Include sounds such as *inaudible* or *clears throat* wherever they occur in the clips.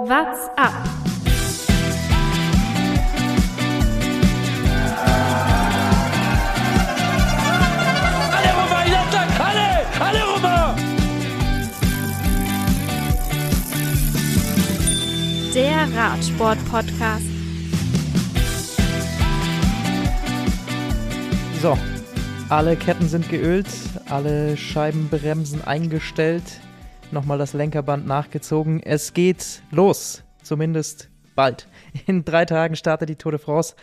What's up? Alle rüber, Jattak, alle, alle rüber! Der Radsport-Podcast. So, alle Ketten sind geölt, alle Scheibenbremsen eingestellt, nochmal das Lenkerband nachgezogen. Es geht los, zumindest bald. In drei Tagen startet die Tour de France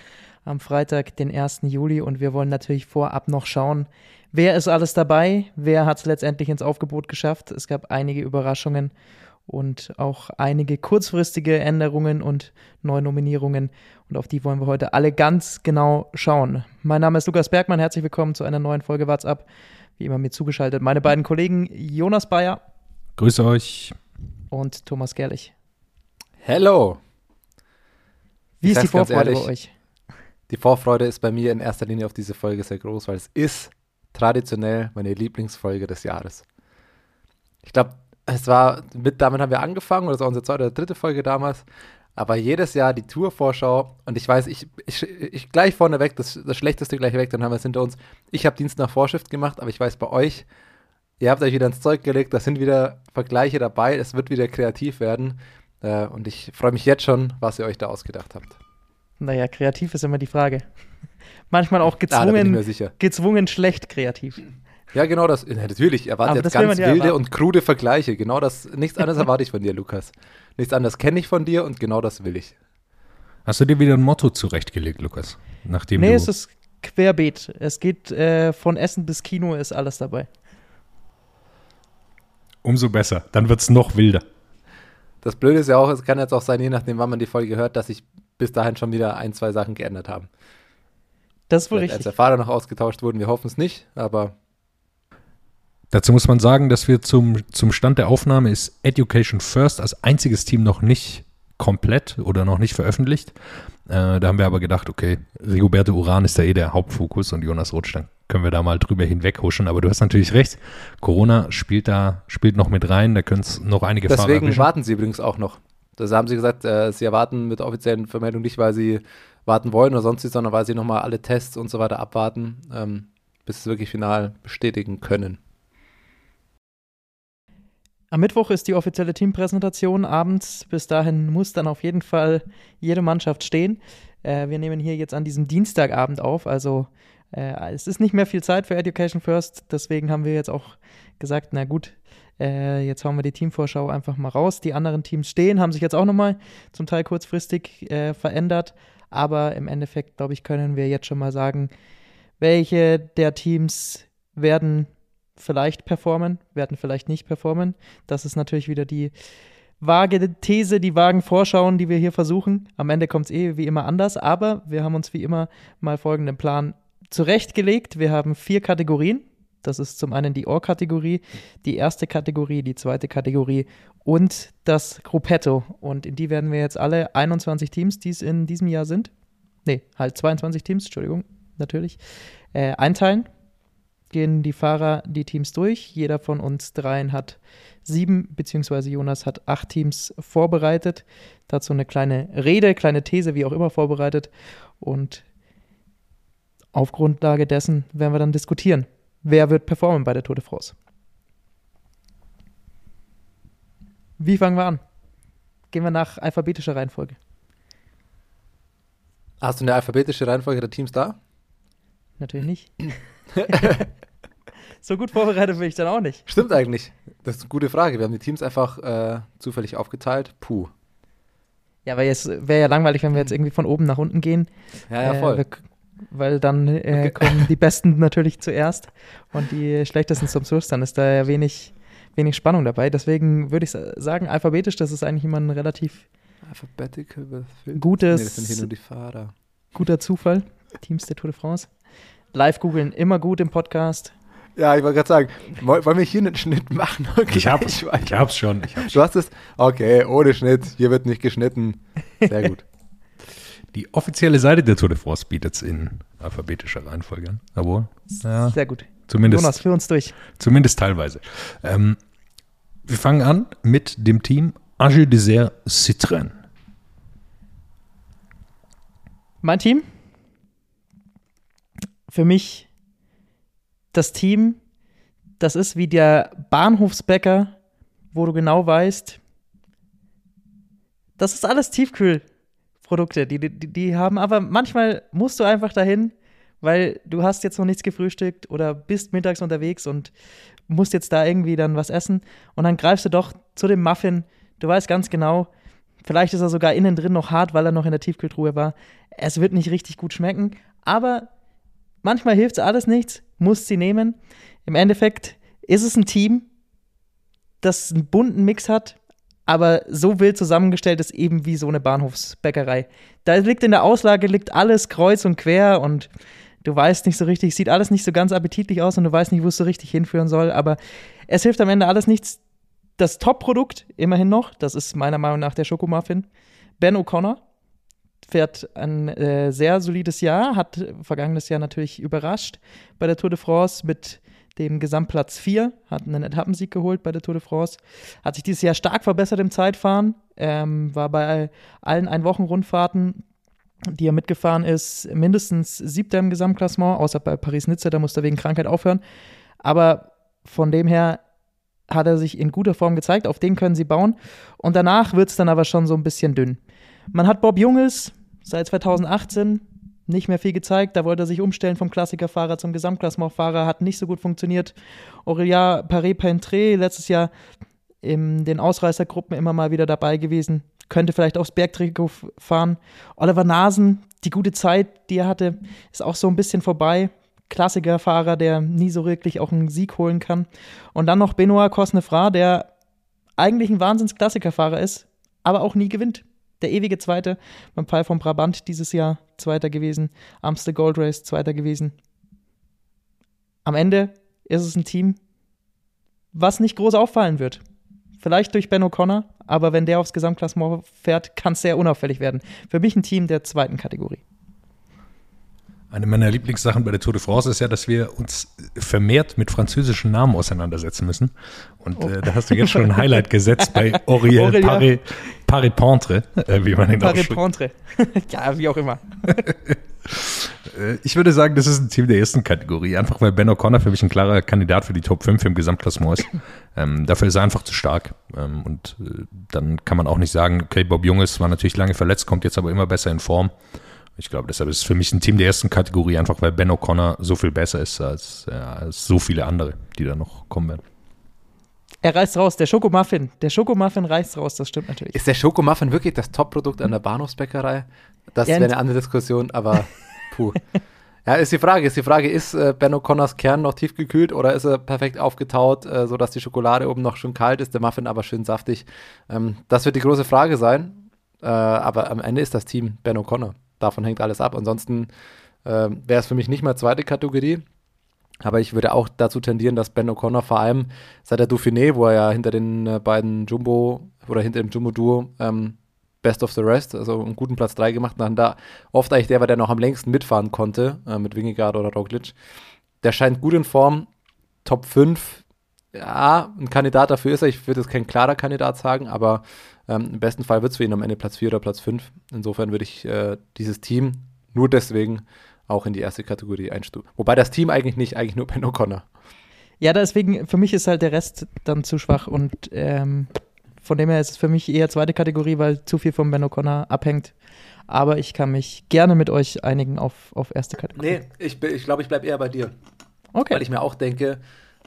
am Freitag, den 1. Juli und wir wollen natürlich vorab noch schauen, wer ist alles dabei, wer hat es letztendlich ins Aufgebot geschafft. Es gab einige Überraschungen und auch einige kurzfristige Änderungen und Neunominierungen. Und auf die wollen wir heute alle ganz genau schauen. Mein Name ist Lukas Bergmann. Herzlich willkommen zu einer neuen Folge WhatsApp. Wie immer mir zugeschaltet meine beiden Kollegen Jonas Bayer Grüße euch. und Thomas Gerlich. Hello. Wie Ich ist die Vorfreude bei ehrlich, euch? Die Vorfreude ist bei mir in erster Linie auf diese Folge sehr groß, weil es ist traditionell meine Lieblingsfolge des Jahres. Ich glaube, es war, mit, damit haben wir angefangen, oder das war unsere zweite oder dritte Folge damals. Aber jedes Jahr die Tour-Vorschau, und ich weiß, ich, ich, ich gleich vorneweg, das, das Schlechteste gleich weg, dann haben wir es hinter uns. Ich habe Dienst nach Vorschrift gemacht, aber ich weiß bei euch, ihr habt euch wieder ins Zeug gelegt, da sind wieder Vergleiche dabei, es wird wieder kreativ werden. Äh, und ich freue mich jetzt schon, was ihr euch da ausgedacht habt. Naja, kreativ ist immer die Frage. *laughs* Manchmal auch Ah, gezwungen, sicher. gezwungen schlecht kreativ. Ja, genau das. Ja, natürlich, erwarte jetzt ganz ja wilde erwarten. und krude Vergleiche. Genau das, nichts anderes *laughs* erwarte ich von dir, Lukas. Nichts anderes kenne ich von dir und genau das will ich. Hast du dir wieder ein Motto zurechtgelegt, Lukas? Nachdem Nee, du es ist querbeet. Es geht äh, von Essen bis Kino, ist alles dabei. Umso besser. Dann wird es noch wilder. Das Blöde ist ja auch, es kann jetzt auch sein, je nachdem, wann man die Folge hört, dass sich bis dahin schon wieder ein, zwei Sachen geändert haben. Das ist wohl Vielleicht als richtig. der Fahrer noch ausgetauscht wurden, wir hoffen es nicht, aber Dazu muss man sagen, dass wir zum, zum Stand der Aufnahme ist Education First als einziges Team noch nicht komplett oder noch nicht veröffentlicht. Äh, da haben wir aber gedacht, okay, Rigoberto Uran ist da eh der Hauptfokus und Jonas Rutsch, dann können wir da mal drüber hinweghuschen. Aber du hast natürlich recht, Corona spielt da, spielt noch mit rein, da können es noch einige Fahrer deswegen warten sie übrigens auch noch. Das haben sie gesagt, äh, sie erwarten mit der offiziellen Vermeldung nicht, weil sie warten wollen oder sonstiges, sondern weil sie nochmal alle Tests und so weiter abwarten, ähm, bis sie es wirklich final bestätigen können. Am Mittwoch ist die offizielle Teampräsentation abends. Bis dahin muss dann auf jeden Fall jede Mannschaft stehen. Äh, wir nehmen hier jetzt an diesem Dienstagabend auf, also äh, es ist nicht mehr viel Zeit für Education First. Deswegen haben wir jetzt auch gesagt, na gut, äh, jetzt hauen wir die Teamvorschau einfach mal raus. Die anderen Teams stehen, haben sich jetzt auch nochmal zum Teil kurzfristig äh, verändert. Aber im Endeffekt, glaube ich, können wir jetzt schon mal sagen, welche der Teams werden vielleicht performen, werden vielleicht nicht performen. Das ist natürlich wieder die vage These, die vagen Vorschauen, die wir hier versuchen. Am Ende kommt es eh wie immer anders, aber wir haben uns wie immer mal folgenden Plan zurechtgelegt. Wir haben vier Kategorien. Das ist zum einen die Ohr-Kategorie, die erste Kategorie, die zweite Kategorie und das Gruppetto. Und in die werden wir jetzt alle 21 Teams, die es in diesem Jahr sind, nee, halt 22 Teams, Entschuldigung, natürlich, äh, einteilen gehen die Fahrer die Teams durch. Jeder von uns dreien hat sieben, beziehungsweise Jonas hat acht Teams vorbereitet. Dazu eine kleine Rede, kleine These, wie auch immer vorbereitet. Und auf Grundlage dessen werden wir dann diskutieren. Wer wird performen bei der Tour de France? Wie fangen wir an? Gehen wir nach alphabetischer Reihenfolge. Hast du eine alphabetische Reihenfolge der Teams da? Natürlich nicht. *coughs* *laughs* so gut vorbereitet bin ich dann auch nicht. Stimmt eigentlich. Das ist eine gute Frage. Wir haben die Teams einfach äh, zufällig aufgeteilt. Puh. Ja, weil es wäre ja langweilig, wenn wir jetzt irgendwie von oben nach unten gehen. Ja, ja, Äh, voll. wir, weil dann äh, kommen *laughs* die Besten natürlich zuerst und die Schlechtesten zum Schluss. Dann ist da ja wenig, wenig Spannung dabei. Deswegen würde ich sa- sagen, alphabetisch, das ist eigentlich immer ein relativ? Gutes- Nee, das sind hier nur die Fahrer. guter Zufall. Teams der Tour de France. Live googeln, immer gut im Podcast. Ja, ich wollte gerade sagen, woll- wollen wir hier einen Schnitt machen? Okay, Ich, hab, ich ich hab's schon. Ich hab's Du hast es? Okay, ohne Schnitt. Hier wird nicht geschnitten. Sehr gut. *laughs* *laughs* Die offizielle Seite der Tour de France bietet es in alphabetischer Reihenfolge an. Jawohl. Ja, Sehr gut. zumindest, Jonas, führ uns durch. zumindest teilweise. Ähm, wir fangen an mit dem Team Age Dessert Citroën. Mein Team? Für mich das Team, das ist wie der Bahnhofsbäcker, wo du genau weißt, das ist alles Tiefkühlprodukte. Die, die, die haben aber manchmal musst du einfach dahin, weil du hast jetzt noch nichts gefrühstückt oder bist mittags unterwegs und musst jetzt da irgendwie dann was essen und dann greifst du doch zu dem Muffin. Du weißt ganz genau, vielleicht ist er sogar innen drin noch hart, weil er noch in der Tiefkühltruhe war. Es wird nicht richtig gut schmecken, aber manchmal hilft es alles nichts, musst sie nehmen. Im Endeffekt ist es ein Team, das einen bunten Mix hat, aber so wild zusammengestellt ist eben wie so eine Bahnhofsbäckerei. Da liegt in der Auslage liegt alles kreuz und quer und du weißt nicht so richtig, sieht alles nicht so ganz appetitlich aus und du weißt nicht, wo es so richtig hinführen soll, aber es hilft am Ende alles nichts. Das Top-Produkt immerhin noch, das ist meiner Meinung nach der Schokomuffin. Ben O'Connor fährt ein äh, sehr solides Jahr, hat vergangenes Jahr natürlich überrascht bei der Tour de France mit dem Gesamtplatz 4, hat einen Etappensieg geholt bei der Tour de France, hat sich dieses Jahr stark verbessert im Zeitfahren, ähm, war bei allen Ein-Wochen-Rundfahrten, die er mitgefahren ist, mindestens siebter im Gesamtklassement, außer bei Paris-Nizza, da musste er wegen Krankheit aufhören. Aber von dem her hat er sich in guter Form gezeigt, auf den können sie bauen. Und danach wird es dann aber schon so ein bisschen dünn. Man hat Bob Jungels seit 2018 nicht mehr viel gezeigt. Da wollte er sich umstellen vom Klassikerfahrer zum Gesamtklassementfahrer, hat nicht so gut funktioniert. Aurelia Paré-Pentré letztes Jahr in den Ausreißergruppen immer mal wieder dabei gewesen. Könnte vielleicht aufs Bergtrikot fahren. Oliver Nasen, die gute Zeit, die er hatte, ist auch so ein bisschen vorbei. Klassikerfahrer, der nie so wirklich auch einen Sieg holen kann. Und dann noch Benoit Cosnefra, der eigentlich ein Wahnsinns-Klassikerfahrer ist, aber auch nie gewinnt der ewige Zweite. Beim Pfeil von Brabant dieses Jahr Zweiter gewesen. Amstel Gold Race Zweiter gewesen. Am Ende ist es ein Team, was nicht groß auffallen wird. Vielleicht durch Ben O'Connor, aber wenn der aufs Gesamtklassement fährt, kann es sehr unauffällig werden. Für mich ein Team der zweiten Kategorie. Eine meiner Lieblingssachen bei der Tour de France ist ja, dass wir uns vermehrt mit französischen Namen auseinandersetzen müssen. Und oh. äh, da hast du jetzt schon ein Highlight gesetzt bei *laughs* Auriel Paré, Paré Pentre, äh, wie man ihn Paré Pentre. *laughs* ja, wie auch immer. *laughs* Äh, ich würde sagen, das ist ein Team der ersten Kategorie, einfach weil Ben O'Connor für mich ein klarer Kandidat für die Top 5 im Gesamtklassement ist. Ähm, dafür ist er einfach zu stark. Ähm, und äh, dann kann man auch nicht sagen, okay, Bob Junges war natürlich lange verletzt, kommt jetzt aber immer besser in Form. Ich glaube, deshalb ist es für mich ein Team der ersten Kategorie, einfach weil Ben O'Connor so viel besser ist als, ja, als so viele andere, die da noch kommen werden. Er reißt raus, der Schokomuffin. Der Schokomuffin reißt raus, das stimmt natürlich. Ist der Schokomuffin wirklich das Top-Produkt an der Bahnhofsbäckerei? Das ja, wäre eine andere Diskussion, aber *laughs* puh. Ja, ist die Frage. Ist die Frage, ist äh, Ben O'Connors Kern noch tiefgekühlt oder ist er perfekt aufgetaut, äh, sodass die Schokolade oben noch schön kalt ist, der Muffin aber schön saftig? Ähm, das wird die große Frage sein. Äh, aber am Ende ist das Team Ben O'Connor davon hängt alles ab. Ansonsten äh, wäre es für mich nicht mal zweite Kategorie. Aber ich würde auch dazu tendieren, dass Ben O'Connor vor allem seit der Dauphiné, wo er ja hinter den äh, beiden Jumbo oder hinter dem Jumbo-Duo ähm, Best of the Rest, also einen guten Platz 3 gemacht, dann da oft eigentlich der war, der noch am längsten mitfahren konnte, äh, mit Wingegaard oder Roglic. Der scheint gut in Form, Top 5, ja, ein Kandidat dafür ist er. Ich würde jetzt kein klarer Kandidat sagen, aber ähm, Im besten Fall wird es für ihn am Ende Platz 4 oder Platz 5. Insofern würde ich äh, dieses Team nur deswegen auch in die erste Kategorie einstufen. Wobei das Team eigentlich nicht, eigentlich nur Ben O'Connor. Ja, deswegen, für mich ist halt der Rest dann zu schwach und ähm, von dem her ist es für mich eher zweite Kategorie, weil zu viel von Ben O'Connor abhängt. Aber ich kann mich gerne mit euch einigen auf, auf erste Kategorie. Nee, ich, ich glaube, ich bleibe eher bei dir. Okay. Weil ich mir auch denke,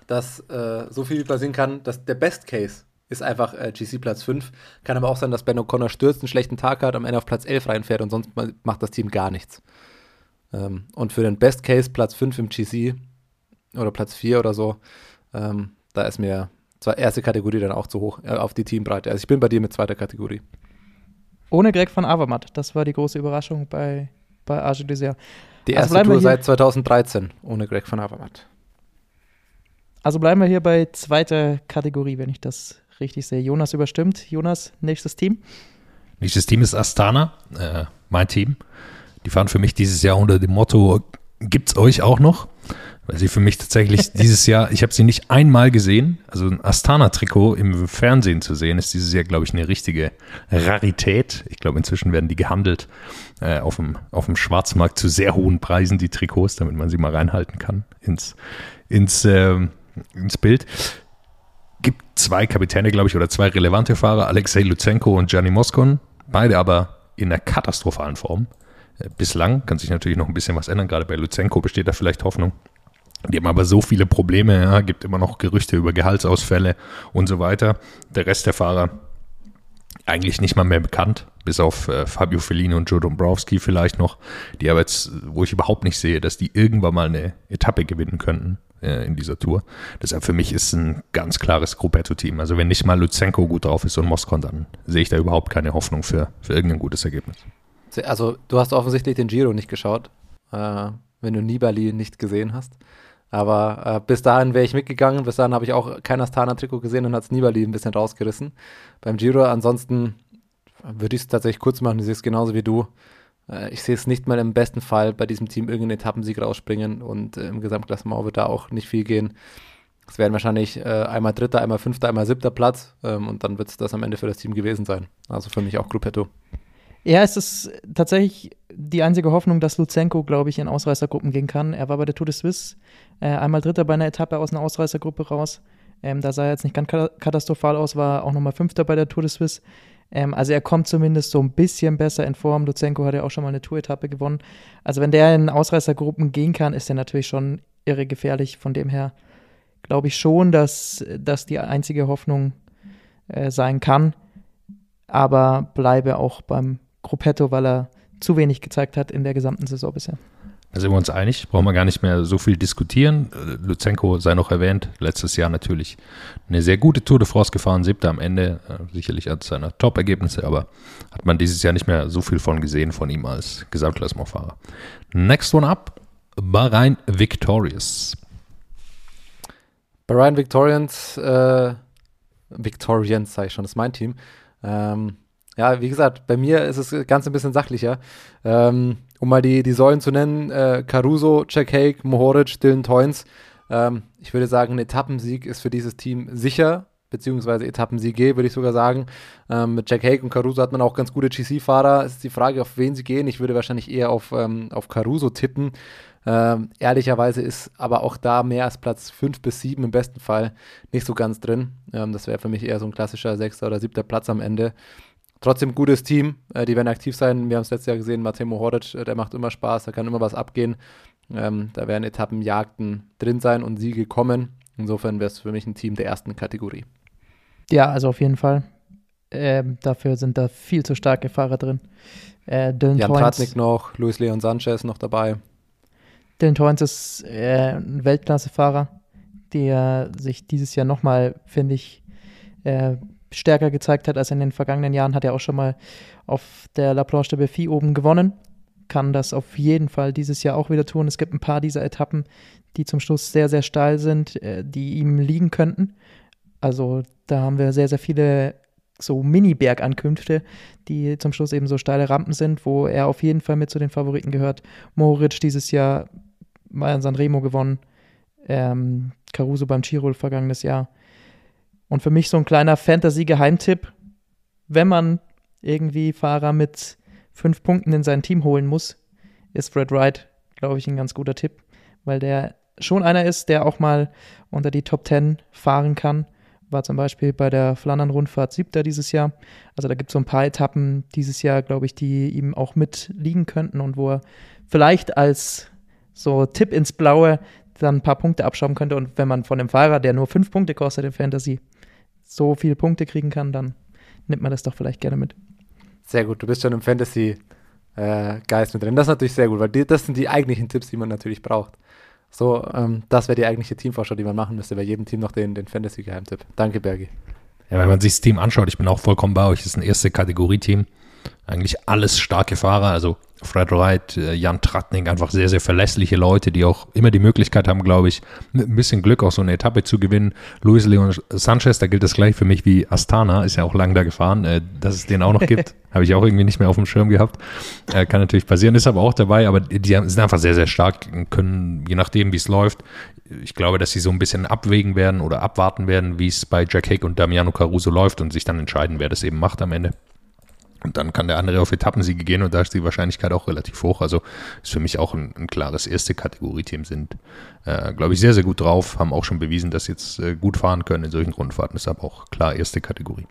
dass äh, so viel passieren kann, dass der Best Case ist einfach äh, GC Platz 5. Kann aber auch sein, dass Ben O'Connor stürzt, einen schlechten Tag hat, am Ende auf Platz 11 reinfährt und sonst macht das Team gar nichts. Ähm, und für den Best Case Platz 5 im GC oder Platz 4 oder so, ähm, da ist mir zwar erste Kategorie dann auch zu hoch äh, auf die Teambreite. Also ich bin bei dir mit zweiter Kategorie. Ohne Greg von Avermatt, das war die große Überraschung bei, bei Arge Désert. Die also erste Tour seit 2013 ohne Greg von Avermatt. Also bleiben wir hier bei zweiter Kategorie, wenn ich das richtig sehe. Jonas überstimmt. Jonas, nächstes Team? Nächstes Team ist Astana, äh, mein Team. Die fahren für mich dieses Jahr unter dem Motto, gibt's euch auch noch? weil sie für mich tatsächlich *laughs* dieses Jahr, ich habe sie nicht einmal gesehen, also ein Astana-Trikot im Fernsehen zu sehen, ist dieses Jahr, glaube ich, eine richtige Rarität. Ich glaube, inzwischen werden die gehandelt äh, auf, dem, auf dem Schwarzmarkt zu sehr hohen Preisen, die Trikots, damit man sie mal reinhalten kann ins, ins, äh, ins Bild. Gibt zwei Kapitäne, glaube ich, oder zwei relevante Fahrer, Alexei Lutsenko und Gianni Moskon, beide aber in einer katastrophalen Form. Äh, bislang kann sich natürlich noch ein bisschen was ändern. Gerade bei Lutsenko besteht da vielleicht Hoffnung. Die haben aber so viele Probleme, ja, gibt immer noch Gerüchte über Gehaltsausfälle und so weiter. Der Rest der Fahrer eigentlich nicht mal mehr bekannt, bis auf äh, Fabio Fellini und Joe Dombrowski vielleicht noch, die aber jetzt, wo ich überhaupt nicht sehe, dass die irgendwann mal eine Etappe gewinnen könnten äh, in dieser Tour. Deshalb für mich ist ein ganz klares Gruppetto-Team. Also wenn nicht mal Lutsenko gut drauf ist und Moskon, dann sehe ich da überhaupt keine Hoffnung für, für irgendein gutes Ergebnis. Also du hast offensichtlich den Giro nicht geschaut, äh, wenn du Nibali nicht gesehen hast. Aber äh, bis dahin wäre ich mitgegangen. Bis dahin habe ich auch kein Astana-Trikot gesehen und hat es Nibali ein bisschen rausgerissen. Beim Giro ansonsten würde ich es tatsächlich kurz machen. Ich sehe es genauso wie du. Äh, ich sehe es nicht mal im besten Fall bei diesem Team irgendeinen Etappensieg rausspringen und äh, im Gesamtklassement wird da auch nicht viel gehen. Es werden wahrscheinlich äh, einmal dritter, einmal fünfter, einmal siebter Platz ähm, und dann wird es das am Ende für das Team gewesen sein. Also für mich auch Gruppetto. Ja, es ist tatsächlich die einzige Hoffnung, dass Luzenko, glaube ich, in Ausreißergruppen gehen kann. Er war bei der Tour de Suisse einmal Dritter bei einer Etappe aus einer Ausreißergruppe raus. Ähm, da sah er jetzt nicht ganz katastrophal aus, war auch nochmal Fünfter bei der Tour de Suisse. Ähm, also er kommt zumindest so ein bisschen besser in Form. Luzenko hat ja auch schon mal eine Tour-Etappe gewonnen. Also wenn der in Ausreißergruppen gehen kann, ist er natürlich schon irre gefährlich. Von dem her glaube ich schon, dass das die einzige Hoffnung äh, sein kann. Aber bleibe auch beim Gruppetto, weil er zu wenig gezeigt hat in der gesamten Saison bisher. Da sind wir uns einig, brauchen wir gar nicht mehr so viel diskutieren. Luzenko sei noch erwähnt, letztes Jahr natürlich eine sehr gute Tour de France gefahren, siebter am Ende, äh, sicherlich als seiner Top-Ergebnisse, aber hat man dieses Jahr nicht mehr so viel von gesehen von ihm als Gesamtklassementfahrer. Next one up, Bahrain Victorious. Bahrain Victorians, äh, Victorians, sage ich schon, ist mein Team. Ähm, ja, wie gesagt, bei mir ist es ganz ein bisschen sachlicher. Ähm, um mal die, die Säulen zu nennen, äh, Caruso, Jack Hake, Mohoric, Dylan Toynes. Ähm, ich würde sagen, ein Etappensieg ist für dieses Team sicher, beziehungsweise Etappensiege, würde ich sogar sagen. Ähm, mit Jack Hake und Caruso hat man auch ganz gute GC-Fahrer. Es ist die Frage, auf wen sie gehen. Ich würde wahrscheinlich eher auf, ähm, auf Caruso tippen. Ähm, ehrlicherweise ist aber auch da mehr als Platz 5 bis 7 im besten Fall nicht so ganz drin. Ähm, das wäre für mich eher so ein klassischer sechster oder siebter Platz am Ende. Trotzdem gutes Team, äh, die werden aktiv sein. Wir haben es letztes Jahr gesehen, Matej Mohoric, äh, der macht immer Spaß, da kann immer was abgehen. Ähm, da werden Etappenjagden drin sein und Siege kommen. Insofern wäre es für mich ein Team der ersten Kategorie. Ja, also auf jeden Fall. Ähm, dafür sind da viel zu starke Fahrer drin. Äh, Dylan Jan Tratnik noch, Luis Leon Sanchez noch dabei. Dylan Torrens ist äh, ein Weltklassefahrer, der sich dieses Jahr nochmal, finde ich, äh, stärker gezeigt hat als in den vergangenen Jahren. Hat er auch schon mal auf der La Planche de Belfi oben gewonnen. Kann das auf jeden Fall dieses Jahr auch wieder tun. Es gibt ein paar dieser Etappen, die zum Schluss sehr, sehr steil sind, äh, die ihm liegen könnten. Also da haben wir sehr, sehr viele so Mini-Bergankünfte, die zum Schluss eben so steile Rampen sind, wo er auf jeden Fall mit zu den Favoriten gehört. Moritz dieses Jahr mal in Sanremo gewonnen, ähm, Caruso beim Giro vergangenes Jahr. Und für mich so ein kleiner Fantasy-Geheimtipp, wenn man irgendwie Fahrer mit fünf Punkten in sein Team holen muss, ist Fred Wright, glaube ich, ein ganz guter Tipp, weil der schon einer ist, der auch mal unter die Top Ten fahren kann. War zum Beispiel bei der Flandern-Rundfahrt siebter dieses Jahr. Also da gibt es so ein paar Etappen dieses Jahr, glaube ich, die ihm auch mitliegen könnten und wo er vielleicht als so Tipp ins Blaue dann ein paar Punkte abschauen könnte. Und wenn man von dem Fahrer, der nur fünf Punkte kostet in Fantasy, so viele Punkte kriegen kann, dann nimmt man das doch vielleicht gerne mit. Sehr gut, du bist schon im Fantasy-Geist äh, mit drin. Das ist natürlich sehr gut, weil die, das sind die eigentlichen Tipps, die man natürlich braucht. So, ähm, das wäre die eigentliche Teamvorschau, die man machen müsste, bei jedem Team noch den, den Fantasy-Geheimtipp. Danke, Bergi. Ja, wenn man sich das Team anschaut, ich bin auch vollkommen bei euch, das ist ein erste Kategorie-Team. Eigentlich alles starke Fahrer, also Fred Wright, äh, Jan Tratnik, einfach sehr, sehr verlässliche Leute, die auch immer die Möglichkeit haben, glaube ich, mit ein bisschen Glück auch so eine Etappe zu gewinnen. Luis Leon Sanchez, da gilt das gleich für mich wie Astana, ist ja auch lang da gefahren, äh, dass es den auch noch gibt. *laughs* Habe ich auch irgendwie nicht mehr auf dem Schirm gehabt. Äh, kann natürlich passieren, ist aber auch dabei, aber die sind einfach sehr, sehr stark, können, je nachdem, wie es läuft, ich glaube, dass sie so ein bisschen abwägen werden oder abwarten werden, wie es bei Jack Hick und Damiano Caruso läuft und sich dann entscheiden, wer das eben macht am Ende. Und dann kann der andere auf Etappensiege gehen und da ist die Wahrscheinlichkeit auch relativ hoch. Also ist für mich auch ein, ein klares erste Kategorie-Team sind, äh, glaube ich, sehr, sehr gut drauf, haben auch schon bewiesen, dass sie jetzt äh, gut fahren können in solchen Rundfahrten. Deshalb auch klar erste Kategorie.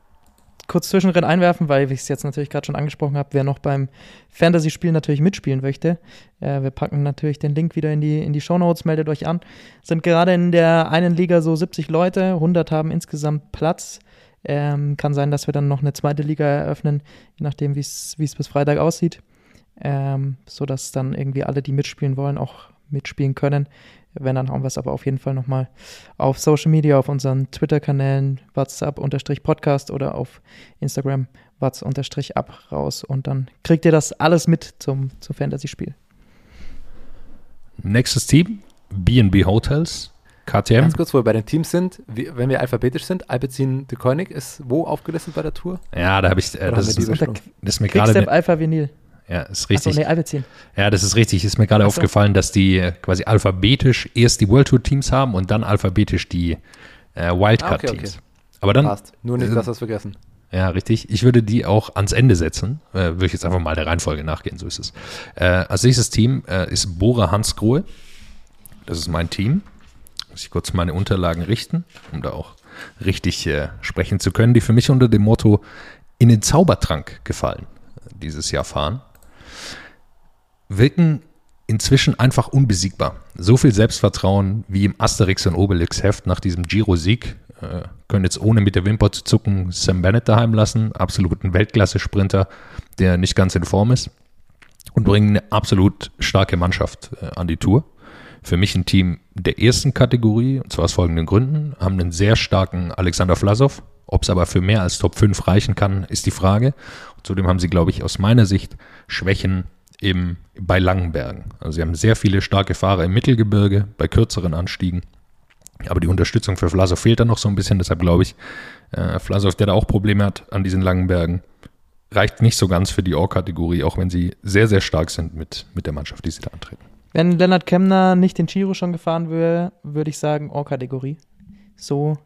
Kurz Zwischenrennen einwerfen, weil ich es jetzt natürlich gerade schon angesprochen habe, wer noch beim Fantasy-Spiel natürlich mitspielen möchte. Äh, wir packen natürlich den Link wieder in die, in die Show Notes, meldet euch an. Sind gerade in der einen Liga so 70 Leute, 100 haben insgesamt Platz. Ähm, kann sein, dass wir dann noch eine zweite Liga eröffnen, je nachdem, wie es bis Freitag aussieht. Ähm, sodass dann irgendwie alle, die mitspielen wollen, auch mitspielen können. Wenn, dann hauen wir es aber auf jeden Fall nochmal auf Social Media, auf unseren Twitter-Kanälen, WhatsApp-Podcast oder auf Instagram, What's-ab raus. Und dann kriegt ihr das alles mit zum, zum Fantasy-Spiel. Nächstes Team, BNB Hotels. KTM. Ganz kurz, wo wir bei den Teams sind, wie, wenn wir alphabetisch sind, Alpecin de Koenig ist wo aufgelistet bei der Tour? Ja, da habe ich, äh, das, ist, das ist mir gerade. Alpha Vinyl. Ja, ist richtig. Achso, nee, Alpecin. Ja, das ist richtig. Ist mir gerade aufgefallen, dass die äh, quasi alphabetisch erst die World Tour Teams haben und dann alphabetisch die äh, Wildcard Teams. Ah, okay, okay. Aber dann. Passt. Nur nicht, äh, dass wir es vergessen. Ja, richtig. Ich würde die auch ans Ende setzen. Äh, würde ich jetzt einfach mal der Reihenfolge nachgehen, so ist es. Äh, als nächstes Team äh, ist Bora Hansgrohe. Das ist mein Team. Muss ich kurz meine Unterlagen richten, um da auch richtig äh, sprechen zu können, die für mich unter dem Motto in den Zaubertrank gefallen dieses Jahr fahren. Wirken inzwischen einfach unbesiegbar. So viel Selbstvertrauen wie im Asterix und Obelix Heft nach diesem Giro-Sieg. Äh, können jetzt ohne mit der Wimper zu zucken Sam Bennett daheim lassen. Absoluten Weltklasse-Sprinter, der nicht ganz in Form ist. Und bringen eine absolut starke Mannschaft äh, an die Tour für mich ein Team der ersten Kategorie, und zwar aus folgenden Gründen. Haben einen sehr starken Alexander Vlasov. Ob es aber für mehr als Top 5 reichen kann, ist die Frage. Und zudem haben sie, glaube ich, aus meiner Sicht Schwächen im, bei langen Bergen. Also sie haben sehr viele starke Fahrer im Mittelgebirge, bei kürzeren Anstiegen. Aber die Unterstützung für Vlasov fehlt da noch so ein bisschen. Deshalb glaube ich, äh, Vlasov, der da auch Probleme hat an diesen langen Bergen, reicht nicht so ganz für die Or-Kategorie, auch wenn sie sehr, sehr stark sind mit, mit der Mannschaft, die sie da antreten. Wenn Lennart Kemner nicht den Giro schon gefahren wäre, würde ich sagen, Or-Kategorie. So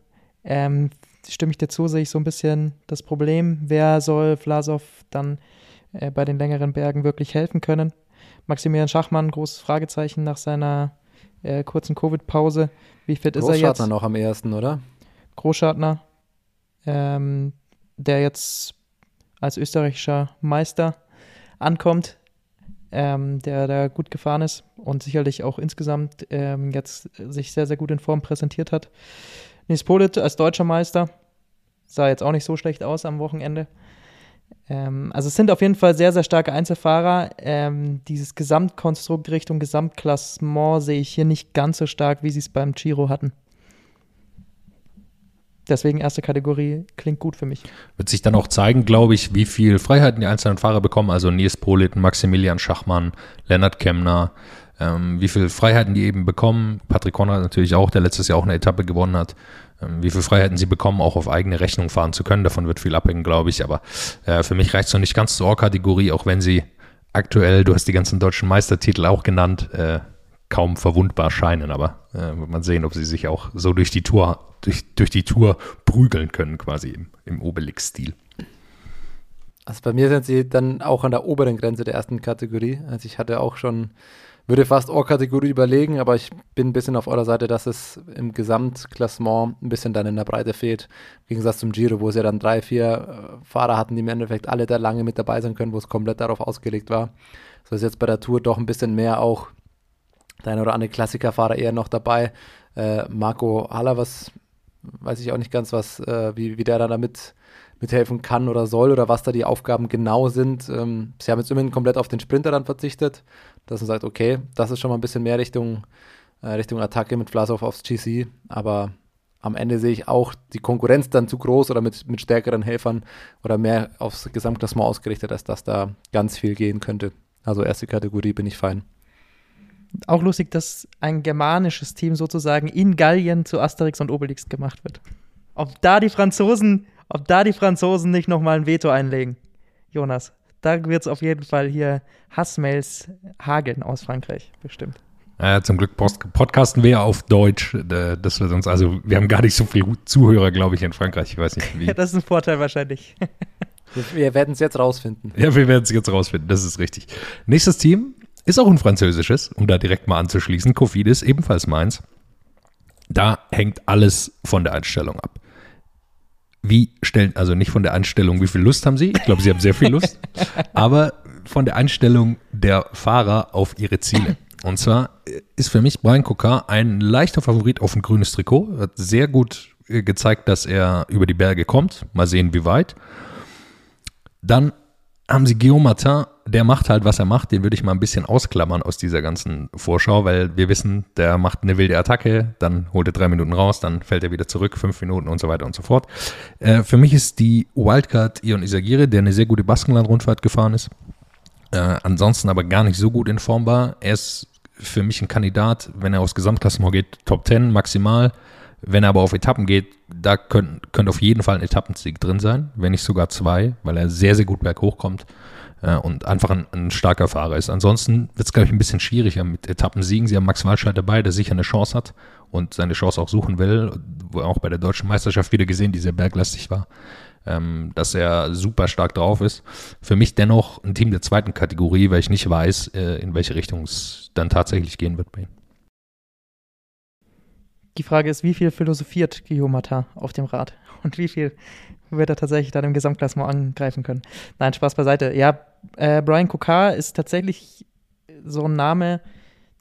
ähm, stimme ich dazu, sehe ich so ein bisschen das Problem, wer soll Vlasov dann äh, bei den längeren Bergen wirklich helfen können. Maximilian Schachmann, großes Fragezeichen nach seiner äh, kurzen Covid-Pause. Wie fit ist er jetzt? Großschartner noch am ersten, oder? Großschartner, ähm, der jetzt als österreichischer Meister ankommt ähm, der da gut gefahren ist und sicherlich auch insgesamt ähm, jetzt sich sehr, sehr gut in Form präsentiert hat. Nils Polit als deutscher Meister sah jetzt auch nicht so schlecht aus am Wochenende. Ähm, also es sind auf jeden Fall sehr, sehr starke Einzelfahrer. Ähm, dieses Gesamtkonstrukt Richtung Gesamtklassement sehe ich hier nicht ganz so stark, wie sie es beim Giro hatten. Deswegen erste Kategorie klingt gut für mich. Wird sich dann auch zeigen, glaube ich, wie viel Freiheiten die einzelnen Fahrer bekommen. Also Nils Polit, Maximilian Schachmann, Lennart Kemner, ähm, wie viel Freiheiten die eben bekommen. Patrick Konrad natürlich auch, der letztes Jahr auch eine Etappe gewonnen hat. Ähm, wie viel Freiheiten sie bekommen, auch auf eigene Rechnung fahren zu können. Davon wird viel abhängen, glaube ich. Aber äh, für mich reicht es noch nicht ganz zur Ohr-Kategorie, auch wenn sie aktuell, du hast die ganzen deutschen Meistertitel auch genannt, äh, kaum verwundbar scheinen. Aber äh, wird man sehen, ob sie sich auch so durch die Tour, durch, durch die Tour prügeln können, quasi im, im Obelix-Stil. Also bei mir sind sie dann auch an der oberen Grenze der ersten Kategorie. Also ich hatte auch schon, würde fast Ohr-Kategorie überlegen, aber ich bin ein bisschen auf eurer Seite, dass es im Gesamtklassement ein bisschen dann in der Breite fehlt. Im Gegensatz zum Giro, wo sie dann drei, vier äh, Fahrer hatten, die im Endeffekt alle da lange mit dabei sein können, wo es komplett darauf ausgelegt war. So ist jetzt bei der Tour doch ein bisschen mehr auch der oder andere Klassikerfahrer eher noch dabei. Äh, Marco Haller, was weiß ich auch nicht ganz, was, äh, wie, wie der da damit mithelfen kann oder soll oder was da die Aufgaben genau sind. Ähm, sie haben jetzt immerhin komplett auf den Sprinter dann verzichtet, dass man sagt, okay, das ist schon mal ein bisschen mehr Richtung, äh, Richtung Attacke mit Vlasov aufs GC, aber am Ende sehe ich auch die Konkurrenz dann zu groß oder mit, mit stärkeren Helfern oder mehr aufs Gesamtklassement ausgerichtet, als dass da ganz viel gehen könnte. Also erste Kategorie bin ich fein. Auch lustig, dass ein germanisches Team sozusagen in Gallien zu Asterix und Obelix gemacht wird. Ob da die Franzosen, ob da die Franzosen nicht nochmal ein Veto einlegen, Jonas. Da wird es auf jeden Fall hier Hassmails hageln aus Frankreich, bestimmt. Ja, zum Glück post podcasten wir ja auf Deutsch. äh, Das wird uns, also wir haben gar nicht so viele Zuhörer, glaube ich, in Frankreich. Ich weiß nicht wie. *laughs* Ja, das ist ein Vorteil wahrscheinlich. Wir, wir werden es jetzt rausfinden. Ja, wir werden es jetzt rausfinden, das ist richtig. Nächstes Team ist auch ein französisches, um da direkt mal anzuschließen. Kofidis, ebenfalls meins. Da hängt alles von der Einstellung ab. Wie stellen, also nicht von der Einstellung, wie viel Lust haben sie? Ich glaube, sie haben sehr viel Lust. *laughs* aber von der Einstellung der Fahrer auf ihre Ziele. Und zwar ist für mich Brian Coquin ein leichter Favorit auf ein grünes Trikot. Hat sehr gut äh, gezeigt, dass er über die Berge kommt. Mal sehen, wie weit. Dann haben sie Guillaume Martin, der macht halt, was er macht. Den würde ich mal ein bisschen ausklammern aus dieser ganzen Vorschau, weil wir wissen, der macht eine wilde Attacke, dann holt er drei Minuten raus, dann fällt er wieder zurück, fünf Minuten und so weiter und so fort. Äh, für mich ist die Wildcard Ion Isagire, der eine sehr gute Baskenland-Rundfahrt gefahren ist. Äh, ansonsten aber gar nicht so gut in Form war. Er ist für mich ein Kandidat, wenn er aufs Gesamtklassement geht, Top 10 maximal. Wenn er aber auf Etappen geht, da könnte könnt auf jeden Fall ein Etappensieg drin sein, wenn nicht sogar zwei, weil er sehr, sehr gut berghoch kommt äh, und einfach ein, ein, starker Fahrer ist. Ansonsten wird es, glaube ich, ein bisschen schwieriger mit Etappensiegen. Sie haben Max Walscheid dabei, der sicher eine Chance hat und seine Chance auch suchen will, wo auch bei der deutschen Meisterschaft wieder gesehen, die sehr berglastig war, ähm, dass er super stark drauf ist. Für mich dennoch ein Team der zweiten Kategorie, weil ich nicht weiß, äh, in welche Richtung es dann tatsächlich gehen wird bei ihm. Die Frage ist, wie viel philosophiert Guillaume Martin auf dem Rad und wie viel wird er tatsächlich dann im Gesamtklassement angreifen können. Nein, Spaß beiseite. Ja, äh, Brian Kokar ist tatsächlich so ein Name,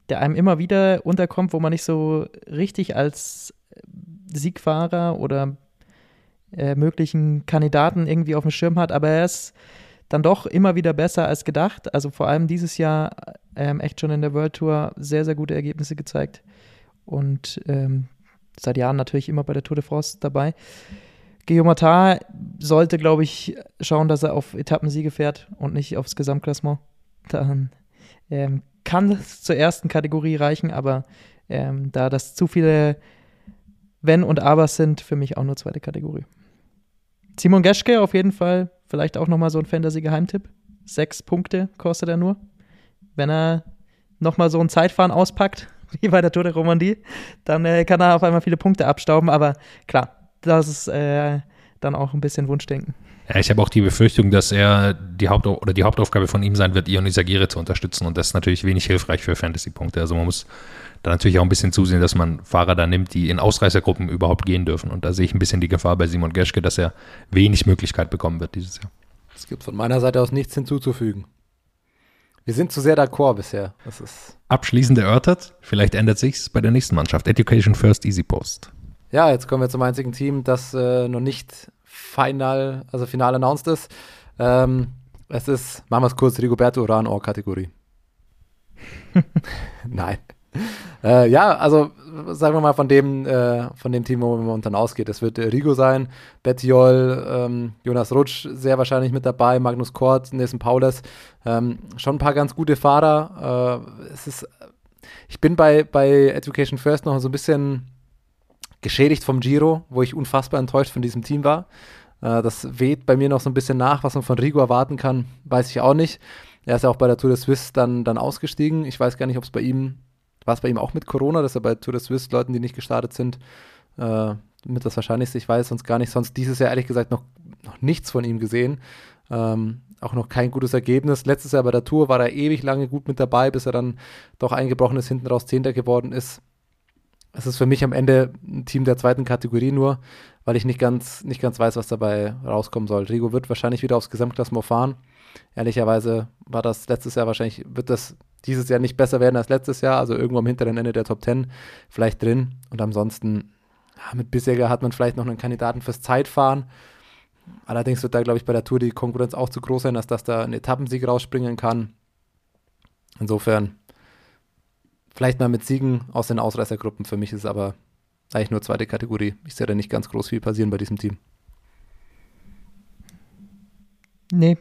der einem immer wieder unterkommt, wo man nicht so richtig als Siegfahrer oder äh, möglichen Kandidaten irgendwie auf dem Schirm hat, aber er ist dann doch immer wieder besser als gedacht. Also vor allem dieses Jahr ähm, echt schon in der World Tour sehr, sehr gute Ergebnisse gezeigt und ähm, seit Jahren natürlich immer bei der Tour de France dabei. Guillaume sollte, glaube ich, schauen, dass er auf Etappensiege fährt und nicht aufs Gesamtklassement. Dann ähm, kann es zur ersten Kategorie reichen, aber ähm, da das zu viele Wenn und Abers sind, für mich auch nur zweite Kategorie. Simon Geschke auf jeden Fall, vielleicht auch nochmal so ein Fantasy-Geheimtipp. Sechs Punkte kostet er nur. Wenn er nochmal so ein Zeitfahren auspackt, *laughs* wie bei der Tour de Romandie, dann äh, kann er auf einmal viele Punkte abstauben. Aber klar, das ist äh, dann auch ein bisschen Wunschdenken. Ja, ich habe auch die Befürchtung, dass er die Haupt oder die Hauptaufgabe von ihm sein wird, Ion Isagire zu unterstützen und das ist natürlich wenig hilfreich für Fantasy-Punkte. Also man muss da natürlich auch ein bisschen zusehen, dass man Fahrer da nimmt, die in Ausreißergruppen überhaupt gehen dürfen. Und da sehe ich ein bisschen die Gefahr bei Simon Geschke, dass er wenig Möglichkeit bekommen wird dieses Jahr. Es gibt von meiner Seite aus nichts hinzuzufügen. Wir sind zu sehr d'accord bisher. Das ist Abschließend erörtert, vielleicht ändert sich's bei der nächsten Mannschaft. Education First Easy Post. Ja, jetzt kommen wir zum einzigen Team, das äh, noch nicht final, also final announced ist. Ähm, es ist, machen wir es kurz, Rigoberto Uran Or-Kategorie. *laughs* Nein. Äh, ja, also sagen wir mal von dem, äh, von dem Team, wo man momentan ausgeht. Es wird Rigo sein, Bettiol, ähm, Jonas Rutsch sehr wahrscheinlich mit dabei, Magnus Kort, Nelson Paulus. Ähm, schon ein paar ganz gute Fahrer. Äh, es ist, ich bin bei, bei Education First noch so ein bisschen geschädigt vom Giro, wo ich unfassbar enttäuscht von diesem Team war. Äh, das weht bei mir noch so ein bisschen nach, was man von Rigo erwarten kann, weiß ich auch nicht. Er ist ja auch bei der Tour de Suisse dann, dann ausgestiegen. Ich weiß gar nicht, ob es bei ihm war es bei ihm auch mit Corona, dass er bei Tour de Suisse Leuten, die nicht gestartet sind, äh, mit das Wahrscheinlichste, ich weiß sonst gar nicht, sonst dieses Jahr ehrlich gesagt noch, noch nichts von ihm gesehen. Ähm, auch noch kein gutes Ergebnis. Letztes Jahr bei der Tour war er ewig lange gut mit dabei, bis er dann doch eingebrochen ist, hinten raus Zehnter geworden ist. Es ist für mich am Ende ein Team der zweiten Kategorie nur, weil ich nicht ganz, nicht ganz weiß, was dabei rauskommen soll. Rigo wird wahrscheinlich wieder aufs Gesamtklassement fahren. Ehrlicherweise war das letztes Jahr wahrscheinlich, wird das dieses Jahr nicht besser werden als letztes Jahr, also irgendwo am hinteren Ende der Top 10 vielleicht drin. Und ansonsten, ja, mit Bissegger hat man vielleicht noch einen Kandidaten fürs Zeitfahren. Allerdings wird da, glaube ich, bei der Tour die Konkurrenz auch zu groß sein, dass das da ein Etappensieg rausspringen kann. Insofern, vielleicht mal mit Siegen aus den Ausreißergruppen. Für mich ist es aber eigentlich nur zweite Kategorie. Ich sehe da nicht ganz groß viel passieren bei diesem Team. Nee,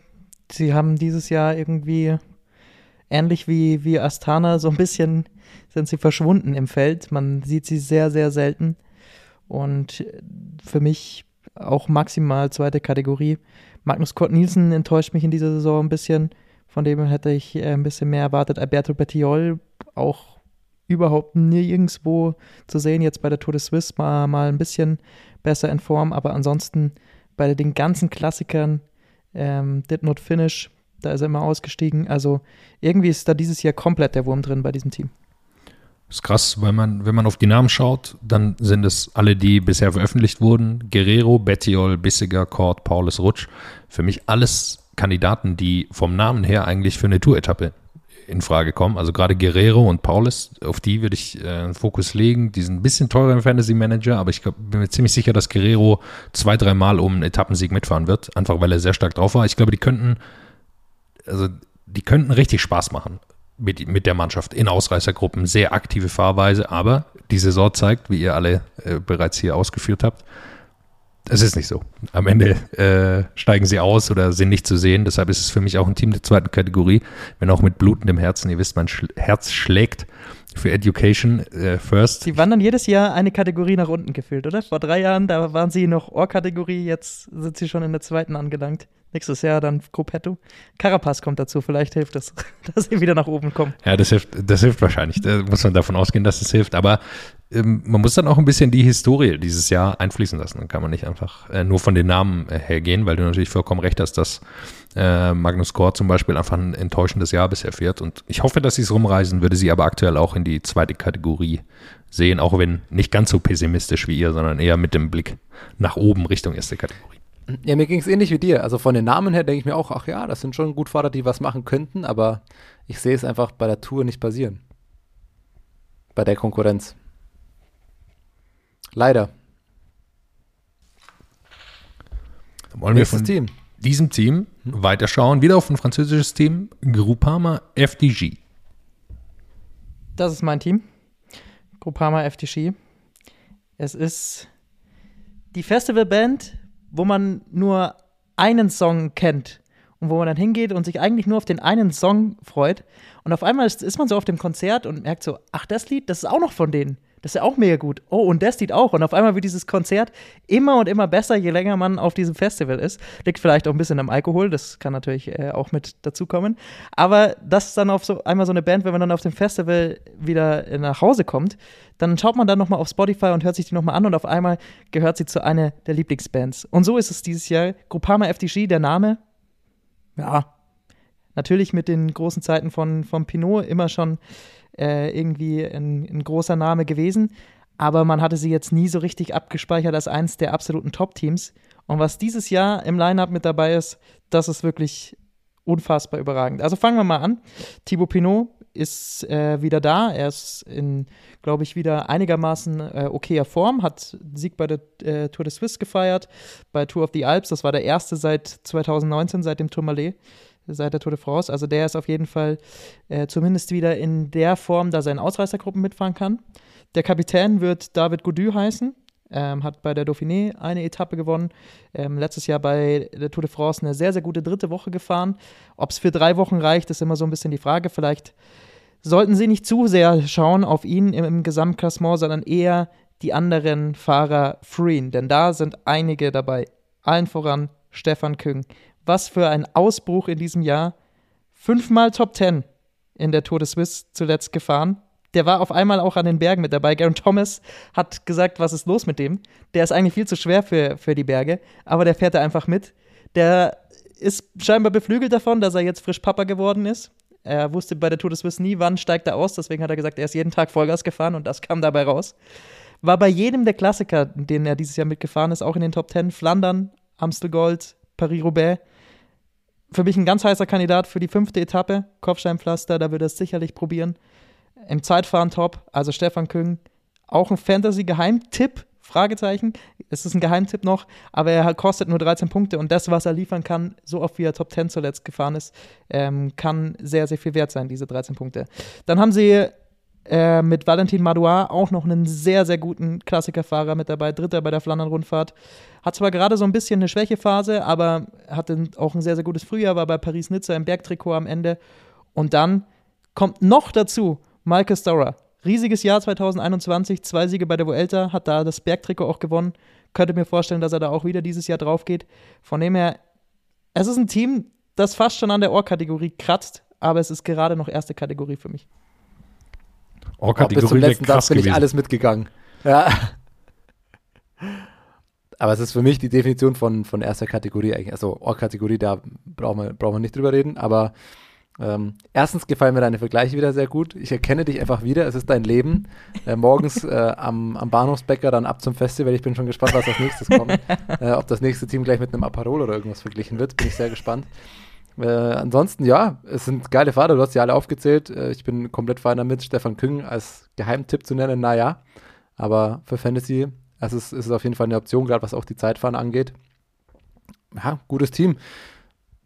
sie haben dieses Jahr irgendwie ähnlich wie, wie Astana so ein bisschen sind sie verschwunden im Feld. Man sieht sie sehr, sehr selten. Und für mich auch maximal zweite Kategorie. Magnus Kort Nielsen enttäuscht mich in dieser Saison ein bisschen. Von dem hätte ich äh, ein bisschen mehr erwartet. Alberto Bettiol auch überhaupt nirgendwo zu sehen. Jetzt bei der Tour de Suisse mal, mal ein bisschen besser in Form, aber ansonsten bei den ganzen Klassikern ähm, Did Not Finish, da ist er immer ausgestiegen. Also irgendwie ist da dieses Jahr komplett der Wurm drin bei diesem Team. Das ist krass, weil man, wenn man auf die Namen schaut, dann sind es alle, die bisher veröffentlicht wurden. Guerrero, Bettiol, Bissiger, Kort, Paulus, Rutsch. Für mich alles Kandidaten, die vom Namen her eigentlich für eine Tour-Etappe in Frage kommen. Also gerade Guerrero und Paulus, auf die würde ich äh, einen Fokus legen. Die sind ein bisschen teurer im Fantasy Manager, aber ich glaub, bin mir ziemlich sicher, dass Guerrero zwei, dreimal um einen Etappensieg mitfahren wird, einfach weil er sehr stark drauf war. Ich glaube, die könnten, also die könnten richtig Spaß machen mit, mit der Mannschaft in Ausreißergruppen. Sehr aktive Fahrweise, aber die Saison zeigt, wie ihr alle äh, bereits hier ausgeführt habt, es ist nicht so. Am Ende äh, steigen sie aus oder sind nicht zu sehen. Deshalb ist es für mich auch ein Team der zweiten Kategorie, wenn auch mit blutendem Herzen. Ihr wisst, mein Sch Herz schlägt für Education äh, First. Sie wandern jedes Jahr eine Kategorie nach unten gefühlt, oder? Vor drei Jahren, da waren sie noch Ohr-Kategorie, jetzt sind sie schon in der zweiten angelangt. Nächstes Jahr dann Gruppetto. Carapaz kommt dazu, vielleicht hilft das, *laughs* dass sie wieder nach oben kommen. Ja, das hilft, das hilft wahrscheinlich. Da muss man davon ausgehen, dass es hilft. Aber man muss dann auch ein bisschen die Historie dieses Jahr einfließen lassen. Dann kann man nicht einfach äh, nur von den Namen äh, hergehen, weil du natürlich vollkommen recht hast, dass äh, Magnus Kort zum Beispiel einfach ein enttäuschendes Jahr bisher fährt. Und ich hoffe, dass sie es rumreisen, würde sie aber aktuell auch in die zweite Kategorie sehen, auch wenn nicht ganz so pessimistisch wie ihr, sondern eher mit dem Blick nach oben Richtung erste Kategorie. Ja, mir ging es ähnlich wie dir. Also von den Namen her denke ich mir auch, ach ja, das sind schon gut Fahrer, die was machen könnten, aber ich sehe es einfach bei der Tour nicht passieren. Bei der Konkurrenz. Leider. Dann wollen wir von Team. diesem Team weiterschauen. Wieder auf ein französisches Team, Groupama FDG. Das ist mein Team. Groupama FDG. Es ist die Festivalband, wo man nur einen Song kennt und wo man dann hingeht und sich eigentlich nur auf den einen Song freut. Und auf einmal ist, ist man so auf dem Konzert und merkt so, ach, das Lied, das ist auch noch von denen. Das ist ja auch mega gut. Oh, und das Lied auch. Und auf einmal wird dieses Konzert immer und immer besser, je länger man auf diesem Festival ist. Liegt vielleicht auch ein bisschen am Alkohol, das kann natürlich äh, auch mit dazukommen. Aber das ist dann auf so einmal so eine Band, wenn man dann auf dem Festival wieder nach Hause kommt, dann schaut man dann nochmal auf Spotify und hört sich die nochmal an und auf einmal gehört sie zu einer der Lieblingsbands. Und so ist es dieses Jahr. Groupama FDG, der Name, ja, natürlich mit den großen Zeiten von, von Pinot immer schon äh, irgendwie ein, ein großer Name gewesen. Aber man hatte sie jetzt nie so richtig abgespeichert als eins der absoluten Top-Teams. Und was dieses Jahr im Line-Up mit dabei ist, das ist wirklich unfassbar überragend. Also fangen wir mal an. Thibaut Pinot ist äh, wieder da. Er ist in, glaube ich, wieder einigermaßen äh, okayer Form. Hat Sieg bei der äh, Tour de Suisse gefeiert, bei Tour of the Alps. Das war der erste seit 2019, seit dem Tourmalet seit der Tour de France. Also der ist auf jeden Fall äh, zumindest wieder in der Form, dass er Ausreißergruppen mitfahren kann. Der Kapitän wird David Gaudu heißen. Ähm, hat bei der Dauphiné eine Etappe gewonnen. Ähm, letztes Jahr bei der Tour de France eine sehr, sehr gute dritte Woche gefahren. Ob es für drei Wochen reicht, ist immer so ein bisschen die Frage. Vielleicht sollten sie nicht zu sehr schauen auf ihn im, im Gesamtklassement, sondern eher die anderen Fahrer freeing. Denn da sind einige dabei. Allen voran Stefan Küng, was für ein Ausbruch in diesem Jahr. Fünfmal Top Ten in der Tour de Suisse zuletzt gefahren. Der war auf einmal auch an den Bergen mit dabei. Garen Thomas hat gesagt, was ist los mit dem? Der ist eigentlich viel zu schwer für, für die Berge, aber der fährt da einfach mit. Der ist scheinbar beflügelt davon, dass er jetzt frisch Papa geworden ist. Er wusste bei der Tour de Suisse nie, wann steigt er aus. Deswegen hat er gesagt, er ist jeden Tag Vollgas gefahren und das kam dabei raus. War bei jedem der Klassiker, den er dieses Jahr mitgefahren ist, auch in den Top Ten. Flandern, Amstel Gold, Paris-Roubaix. Für mich ein ganz heißer Kandidat für die fünfte Etappe. Kopfsteinpflaster, da würde er es sicherlich probieren. Im Zeitfahren top, also Stefan Küng. Auch ein Fantasy-Geheimtipp, Fragezeichen. Es ist ein Geheimtipp noch, aber er kostet nur 13 Punkte und das, was er liefern kann, so oft wie er Top 10 zuletzt gefahren ist, ähm, kann sehr, sehr viel wert sein, diese 13 Punkte. Dann haben sie Äh, mit Valentin Madouas auch noch einen sehr, sehr guten Klassikerfahrer mit dabei, Dritter bei der Flandern-Rundfahrt. Hat zwar gerade so ein bisschen eine Schwächephase, aber hatte auch ein sehr, sehr gutes Frühjahr, war bei Paris-Nizza im Bergtrikot am Ende. Und dann kommt noch dazu Michael Storer. Riesiges Jahr 2021, zwei Siege bei der Vuelta, hat da das Bergtrikot auch gewonnen. Könnte mir vorstellen, dass er da auch wieder dieses Jahr drauf geht. Von dem her, es ist ein Team, das fast schon an der Ohr-Kategorie kratzt, aber es ist gerade noch erste Kategorie für mich. Oh, bis zum letzten Satz bin ich alles mitgegangen. Ja. Aber es ist für mich die Definition von, von erster Kategorie eigentlich. Also Ohr-Kategorie, da brauchen wir, brauchen wir nicht drüber reden. Aber ähm, erstens gefallen mir deine Vergleiche wieder sehr gut. Ich erkenne dich einfach wieder. Es ist dein Leben. Äh, morgens *laughs* äh, am, am Bahnhofsbäcker dann ab zum Festival. Ich bin schon gespannt, was als nächstes kommt. *laughs* äh, ob das nächste Team gleich mit einem Aperol oder irgendwas verglichen wird, bin ich sehr gespannt. Äh, ansonsten, ja, es sind geile Fahrer, du hast sie alle aufgezählt. Äh, ich bin komplett fein damit, Stefan Küng als Geheimtipp zu nennen, naja. Aber für Fantasy es ist auf jeden Fall eine Option, gerade was auch die Zeitfahren angeht. Ja, gutes Team.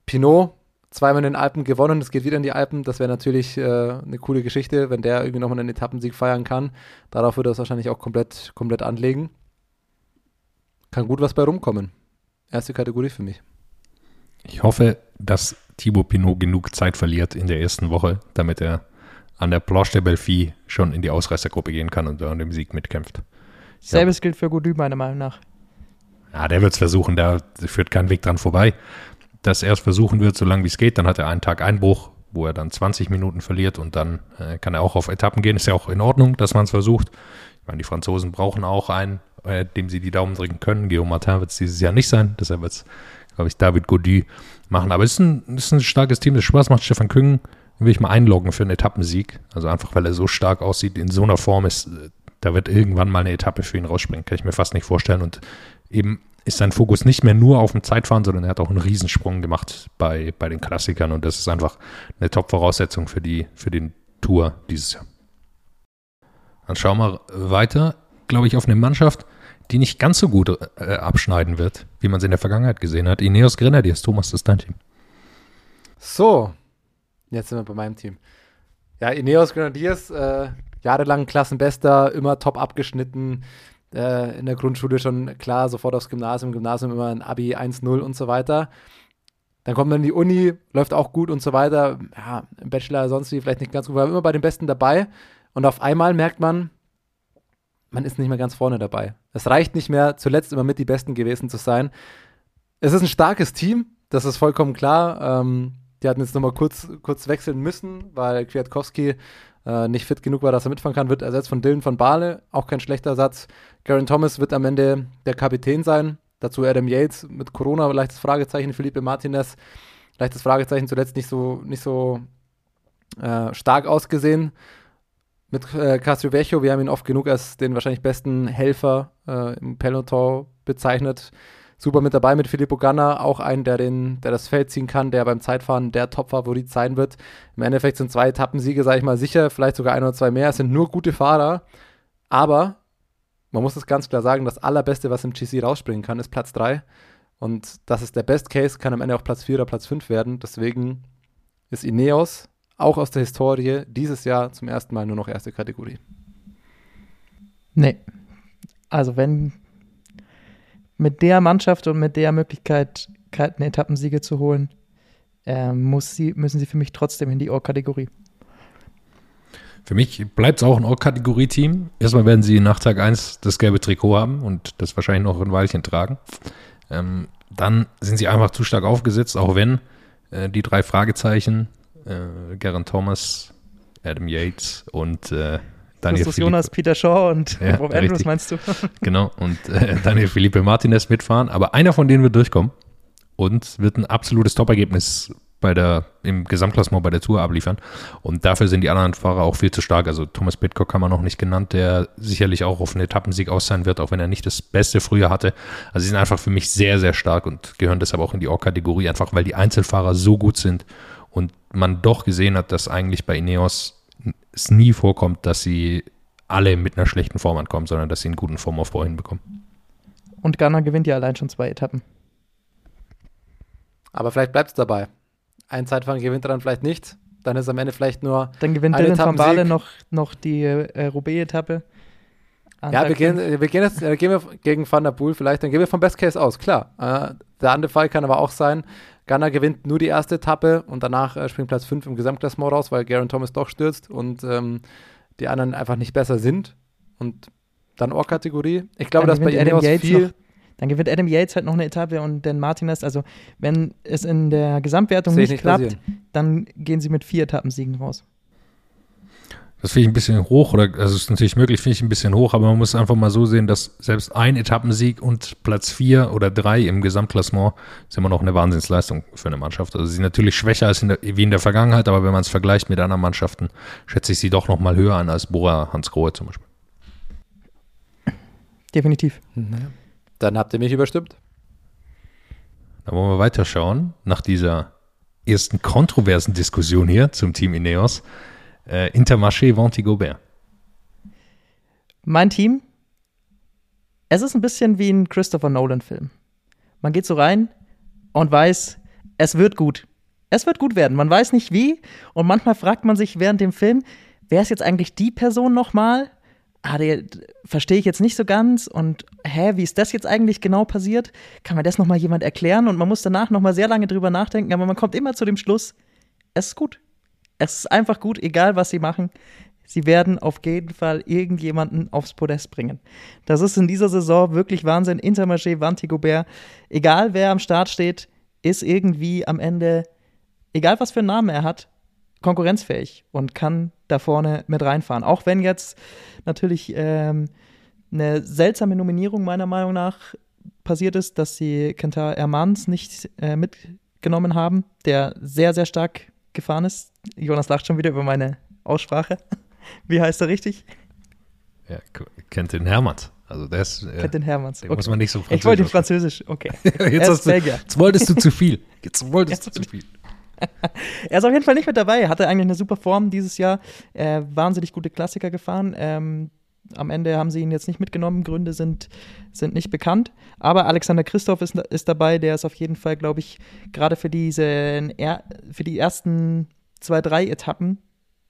Pinot, zweimal in den Alpen gewonnen, es geht wieder in die Alpen. Das wäre natürlich äh, eine coole Geschichte, wenn der irgendwie nochmal einen Etappensieg feiern kann. Darauf würde er es wahrscheinlich auch komplett, komplett anlegen. Kann gut was bei rumkommen. Erste Kategorie für mich. Ich hoffe, dass Thibaut Pinot genug Zeit verliert in der ersten Woche, damit er an der Planche de Belfi schon in die Ausreißergruppe gehen kann und an dem Sieg mitkämpft. Selbes ja. gilt für Godu, meiner Meinung nach. Ja, der wird es versuchen, da führt kein Weg dran vorbei. Dass er es versuchen wird, solange wie es geht, dann hat er einen Tag Einbruch, wo er dann 20 Minuten verliert und dann äh, kann er auch auf Etappen gehen. Ist ja auch in Ordnung, dass man es versucht. Ich meine, die Franzosen brauchen auch einen, äh, dem sie die Daumen drücken können. Guillaume Martin wird es dieses Jahr nicht sein, deshalb wird es, glaube ich, David Godu machen. Aber es ist ein, ist ein starkes Team, das Spaß macht. Stefan Küngen will ich mal einloggen für einen Etappensieg. Also einfach, weil er so stark aussieht, in so einer Form ist, äh, da wird irgendwann mal eine Etappe für ihn rausspringen, kann ich mir fast nicht vorstellen. Und eben ist sein Fokus nicht mehr nur auf dem Zeitfahren, sondern er hat auch einen Riesensprung gemacht bei, bei den Klassikern und das ist einfach eine Top-Voraussetzung für, die, für den Tour dieses Jahr. Dann schauen wir weiter, glaube ich, auf eine Mannschaft, die nicht ganz so gut äh, abschneiden wird, wie man es in der Vergangenheit gesehen hat. Ineos Grenadiers, Thomas, das ist dein Team. So, jetzt sind wir bei meinem Team. Ja, Ineos Grenadiers, äh, jahrelang Klassenbester, immer top abgeschnitten. Äh, in der Grundschule schon klar, sofort aufs Gymnasium, Gymnasium immer ein Abi 1-0 und so weiter. Dann kommt man in die Uni, läuft auch gut und so weiter. Ja, im Bachelor sonst wie vielleicht nicht ganz gut, aber immer bei den Besten dabei. Und auf einmal merkt man, man ist nicht mehr ganz vorne dabei. Es reicht nicht mehr, zuletzt immer mit die Besten gewesen zu sein. Es ist ein starkes Team, das ist vollkommen klar. Ähm, die hatten jetzt nochmal kurz, kurz wechseln müssen, weil Kwiatkowski äh, nicht fit genug war, dass er mitfahren kann, wird ersetzt von Dylan von Bale, auch kein schlechter Satz. Garen Thomas wird am Ende der Kapitän sein. Dazu Adam Yates mit Corona, leichtes Fragezeichen. Felipe Martinez, leichtes Fragezeichen, zuletzt nicht so, nicht so äh, stark ausgesehen. Mit äh, Castro Vecchio, wir haben ihn oft genug als den wahrscheinlich besten Helfer äh, im Peloton bezeichnet super mit dabei mit Filippo Ganna, auch einen, der, der das Feld ziehen kann, der beim Zeitfahren der Top-Favorit sein wird. Im Endeffekt sind zwei Etappensiege, sage ich mal, sicher, vielleicht sogar ein oder zwei mehr. Es sind nur gute Fahrer, aber man muss es ganz klar sagen, das Allerbeste, was im GC rausspringen kann, ist Platz 3. Und das ist der Best Case, kann am Ende auch Platz 4 oder Platz 5 werden. Deswegen ist Ineos auch aus der Historie dieses Jahr zum ersten Mal nur noch erste Kategorie. Nee. Also wenn mit der Mannschaft und mit der Möglichkeit, eine Etappensiege zu holen, äh, muss sie, müssen sie für mich trotzdem in die Ohr-Kategorie. Für mich bleibt es auch ein Ohr-Kategorie-Team. Erstmal werden sie nach Tag 1 das gelbe Trikot haben und das wahrscheinlich noch ein Weilchen tragen. Ähm, dann sind sie einfach zu stark aufgesetzt, auch wenn äh, die drei Fragezeichen, äh, Garen Thomas, Adam Yates und äh, Daniel Justus Jonas, Peter Shaw und ja, Bob Andrews richtig. meinst du? *laughs* Genau, und äh, Daniel Felipe Martinez mitfahren. Aber einer von denen wird durchkommen und wird ein absolutes Top-Ergebnis bei der, im Gesamtklassement bei der Tour abliefern. Und dafür sind die anderen Fahrer auch viel zu stark. Also Thomas Pitcock haben wir noch nicht genannt, der sicherlich auch auf einen Etappensieg aus sein wird, auch wenn er nicht das Beste früher hatte. Also sie sind einfach für mich sehr, sehr stark und gehören deshalb auch in die Or-Kategorie, einfach weil die Einzelfahrer so gut sind man doch gesehen hat, dass eigentlich bei Ineos es nie vorkommt, dass sie alle mit einer schlechten Form ankommen, sondern dass sie einen guten Formaufbau hinbekommen. Und Ghana gewinnt ja allein schon zwei Etappen. Aber vielleicht bleibt es dabei. Ein Zeitfahren gewinnt er dann vielleicht nicht. dann ist am Ende vielleicht nur. Dann gewinnt Dylan van. Baarle noch, noch die äh, Roubaix-Etappe. Ja, wir gehen, wir gehen jetzt äh, gehen wir gegen Van der Poel vielleicht, dann gehen wir vom Best Case aus, klar. Äh, der andere Fall kann aber auch sein, Ghana gewinnt nur die erste Etappe und danach äh, springt Platz 5 im Gesamtklassement raus, weil Garen Thomas doch stürzt und ähm, die anderen einfach nicht besser sind. Und dann Ohr-Kategorie. Ich glaube, Dann dass bei Ineos Yates viel. noch, dann gewinnt Adam Yates halt noch eine Etappe und Dan Martinez. Also, wenn es in der Gesamtwertung nicht, nicht klappt, passieren. dann gehen sie mit vier Etappensiegen raus. Das finde ich ein bisschen hoch, oder also ist natürlich möglich, finde ich ein bisschen hoch, aber man muss einfach mal so sehen, dass selbst ein Etappensieg und Platz vier oder drei im Gesamtklassement ist immer noch eine Wahnsinnsleistung für eine Mannschaft. Also sie sind natürlich schwächer als in der, wie in der Vergangenheit, aber wenn man es vergleicht mit anderen Mannschaften, schätze ich sie doch noch mal höher an als Bora Hans Grohe zum Beispiel. Definitiv. Naja. Dann habt ihr mich überstimmt. Dann wollen wir weiterschauen nach dieser ersten kontroversen Diskussion hier zum Team Ineos. Äh, Intermarché Vanti Gobert. Mein Team, es ist ein bisschen wie ein Christopher Nolan-Film. Man geht so rein und weiß, es wird gut. Es wird gut werden. Man weiß nicht wie. Und manchmal fragt man sich während dem Film, wer ist jetzt eigentlich die Person nochmal? Ah, verstehe ich jetzt nicht so ganz. Und hä, wie ist das jetzt eigentlich genau passiert? Kann mir das nochmal jemand erklären? Und man muss danach nochmal sehr lange drüber nachdenken, aber man kommt immer zu dem Schluss, es ist gut. Es ist einfach gut, egal was sie machen. Sie werden auf jeden Fall irgendjemanden aufs Podest bringen. Das ist in dieser Saison wirklich Wahnsinn. Intermarché, Vanti Gobert, egal wer am Start steht, ist irgendwie am Ende, egal was für einen Namen er hat, konkurrenzfähig und kann da vorne mit reinfahren. Auch wenn jetzt natürlich ähm, eine seltsame Nominierung meiner Meinung nach passiert ist, dass sie Kentar Ermans nicht äh, mitgenommen haben, der sehr, sehr stark gefahren ist. Jonas lacht schon wieder über meine Aussprache. *laughs* Wie heißt er richtig? Ja, kennt den Hermann. Also der ist, äh, Kennt den Hermanns. den muss man nicht so Ich wollte ihn französisch französisch, okay. *laughs* jetzt, du, jetzt wolltest du zu viel. Jetzt *laughs* wolltest Jetzt du zu viel. Er ist auf jeden Fall nicht mit dabei. Er hatte eigentlich eine super Form dieses Jahr. Äh, wahnsinnig gute Klassiker gefahren. Ähm, am Ende haben sie ihn jetzt nicht mitgenommen. Gründe sind, sind nicht bekannt. Aber Alexander Christoph ist, ist dabei. Der ist auf jeden Fall, glaube ich, gerade für, diese, für die ersten zwei, drei Etappen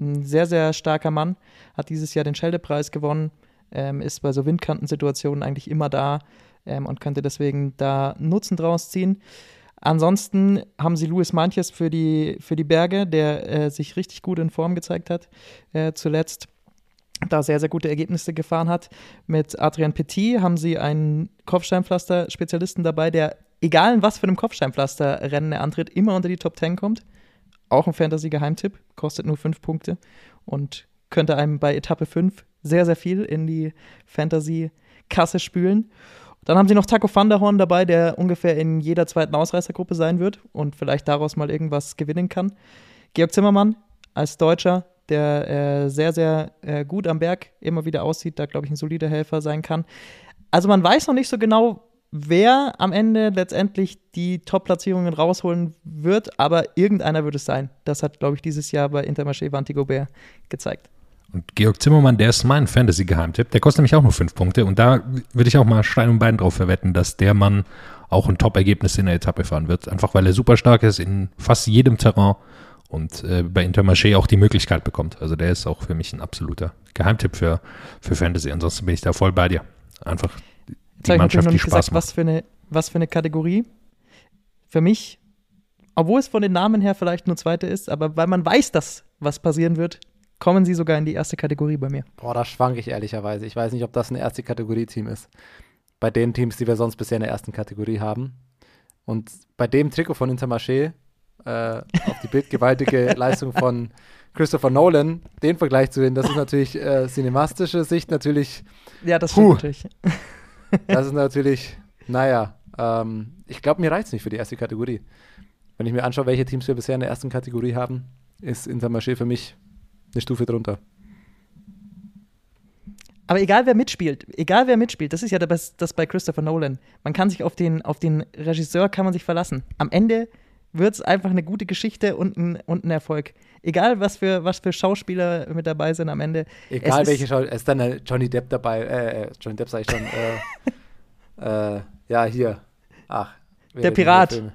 ein sehr, sehr starker Mann. Hat dieses Jahr den Schelde-Preis gewonnen. Ähm, ist bei so Windkantensituationen eigentlich immer da ähm, und könnte deswegen da Nutzen draus ziehen. Ansonsten haben sie Luis Manches für die, für die Berge, der äh, sich richtig gut in Form gezeigt hat, äh, zuletzt da sehr, sehr gute Ergebnisse gefahren hat. Mit Adrian Petit haben sie einen Kopfsteinpflaster-Spezialisten dabei, der, egal in was für einem Kopfsteinpflaster-Rennen er antritt, immer unter die Top 10 kommt. Auch ein Fantasy-Geheimtipp, kostet nur 5 Punkte und könnte einem bei Etappe 5 sehr, sehr viel in die Fantasy-Kasse spülen. Dann haben sie noch Taco van der Horn dabei, der ungefähr in jeder zweiten Ausreißergruppe sein wird und vielleicht daraus mal irgendwas gewinnen kann. Georg Zimmermann als Deutscher, der äh, sehr, sehr äh, gut am Berg immer wieder aussieht, da glaube ich ein solider Helfer sein kann. Also man weiß noch nicht so genau, wer am Ende letztendlich die Top-Platzierungen rausholen wird, aber irgendeiner wird es sein. Das hat, glaube ich, dieses Jahr bei Intermarché Vanti Gobert gezeigt. Und Georg Zimmermann, der ist mein Fantasy-Geheimtipp. Der kostet nämlich auch nur fünf Punkte. Und da würde ich auch mal Stein und Bein drauf verwetten, dass der Mann auch ein Top-Ergebnis in der Etappe fahren wird. Einfach weil er super stark ist in fast jedem Terrain und äh, bei Intermarché auch die Möglichkeit bekommt. Also der ist auch für mich ein absoluter Geheimtipp für, für Fantasy. Ansonsten bin ich da voll bei dir. Einfach die Mannschaft, noch die nicht Spaß gesagt, macht. was für, eine, was für eine Kategorie. Für mich, obwohl es von den Namen her vielleicht nur zweite ist, aber weil man weiß, dass was passieren wird, kommen sie sogar in die erste Kategorie bei mir. Boah, da schwank ich ehrlicherweise. Ich weiß nicht, ob das ein erste Kategorie-Team ist. Bei den Teams, die wir sonst bisher in der ersten Kategorie haben. Und bei dem Trikot von Intermarché, äh, auf die bildgewaltige *laughs* Leistung von Christopher Nolan, den Vergleich zu sehen, das ist natürlich äh, cinemastische Sicht natürlich, Ja, das Puh. stimmt natürlich. Das ist natürlich, naja, ähm, ich glaube, mir reizt nicht für die erste Kategorie. Wenn ich mir anschaue, welche Teams wir bisher in der ersten Kategorie haben, ist Intermarché für mich eine Stufe drunter. Aber egal wer mitspielt, egal wer mitspielt, das ist ja das, das bei Christopher Nolan. Man kann sich auf den, auf den Regisseur kann man sich verlassen. Am Ende wird es einfach eine gute Geschichte und ein, und ein Erfolg. Egal was für, was für Schauspieler mit dabei sind am Ende. Egal Es welche Schau, es ist dann Johnny Depp dabei, äh, äh, Johnny Depp sag ich schon, äh, *laughs* äh, ja, hier, ach. Der Pirat. *laughs*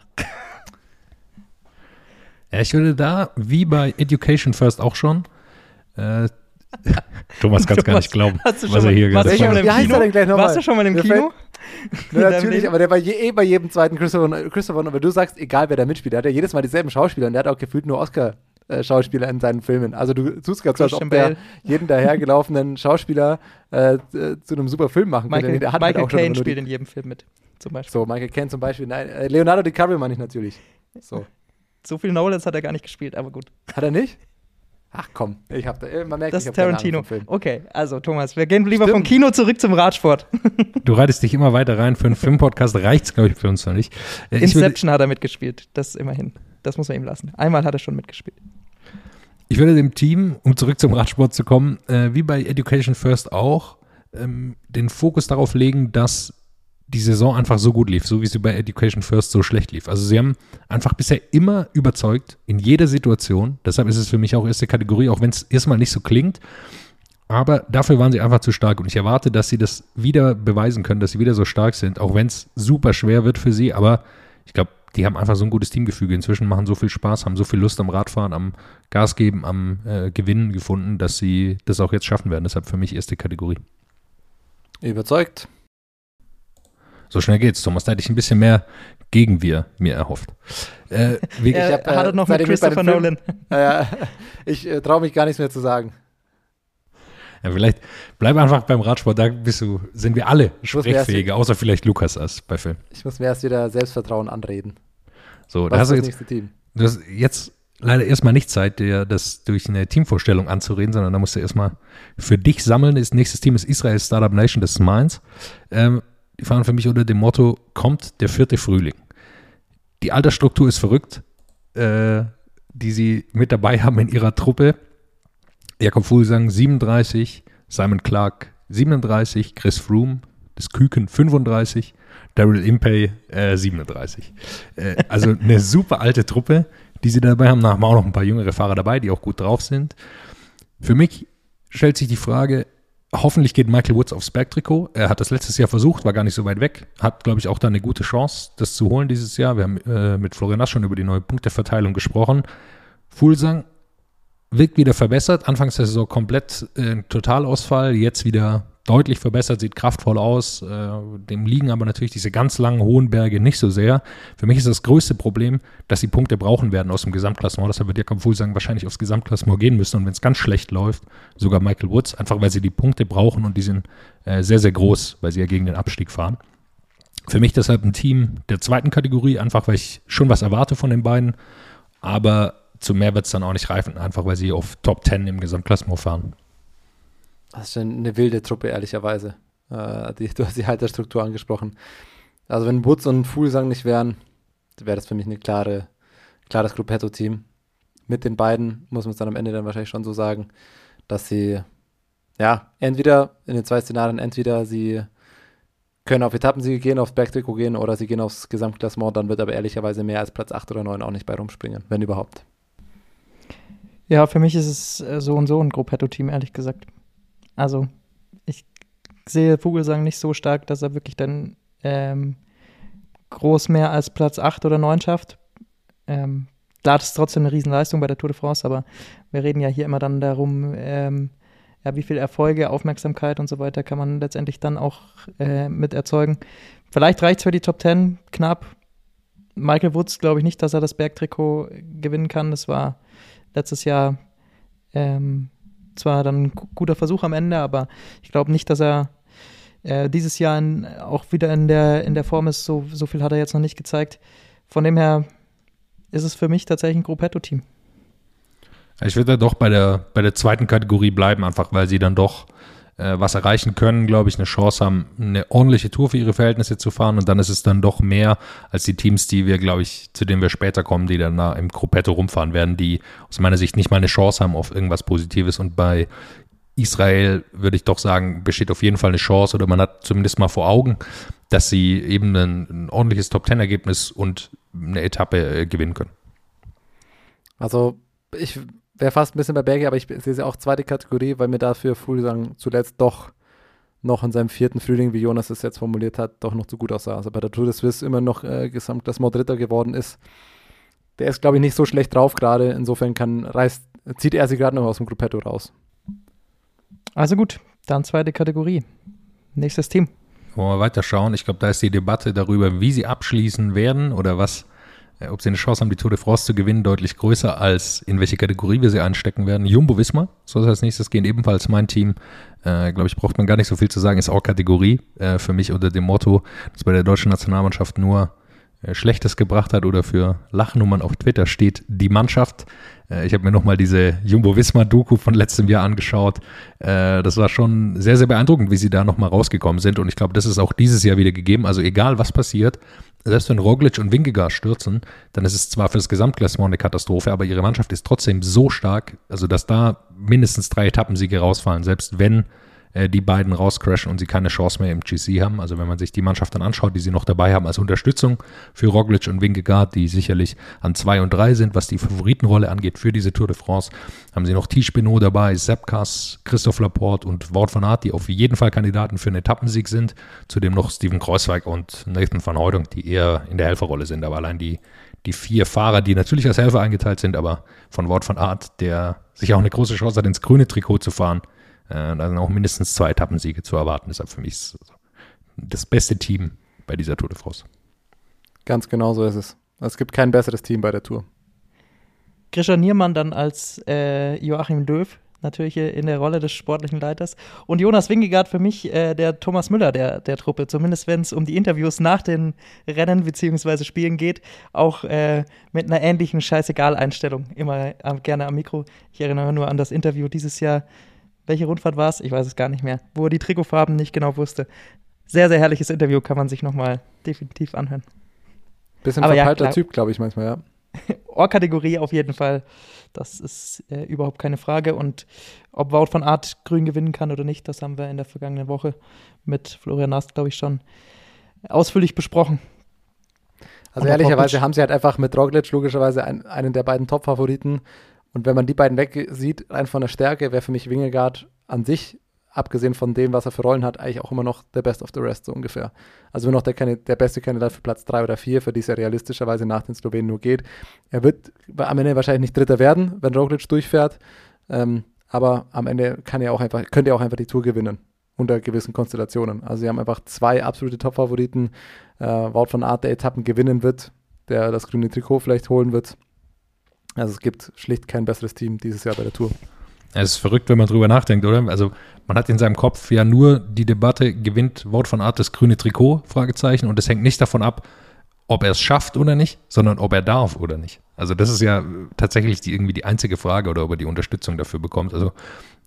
Ja, ich würde da, wie bei Education First auch schon, äh, *laughs* Thomas kann es gar nicht glauben, was er hier warst du gerade schon mal sagt. im Wie heißt Kino? er denn gleich nochmal? Warst du schon mal im Kino? *laughs* Deinem natürlich, aber der war je, eh bei jedem zweiten Christopher, Christopher, aber du sagst, egal wer da mitspielt, der hat ja jedes Mal dieselben Schauspieler und der hat auch gefühlt nur Oscar-Schauspieler in seinen Filmen. Also du tust gerade so, als ob der jeden dahergelaufenen Schauspieler äh, zu einem super Film machen. Michael, der hat halt Michael immer Caine die- spielt in jedem Film mit, zum Beispiel. So, Michael Caine zum Beispiel. Nein, äh, Leonardo DiCaprio meine ich natürlich. So. *laughs* So viel Nolans hat er gar nicht gespielt, aber gut. Hat er nicht? Ach komm, ich hab da, äh, man merkt, Das ich ist Tarantino. vom Film. Okay, also Thomas, wir gehen lieber vom Stimmt. Kino zurück zum Radsport. *laughs* Du reitest dich immer weiter rein. Für einen Filmpodcast reicht es, glaube ich, für uns noch nicht. Äh, Ich Inception hat er mitgespielt, das immerhin. Das muss man ihm lassen. Einmal hat er schon mitgespielt. ich würde dem Team, um zurück zum Radsport zu kommen, äh, wie bei Education First auch, ähm, den Fokus darauf legen, dass die Saison einfach so gut lief, so wie sie bei Education First so schlecht lief. Also sie haben einfach bisher immer überzeugt, in jeder Situation. Deshalb ist es für mich auch erste Kategorie, auch wenn es erstmal nicht so klingt. Aber dafür waren sie einfach zu stark und ich erwarte, dass sie das wieder beweisen können, dass sie wieder so stark sind, auch wenn es super schwer wird für sie. Aber ich glaube, die haben einfach so ein gutes Teamgefüge. Inzwischen machen so viel Spaß, haben so viel Lust am Radfahren, am Gas geben, am äh, Gewinnen gefunden, dass sie das auch jetzt schaffen werden. Deshalb für mich erste Kategorie. Überzeugt. So schnell geht's, Thomas. Da hätte ich ein bisschen mehr Gegenwehr mir erhofft. Äh, wie, Er hab, äh, hat er noch mit ich Christopher Nolan. *laughs* Äh, ich äh, traue mich gar nichts mehr zu sagen. ja, vielleicht bleib einfach beim Radsport, da bist du, sind wir alle sprechfähiger, außer vielleicht Lukas als bei Film. Ich muss mir erst wieder Selbstvertrauen anreden. So, da Was hast ist du das jetzt, nächste Team? du hast jetzt leider erstmal nicht Zeit, dir das durch eine Teamvorstellung anzureden, sondern da musst du erstmal für dich sammeln. Das nächste Team ist Israel Startup Nation, das ist meins. Ähm, die fahren für mich unter dem Motto, kommt der vierte Frühling. Die Altersstruktur ist verrückt, äh, die sie mit dabei haben in ihrer Truppe. Jakob Fuglsang 37, Simon Clark 37, Chris Froome, das Küken 35, Daryl Impey äh, 37. Äh, also eine *laughs* super alte Truppe, die sie dabei haben. Da haben wir auch noch ein paar jüngere Fahrer dabei, die auch gut drauf sind. Für mich stellt sich die Frage, hoffentlich geht Michael Woods aufs Bergtrikot. Er hat das letztes Jahr versucht, war gar nicht so weit weg. Hat, glaube ich, auch da eine gute Chance, das zu holen dieses Jahr. Wir haben äh, mit Florian Nass schon über die neue Punkteverteilung gesprochen. Fulsang wirkt wieder verbessert. Anfangs der Saison komplett äh, Totalausfall, jetzt wieder deutlich verbessert, sieht kraftvoll aus. Äh, dem liegen aber natürlich diese ganz langen hohen Berge nicht so sehr. Für mich ist das größte Problem, dass sie Punkte brauchen werden aus dem Gesamtklassement. Deshalb wird Jakob Fulsang wahrscheinlich aufs Gesamtklassement gehen müssen und wenn es ganz schlecht läuft, sogar Michael Woods, einfach weil sie die Punkte brauchen und die sind äh, sehr, sehr groß, weil sie ja gegen den Abstieg fahren. Für mich deshalb ein Team der zweiten Kategorie, einfach weil ich schon was erwarte von den beiden, aber zu mehr wird es dann auch nicht reifen, einfach weil sie auf Top 10 im Gesamtklassement fahren. Das ist eine wilde Truppe, ehrlicherweise. Äh, die, du hast die Halterstruktur angesprochen. Also wenn Woods und Fuglsang nicht wären, wäre das für mich ein klare, klares Gruppetto-Team. Mit den beiden muss man es dann am Ende dann wahrscheinlich schon so sagen, dass sie, ja, entweder in den zwei Szenarien, entweder sie können auf Etappensiege gehen, aufs Bergtrikot gehen oder sie gehen aufs Gesamtklassement, dann wird aber ehrlicherweise mehr als Platz 8 oder 9 auch nicht bei rumspringen, wenn überhaupt. Ja, für mich ist es äh, so und so ein Gruppetto-Team, ehrlich gesagt. Also, ich sehe Vogelsang nicht so stark, dass er wirklich dann ähm, groß mehr als Platz 8 oder 9 schafft. Ähm, da es trotzdem eine Riesenleistung bei der Tour de France, aber wir reden ja hier immer dann darum, ähm, ja, wie viel Erfolge, Aufmerksamkeit und so weiter kann man letztendlich dann auch äh, mit erzeugen. Vielleicht reicht es für die Top 10 knapp. Michael Woods glaube ich nicht, dass er das Bergtrikot gewinnen kann. Das war letztes Jahr ähm, zwar dann ein gu- guter Versuch am Ende, aber ich glaube nicht, dass er äh, dieses Jahr in, auch wieder in der, in der Form ist. So, so viel hat er jetzt noch nicht gezeigt. Von dem her ist es für mich tatsächlich ein Gruppetto-Team. Ich würde da doch bei der, bei der zweiten Kategorie bleiben, einfach weil sie dann doch äh, was erreichen können, glaube ich, eine Chance haben, eine ordentliche Tour für ihre Verhältnisse zu fahren. Und dann ist es dann doch mehr als die Teams, die wir, glaube ich, zu denen wir später kommen, die dann da im Gruppetto rumfahren werden, die aus meiner Sicht nicht mal eine Chance haben auf irgendwas Positives. Und bei Israel würde ich doch sagen, besteht auf jeden Fall eine Chance oder man hat zumindest mal vor Augen, dass sie eben ein, ein ordentliches Top-10-Ergebnis und eine Etappe äh, gewinnen können. Also ich wäre fast ein bisschen bei Berge, aber ich sehe sie auch zweite Kategorie, weil mir dafür Fulsang zuletzt doch noch in seinem vierten Frühling, wie Jonas es jetzt formuliert hat, doch noch zu gut aussah. Also bei der Tour de Suisse immer noch äh, Gesamtklassement Dritter geworden ist. der ist, glaube ich, nicht so schlecht drauf gerade. Insofern kann, reißt, zieht er sie gerade noch aus dem Gruppetto raus. Also gut, dann zweite Kategorie. Nächstes Team. Wollen wir weiterschauen? Ich glaube, da ist die Debatte darüber, wie sie abschließen werden oder was, äh, ob sie eine Chance haben, die Tour de France zu gewinnen, deutlich größer als in welche Kategorie wir sie einstecken werden. Jumbo Wismar soll es als nächstes gehen, ebenfalls mein Team. Äh, glaube ich, braucht man gar nicht so viel zu sagen, ist auch Kategorie äh, für mich unter dem Motto, dass bei der deutschen Nationalmannschaft nur äh, Schlechtes gebracht hat oder für Lachnummern auf Twitter steht die Mannschaft. Äh, ich habe mir nochmal diese Jumbo-Visma-Doku von letztem Jahr angeschaut. Äh, das war schon sehr, sehr beeindruckend, wie sie da nochmal rausgekommen sind. Und ich glaube, das ist auch dieses Jahr wieder gegeben. Also egal, was passiert, selbst wenn Roglic und Wingegaard stürzen, dann ist es zwar für das Gesamtklassement eine Katastrophe, aber ihre Mannschaft ist trotzdem so stark, also dass da mindestens drei Etappensiege rausfallen, selbst wenn die beiden rauscrashen und sie keine Chance mehr im GC haben. Also wenn man sich die Mannschaft dann anschaut, die sie noch dabei haben als Unterstützung für Roglic und Wingegaard, die sicherlich an zwei und drei sind, was die Favoritenrolle angeht für diese Tour de France, haben sie noch Tisch Pinot dabei, Seppkas, Christoph Laporte und Wout van Aert, die auf jeden Fall Kandidaten für einen Etappensieg sind. Zudem noch Steven Kreuzweig und Nathan van Heudung, die eher in der Helferrolle sind. Aber allein die, die vier Fahrer, die natürlich als Helfer eingeteilt sind, aber von Wout van Aert, der sich auch eine große Chance hat, ins grüne Trikot zu fahren, äh, da sind auch mindestens zwei Etappensiege zu erwarten. Deshalb für mich das beste Team bei dieser Tour de France. Ganz genau so ist es. Es gibt kein besseres Team bei der Tour. Grisha Niermann dann als äh, Joachim Löw, natürlich in der Rolle des sportlichen Leiters. Und Jonas Wingegaard für mich äh, der Thomas Müller der, der Truppe, zumindest wenn es um die Interviews nach den Rennen bzw. Spielen geht, auch äh, mit einer ähnlichen Scheißegal-Einstellung. Immer äh, gerne am Mikro. Ich erinnere nur an das Interview dieses Jahr welche Rundfahrt war es? Ich weiß es gar nicht mehr. Wo er die Trikotfarben nicht genau wusste. Sehr, sehr herrliches Interview, kann man sich nochmal definitiv anhören. Bisschen Aber verpeilter ja, Typ, glaube ich, manchmal, ja. *laughs* Ohrkategorie auf jeden Fall. Das ist äh, überhaupt keine Frage. Und ob Wout von Art grün gewinnen kann oder nicht, das haben wir in der vergangenen Woche mit Florian Nast, glaube ich, schon ausführlich besprochen. Also ehrlicherweise haben sie halt einfach mit Roglic logischerweise ein, einen der beiden Top-Favoriten und wenn man die beiden wegsieht, rein von der Stärke, wäre für mich Wingegaard an sich, abgesehen von dem, was er für Rollen hat, eigentlich auch immer noch der Best of the Rest, so ungefähr. Also immer noch der, der beste Kandidat für Platz 3 oder 4, für die es ja realistischerweise nach den Slowenen nur geht. Er wird am Ende wahrscheinlich nicht Dritter werden, wenn Roglic durchfährt. Ähm, aber am Ende kann er auch einfach, könnte er auch einfach die Tour gewinnen unter gewissen Konstellationen. Also sie haben einfach zwei absolute Top-Favoriten. Äh, Wout von Art, der Etappen gewinnen wird, der das grüne Trikot vielleicht holen wird. Also es gibt schlicht kein besseres Team dieses Jahr bei der Tour. Es ist verrückt, wenn man drüber nachdenkt, oder? Also man hat in seinem Kopf ja nur die Debatte, gewinnt Wort von Art das grüne Trikot, Fragezeichen, und es hängt nicht davon ab, ob er es schafft oder nicht, sondern ob er darf oder nicht. Also das ist ja tatsächlich die, irgendwie die einzige Frage oder ob er die Unterstützung dafür bekommt. Also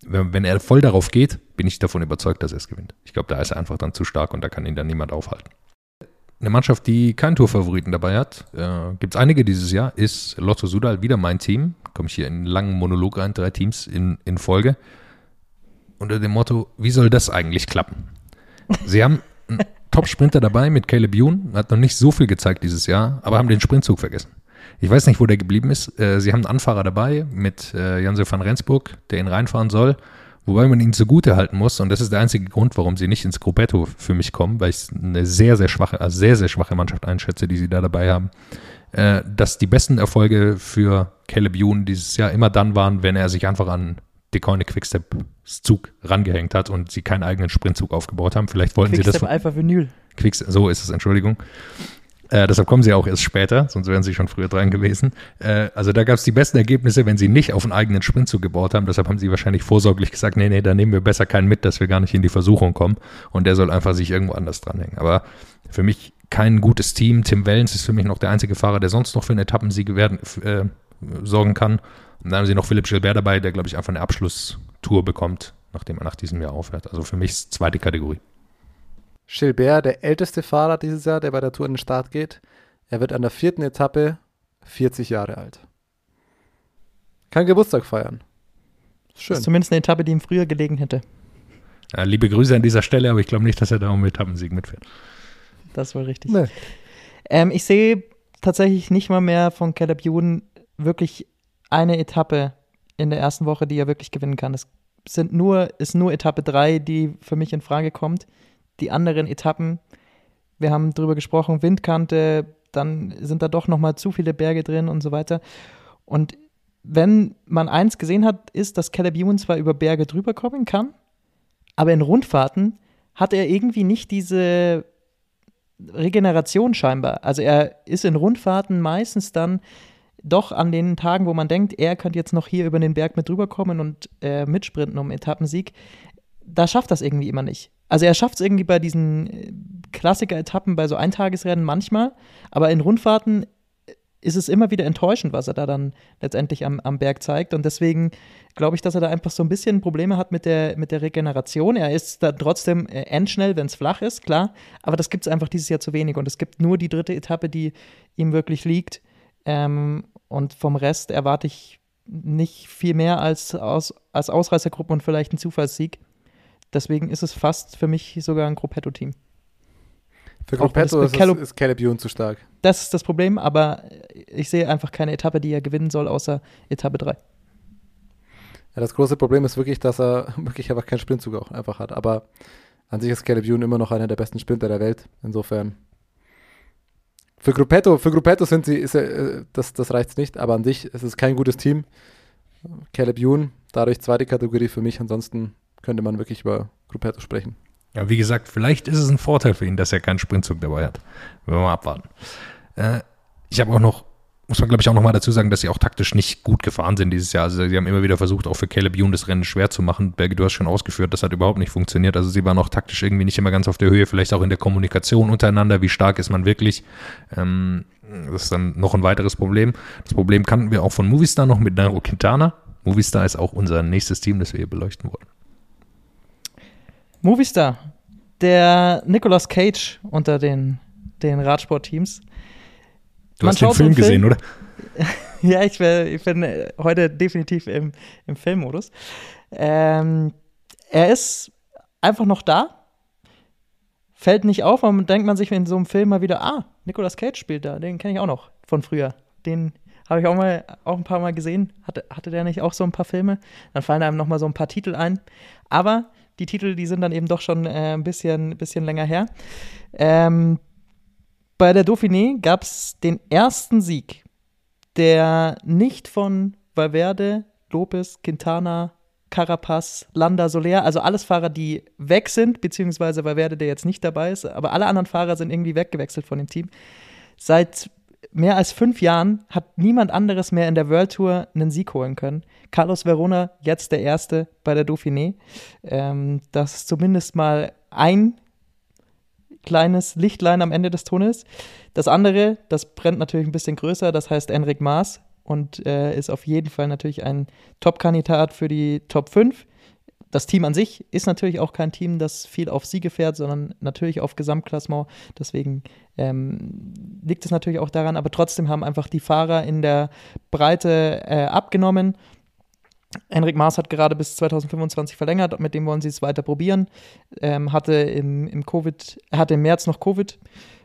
wenn, wenn er voll darauf geht, bin ich davon überzeugt, dass er es gewinnt. Ich glaube, da ist er einfach dann zu stark und da kann ihn dann niemand aufhalten. Eine Mannschaft, die keinen Tourfavoriten dabei hat, äh, gibt es einige dieses Jahr, ist Lotto Sudal wieder mein Team. Komme ich hier in einen langen Monolog rein, drei Teams in, in Folge. Unter dem Motto, wie soll das eigentlich klappen? Sie haben einen *laughs* Top-Sprinter dabei mit Caleb Youn, hat noch nicht so viel gezeigt dieses Jahr, aber haben den Sprintzug vergessen. Ich weiß nicht, wo der geblieben ist. Äh, sie haben einen Anfahrer dabei mit äh, Janse van Rensburg, der ihn reinfahren soll. Wobei man ihnen zugute halten muss, und das ist der einzige Grund, warum sie nicht ins Gruppetto für mich kommen, weil ich eine sehr, sehr schwache, also sehr, sehr schwache Mannschaft einschätze, die sie da dabei haben, äh, dass die besten Erfolge für Caleb Youn dieses Jahr immer dann waren, wenn er sich einfach an Decoyne Quickstep Zug rangehängt hat und sie keinen eigenen Sprintzug aufgebaut haben. Vielleicht wollten Quickstep sie das. Alpha Vinyl. Quickstep, so ist es, Entschuldigung. Äh, deshalb kommen sie auch erst später, sonst wären sie schon früher dran gewesen. Äh, also da gab es die besten Ergebnisse, wenn sie nicht auf einen eigenen Sprint zugebaut haben. Deshalb haben sie wahrscheinlich vorsorglich gesagt, nee, nee, da nehmen wir besser keinen mit, dass wir gar nicht in die Versuchung kommen. Und der soll einfach sich irgendwo anders dranhängen. Aber für mich kein gutes Team. Tim Wellens ist für mich noch der einzige Fahrer, der sonst noch für einen Etappensieg werden, äh, sorgen kann. Und dann haben sie noch Philipp Gilbert dabei, der, glaube ich, einfach eine Abschlusstour bekommt, nachdem er nach diesem Jahr aufhört. Also für mich zweite Kategorie. Gilbert, der älteste Fahrer dieses Jahr, der bei der Tour in den Start geht. Er wird an der vierten Etappe 40 Jahre alt. Kann Geburtstag feiern. Schön. Das ist zumindest eine Etappe, die ihm früher gelegen hätte. Ja, liebe Grüße an dieser Stelle, aber ich glaube nicht, dass er da um Etappensieg mitfährt. Das war richtig. Nee. Ähm, ich sehe tatsächlich nicht mal mehr von Caleb Ewan wirklich eine Etappe in der ersten Woche, die er wirklich gewinnen kann. Es sind nur, ist nur Etappe 3, die für mich in Frage kommt die anderen Etappen, wir haben darüber gesprochen, Windkante, dann sind da doch nochmal zu viele Berge drin und so weiter. Und wenn man eins gesehen hat, ist, dass Caleb Ewan zwar über Berge drüber kommen kann, aber in Rundfahrten hat er irgendwie nicht diese Regeneration scheinbar. Also er ist in Rundfahrten meistens dann doch an den Tagen, wo man denkt, er könnte jetzt noch hier über den Berg mit drüber kommen und äh, mitsprinten um Etappensieg, da schafft das irgendwie immer nicht. Also er schafft es irgendwie bei diesen äh, Klassiker-Etappen, bei so Eintagesrennen manchmal, aber in Rundfahrten ist es immer wieder enttäuschend, was er da dann letztendlich am, am Berg zeigt. Und deswegen glaube ich, dass er da einfach so ein bisschen Probleme hat mit der, mit der Regeneration. Er ist da trotzdem äh, endschnell, wenn es flach ist, klar. Aber das gibt es einfach dieses Jahr zu wenig. Und es gibt nur die dritte Etappe, die ihm wirklich liegt. Ähm, und vom Rest erwarte ich nicht viel mehr als, aus, als Ausreißergruppe und vielleicht einen Zufallssieg. Deswegen ist es fast für mich sogar ein Gruppetto-Team. Für Gruppetto ist, Caleb, ist Caleb Ewan zu stark. Das ist das Problem, aber ich sehe einfach keine Etappe, die er gewinnen soll, außer Etappe 3. Ja, das große Problem ist wirklich, dass er *laughs* wirklich einfach keinen Sprintzug auch einfach hat. Aber an sich ist Caleb Ewan immer noch einer der besten Sprinter der Welt. Insofern. Für Gruppetto, für Gruppetto sind sie, ist, äh, das, das reicht nicht, aber an sich ist es kein gutes Team. Caleb Ewan, dadurch zweite Kategorie für mich. Ansonsten könnte man wirklich über Gruppetto sprechen. Ja, wie gesagt, vielleicht ist es ein Vorteil für ihn, dass er keinen Sprintzug dabei hat. Wenn wir mal abwarten. Äh, ich habe auch noch, muss man glaube ich auch noch mal dazu sagen, dass sie auch taktisch nicht gut gefahren sind dieses Jahr. Also sie haben immer wieder versucht, auch für Caleb Youn das Rennen schwer zu machen. Berge, du hast schon ausgeführt, das hat überhaupt nicht funktioniert. Also sie waren auch taktisch irgendwie nicht immer ganz auf der Höhe, vielleicht auch in der Kommunikation untereinander. Wie stark ist man wirklich? Ähm, das ist dann noch ein weiteres Problem. Das Problem kannten wir auch von Movistar noch mit Nairo Quintana. Movistar ist auch unser nächstes Team, das wir hier beleuchten wollen. Movistar, der Nicolas Cage unter den, den Radsportteams. Du Man hast den Film, Film gesehen, oder? *laughs* ja, ich, wär, ich bin heute definitiv im, im Filmmodus. Ähm, er ist einfach noch da, fällt nicht auf, und denkt man sich in so einem Film mal wieder, ah, Nicolas Cage spielt da, den kenne ich auch noch von früher. Den habe ich auch mal auch ein paar Mal gesehen. Hatte, hatte der nicht auch so ein paar Filme? Dann fallen einem noch mal so ein paar Titel ein. Aber die Titel, die sind dann eben doch schon äh, ein bisschen, bisschen länger her. Ähm, bei der Dauphiné gab es den ersten Sieg, der nicht von Valverde, Lopez, Quintana, Carapaz, Landa, Soler, also alles Fahrer, die weg sind, beziehungsweise Valverde, der jetzt nicht dabei ist, aber alle anderen Fahrer sind irgendwie weggewechselt von dem Team. Seit mehr als fünf Jahren hat niemand anderes mehr in der World Tour einen Sieg holen können. Carlos Verona jetzt der Erste bei der Dauphiné. Ähm, das ist zumindest mal ein kleines Lichtlein am Ende des Tunnels. Das andere, das brennt natürlich ein bisschen größer, das heißt Enric Maas und äh, ist auf jeden Fall natürlich ein Top-Kandidat für die Top 5 das Team an sich ist natürlich auch kein Team, das viel auf Siege fährt, sondern natürlich auf Gesamtklassement. Deswegen ähm, liegt es natürlich auch daran, aber trotzdem haben einfach die Fahrer in der Breite äh, abgenommen. Henrik Maas hat gerade bis 2025 verlängert, mit dem wollen sie es weiter probieren. Ähm, hatte im, im Covid, hatte im März noch Covid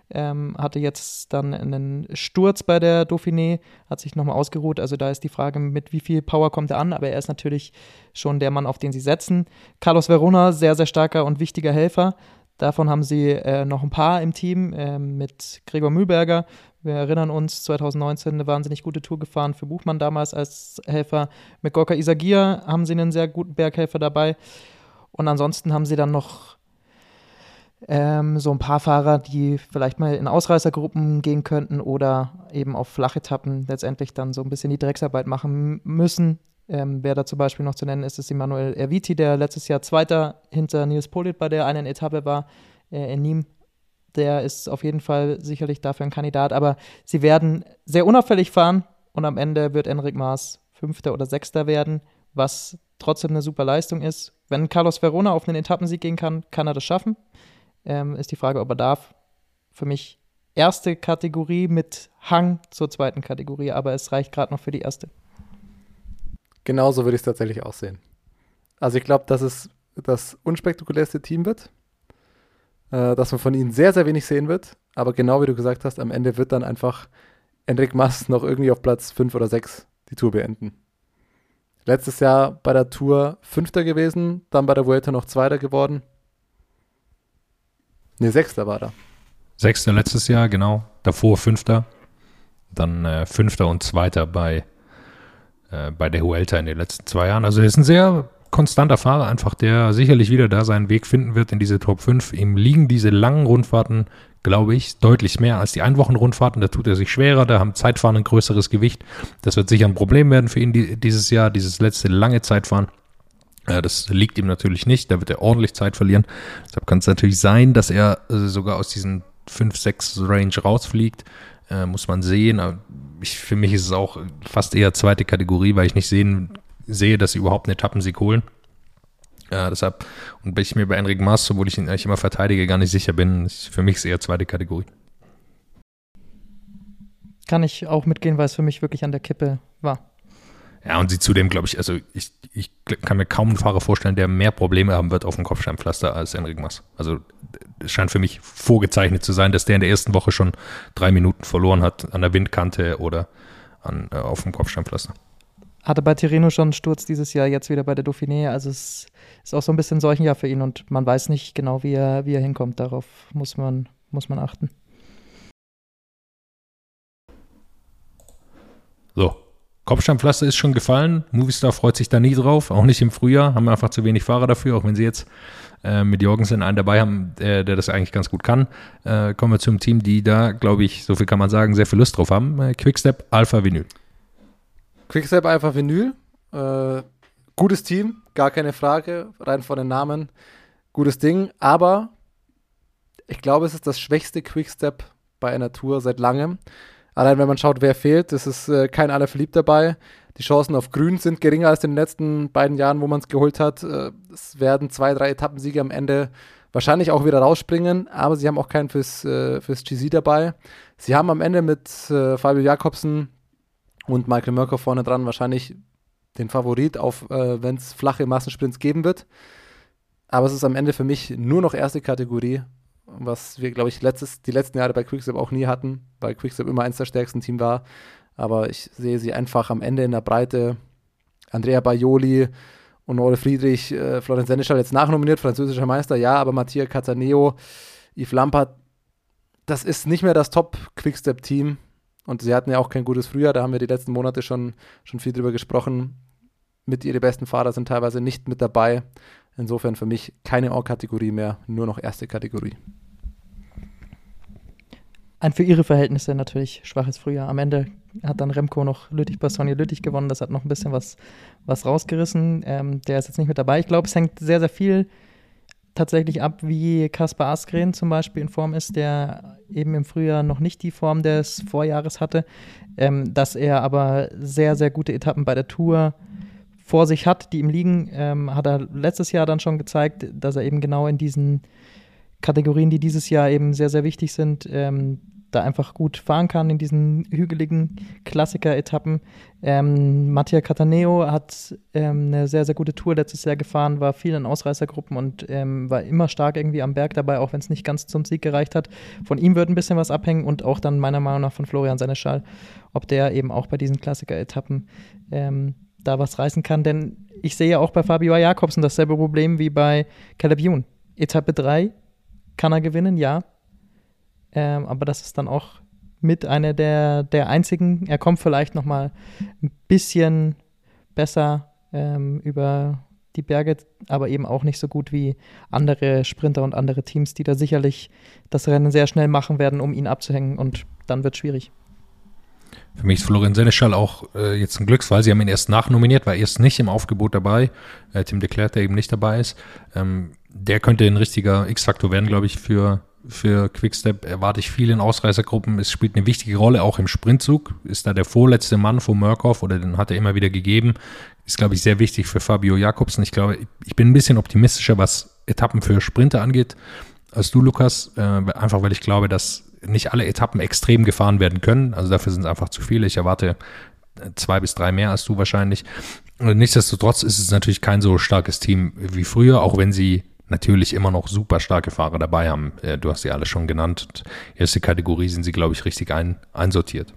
ähm, hatte jetzt dann einen Sturz bei der Dauphiné, hat sich nochmal ausgeruht. Also da ist die Frage, mit wie viel Power kommt er an, aber er ist natürlich schon der Mann, auf den sie setzen. Carlos Verona, sehr, sehr starker und wichtiger Helfer. Davon haben sie äh, noch ein paar im Team äh, mit Gregor Mühlberger. Wir erinnern uns, 2019 eine wahnsinnig gute Tour gefahren für Buchmann damals als Helfer. Mit Gorka Isagir haben sie einen sehr guten Berghelfer dabei. Und ansonsten haben sie dann noch ähm, so ein paar Fahrer, die vielleicht mal in Ausreißergruppen gehen könnten oder eben auf Flachetappen letztendlich dann so ein bisschen die Drecksarbeit machen müssen. Ähm, wer da zum Beispiel noch zu nennen ist, ist Emanuel Erviti, der letztes Jahr Zweiter hinter Nils Polit bei der einen Etappe war äh, in Nîmes. Der ist auf jeden Fall sicherlich dafür ein Kandidat, aber sie werden sehr unauffällig fahren und am Ende wird Enric Maas Fünfter oder Sechster werden, was trotzdem eine super Leistung ist. Wenn Carlos Verona auf einen Etappensieg gehen kann, kann er das schaffen ähm, ist die Frage, ob er darf. Für mich erste Kategorie mit Hang zur zweiten Kategorie, aber es reicht gerade noch für die erste. Genauso würde ich es tatsächlich auch sehen. Also ich glaube, dass es das unspektakulärste Team wird, äh, dass man von ihnen sehr, sehr wenig sehen wird, aber genau wie du gesagt hast, am Ende wird dann einfach Enric Mas noch irgendwie auf Platz 5 oder 6 die Tour beenden. Letztes Jahr bei der Tour Fünfter gewesen, dann bei der Vuelta noch Zweiter geworden. Ne, Sechster war da. Sechster letztes Jahr, genau. Davor Fünfter. Dann äh, Fünfter und Zweiter bei, äh, bei der Huelta in den letzten zwei Jahren. Also er ist ein sehr konstanter Fahrer, einfach der sicherlich wieder da seinen Weg finden wird in diese Top 5. Ihm liegen diese langen Rundfahrten, glaube ich, deutlich mehr als die Einwochenrundfahrten. Da tut er sich schwerer, da haben Zeitfahren ein größeres Gewicht. Das wird sicher ein Problem werden für ihn die, dieses Jahr, dieses letzte lange Zeitfahren. Ja, das liegt ihm natürlich nicht, da wird er ordentlich Zeit verlieren. Deshalb kann es natürlich sein, dass er äh, sogar aus diesen 5-6 Range rausfliegt. Äh, muss man sehen. Ich, für mich ist es auch fast eher zweite Kategorie, weil ich nicht sehen, sehe, dass sie überhaupt einen Etappensieg holen. Ja, deshalb, und bin ich mir bei Enric Maas, obwohl ich ihn eigentlich immer verteidige, gar nicht sicher bin, für mich ist eher zweite Kategorie. Kann ich auch mitgehen, weil es für mich wirklich an der Kippe war. Ja, und sie zudem, glaube ich, also ich, ich kann mir kaum einen Fahrer vorstellen, der mehr Probleme haben wird auf dem Kopfsteinpflaster als Enric Mas. Also es scheint für mich vorgezeichnet zu sein, dass der in der ersten Woche schon drei Minuten verloren hat an der Windkante oder an, äh, auf dem Kopfsteinpflaster. Hatte bei Tireno schon einen Sturz dieses Jahr, jetzt wieder bei der Dauphiné. Also es ist auch so ein bisschen solchen Jahr für ihn und man weiß nicht genau, wie er, wie er hinkommt. Darauf muss man, muss man achten. So, Kopfsteinpflaster ist schon gefallen. Movistar freut sich da nie drauf, auch nicht im Frühjahr. Haben einfach zu wenig Fahrer dafür, auch wenn sie jetzt äh, mit Jorgensen einen dabei haben, der, der das eigentlich ganz gut kann. Äh, kommen wir zum Team, die da, glaube ich, so viel kann man sagen, sehr viel Lust drauf haben. Äh, Quickstep Alpha Vinyl. Quickstep Alpha Vinyl. Äh, gutes Team, gar keine Frage, rein von den Namen. Gutes Ding, aber ich glaube, es ist das schwächste Quickstep bei einer Tour seit langem. Allein wenn man schaut, wer fehlt, es ist äh, kein verliebt dabei. Die Chancen auf Grün sind geringer als in den letzten beiden Jahren, wo man es geholt hat. Äh, es werden zwei, drei Etappensiege am Ende wahrscheinlich auch wieder rausspringen, aber sie haben auch keinen fürs, äh, fürs GC dabei. Sie haben am Ende mit äh, Fabio Jakobsen und Michael Mörker vorne dran wahrscheinlich den Favorit auf, äh, wenn es flache Massensprints geben wird. Aber es ist am Ende für mich nur noch erste Kategorie was wir, glaube ich, letztes, die letzten Jahre bei Quickstep auch nie hatten, weil Quickstep immer eins der stärksten Team war. Aber ich sehe sie einfach am Ende in der Breite. Andrea Baioli und Ole Friedrich, äh, Florian Seneschal jetzt nachnominiert, französischer Meister, ja, aber Mattia Cataneo, Yves Lampert, das ist nicht mehr das Top-Quickstep-Team. Und sie hatten ja auch kein gutes Frühjahr, da haben wir die letzten Monate schon, schon viel drüber gesprochen. Mit ihre besten Fahrer sind teilweise nicht mit dabei. Insofern für mich keine Or-Kategorie mehr, nur noch erste Kategorie. Ein für ihre Verhältnisse natürlich schwaches Frühjahr. Am Ende hat dann Remco noch Lüttich Bastogne Lüttich gewonnen. Das hat noch ein bisschen was, was rausgerissen. Ähm, der ist jetzt nicht mit dabei. Ich glaube, es hängt sehr, sehr viel tatsächlich ab, wie Kaspar Askren zum Beispiel in Form ist, der eben im Frühjahr noch nicht die Form des Vorjahres hatte, ähm, dass er aber sehr, sehr gute Etappen bei der Tour vor sich hat, die ihm liegen, ähm, hat er letztes Jahr dann schon gezeigt, dass er eben genau in diesen Kategorien, die dieses Jahr eben sehr, sehr wichtig sind, ähm, da einfach gut fahren kann in diesen hügeligen Klassiker-Etappen. Ähm, Mattia Cataneo hat ähm, eine sehr, sehr gute Tour letztes Jahr gefahren, war viel in Ausreißergruppen und ähm, war immer stark irgendwie am Berg dabei, auch wenn es nicht ganz zum Sieg gereicht hat. Von ihm wird ein bisschen was abhängen und auch dann meiner Meinung nach von Florian Seneschal, ob der eben auch bei diesen Klassiker-Etappen ähm, da was reißen kann. Denn ich sehe ja auch bei Fabio Jakobsen dasselbe Problem wie bei Caleb Youn. Etappe 3 kann er gewinnen, ja. Ähm, aber das ist dann auch mit einer der, der einzigen. Er kommt vielleicht noch mal ein bisschen besser ähm, über die Berge, aber eben auch nicht so gut wie andere Sprinter und andere Teams, die da sicherlich das Rennen sehr schnell machen werden, um ihn abzuhängen. Und dann wird es schwierig. Für mich ist Florian Seneschal auch äh, jetzt ein Glücksfall. Sie haben ihn erst nachnominiert, war erst nicht im Aufgebot dabei. Äh, Tim Declerc, der eben nicht dabei ist. Ähm, der könnte ein richtiger X-Faktor werden, glaube ich, für, für Quickstep. Erwarte ich viel in Ausreißergruppen. Es spielt eine wichtige Rolle, auch im Sprintzug. Ist da der vorletzte Mann von Murkoff oder den hat er immer wieder gegeben. Ist, glaube ich, sehr wichtig für Fabio Jakobsen. Ich glaube, ich bin ein bisschen optimistischer, was Etappen für Sprinter angeht, als du, Lukas. Äh, einfach weil ich glaube, dass nicht alle Etappen extrem gefahren werden können. Also dafür sind es einfach zu viele. Ich erwarte zwei bis drei mehr als du wahrscheinlich. Nichtsdestotrotz ist es natürlich kein so starkes Team wie früher, auch wenn sie natürlich immer noch super starke Fahrer dabei haben. Äh, du hast sie alle schon genannt. Erste Kategorie sind sie, glaube ich, richtig ein, einsortiert.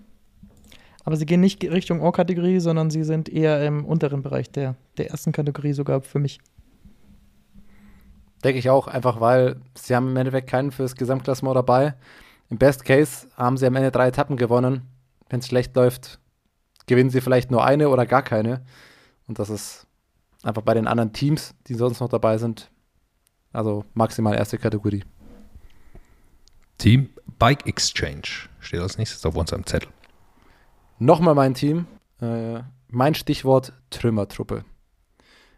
Aber sie gehen nicht Richtung O-Kategorie, sondern sie sind eher im unteren Bereich der, der ersten Kategorie sogar für mich. Denke ich auch, einfach weil sie haben im Endeffekt keinen fürs Gesamtklassement dabei. Im Best Case haben sie am Ende drei Etappen gewonnen. Wenn es schlecht läuft, gewinnen sie vielleicht nur eine oder gar keine. Und das ist einfach bei den anderen Teams, die sonst noch dabei sind, also maximal erste Kategorie. Team Bike Exchange steht als nächstes auf unserem Zettel. Nochmal mein Team. Äh, mein Stichwort Trümmertruppe.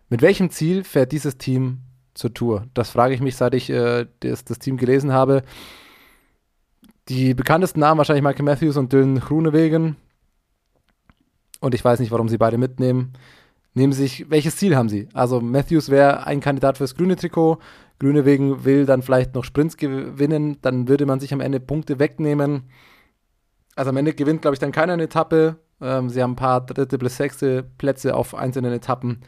Mit welchem Ziel fährt dieses Team zur Tour? Das frage ich mich, seit ich äh, das, das, Team gelesen habe. Die bekanntesten Namen wahrscheinlich Michael Matthews und Dylan Groenewegen. Und ich weiß nicht, warum sie beide mitnehmen. Nehmen sich, welches Ziel haben sie? Also Matthews wäre ein Kandidat fürs grüne Trikot. Grünewegen will dann vielleicht noch Sprints gewinnen. Dann würde man sich am Ende Punkte wegnehmen. Also am Ende gewinnt, glaube ich, dann keiner eine Etappe. Ähm, sie haben ein paar dritte bis sechste Plätze auf einzelnen Etappen.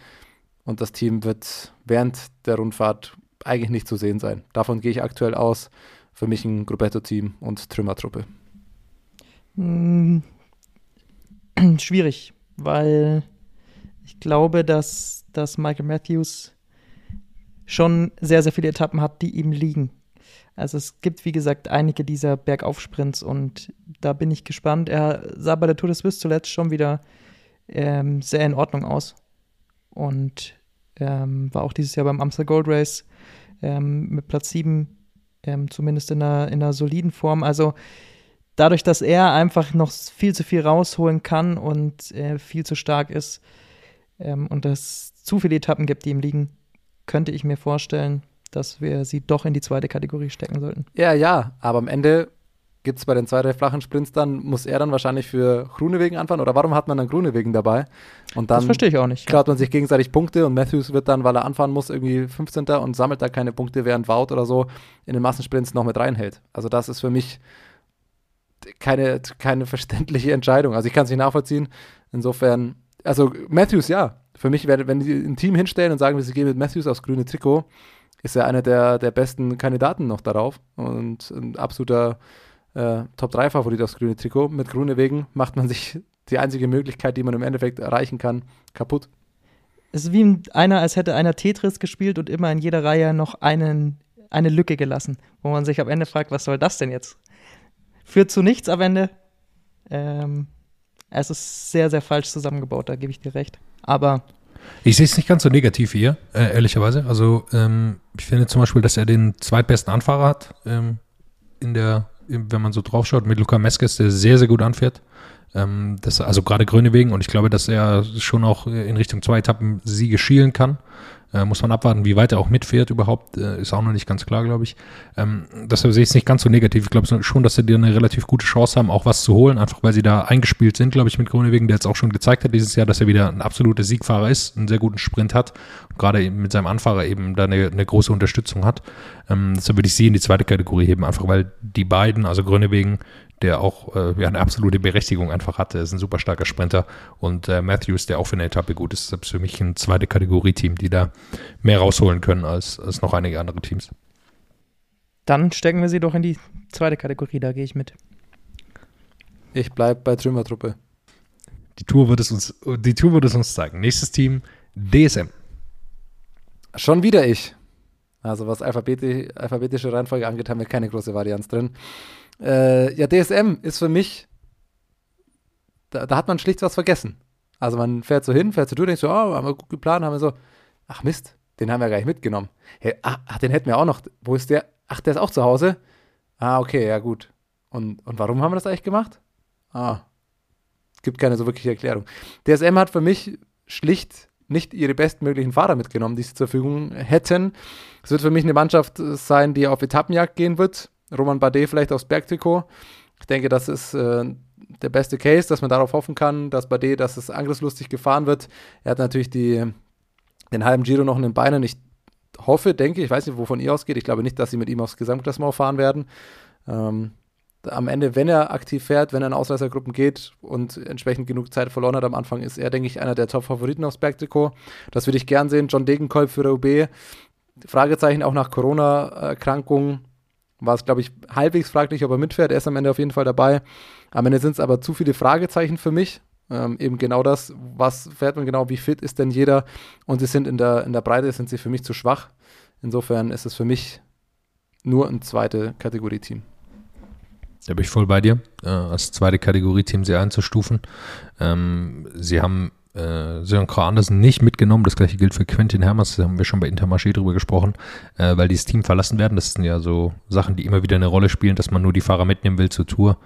Und das Team wird während der Rundfahrt eigentlich nicht zu sehen sein. Davon gehe ich aktuell aus. Für mich ein Gruppetto-Team und Trümmertruppe. Hm, *clears throat* schwierig, weil ich glaube, dass, dass Michael Matthews schon sehr, sehr viele Etappen hat, die ihm liegen. Also es gibt, wie gesagt, einige dieser Bergaufsprints und da bin ich gespannt. Er sah bei der Tour de Suisse zuletzt schon wieder ähm, sehr in Ordnung aus und ähm, war auch dieses Jahr beim Amstel Gold Race ähm, mit Platz 7 ähm, zumindest in einer, in einer soliden Form. Also dadurch, dass er einfach noch viel zu viel rausholen kann und äh, viel zu stark ist ähm, und es zu viele Etappen gibt, die ihm liegen, könnte ich mir vorstellen, dass wir sie doch in die zweite Kategorie stecken sollten. Ja, ja, aber am Ende gibt es bei den zwei, drei flachen Sprints dann, muss er dann wahrscheinlich für Grunewegen anfahren oder warum hat man dann Grunewegen dabei? Und dann das verstehe ich auch nicht. Klaut man sich gegenseitig Punkte und Matthews wird dann, weil er anfahren muss, irgendwie 15. und sammelt da keine Punkte, während Wout oder so in den Massensprints noch mit reinhält. Also das ist für mich keine, keine verständliche Entscheidung. Also ich kann es nicht nachvollziehen. Insofern, also Matthews ja. Für mich, wenn die ein Team hinstellen und sagen, sie gehen mit Matthews aufs grüne Trikot, ist er einer der, der besten Kandidaten noch darauf und ein absoluter äh, Top-3-Favorit aufs grüne Trikot. Mit Grüne wegen macht man sich die einzige Möglichkeit, die man im Endeffekt erreichen kann, kaputt. Es ist wie einer, als hätte einer Tetris gespielt und immer in jeder Reihe noch einen, eine Lücke gelassen, wo man sich am Ende fragt, was soll das denn jetzt? Führt zu nichts am Ende. Ähm, es ist sehr, sehr falsch zusammengebaut, da gebe ich dir recht. Aber ich sehe es nicht ganz so negativ hier, äh, ehrlicherweise. Also ähm, ich finde zum Beispiel, dass er den zweitbesten Anfahrer hat ähm, in der, wenn man so drauf schaut, mit Luca Meskes, der sehr, sehr gut anfährt. Ähm, das, also gerade Grönewegen und ich glaube, dass er schon auch in Richtung zwei Etappen Siege schielen kann. Äh, muss man abwarten, wie weit er auch mitfährt überhaupt, äh, ist auch noch nicht ganz klar, glaube ich. Ähm, deshalb sehe ich es nicht ganz so negativ. Ich glaube schon, dass sie dir eine relativ gute Chance haben, auch was zu holen, einfach weil sie da eingespielt sind, glaube ich, mit Grönewegen, der jetzt auch schon gezeigt hat dieses Jahr, dass er wieder ein absoluter Siegfahrer ist, einen sehr guten Sprint hat und gerade mit seinem Anfahrer eben da eine, eine große Unterstützung hat. Ähm, deshalb würde ich sie in die zweite Kategorie heben, einfach weil die beiden, also Grönewegen der auch äh, ja, eine absolute Berechtigung einfach hatte. Er ist ein super starker Sprinter. Und äh, Matthews, der auch für eine Etappe gut ist, ist für mich ein zweite Kategorie-Team, die da mehr rausholen können als, als noch einige andere Teams. Dann stecken wir sie doch in die zweite Kategorie, da gehe ich mit. Ich bleibe bei Trümmertruppe. Die Tour wird es uns, die Tour wird es uns zeigen. Nächstes Team, DSM. Schon wieder ich. Also was alphabeti alphabetische Reihenfolge angeht, haben wir keine große Varianz drin. Äh, ja, DSM ist für mich, da, da, hat man schlicht was vergessen. Also man fährt so hin, fährt so durch, denkt so, oh, haben wir gut geplant, haben wir so, ach Mist, den haben wir gar nicht mitgenommen. Hey, ach, den hätten wir auch noch, wo ist der? Ach, der ist auch zu Hause? Ah, okay, ja gut. Und, und warum haben wir das eigentlich gemacht? Ah, gibt keine so wirkliche Erklärung. DSM hat für mich schlicht nicht ihre bestmöglichen Fahrer mitgenommen, die sie zur Verfügung hätten. Es wird für mich eine Mannschaft sein, die auf Etappenjagd gehen wird. Roman Bardet vielleicht aufs Bergtrikot. Ich denke, das ist äh, der beste Case, dass man darauf hoffen kann, dass Bardet, dass es angriffslustig gefahren wird. Er hat natürlich die, den halben Giro noch in den Beinen. Ich hoffe, denke, ich weiß nicht, wovon ihr ausgeht. Ich glaube nicht, dass sie mit ihm aufs Gesamtklassement fahren werden. Ähm, am Ende, wenn er aktiv fährt, wenn er in Ausreißergruppen geht und entsprechend genug Zeit verloren hat am Anfang, ist er, denke ich, einer der Top-Favoriten aufs Bergtrikot. Das würde ich gern sehen. John Degenkolb für der UB. Fragezeichen auch nach Corona-Erkrankungen war es, glaube ich, halbwegs fraglich, ob er mitfährt. Er ist am Ende auf jeden Fall dabei. Am Ende sind es aber zu viele Fragezeichen für mich. Ähm, eben genau das, was fährt man genau, wie fit ist denn jeder? Und sie sind in der, in der Breite, sind sie für mich zu schwach. Insofern ist es für mich nur ein zweite Kategorie-Team. Da bin ich voll bei dir, äh, als zweite Kategorie-Team sie einzustufen. Ähm, sie haben äh, Sören Krah Andersen nicht mitgenommen. Das gleiche gilt für Quentin Hermers, da haben wir schon bei Intermarché drüber gesprochen, äh, weil dieses Team verlassen werden. Das sind ja so Sachen, die immer wieder eine Rolle spielen, dass man nur die Fahrer mitnehmen will zur Tour,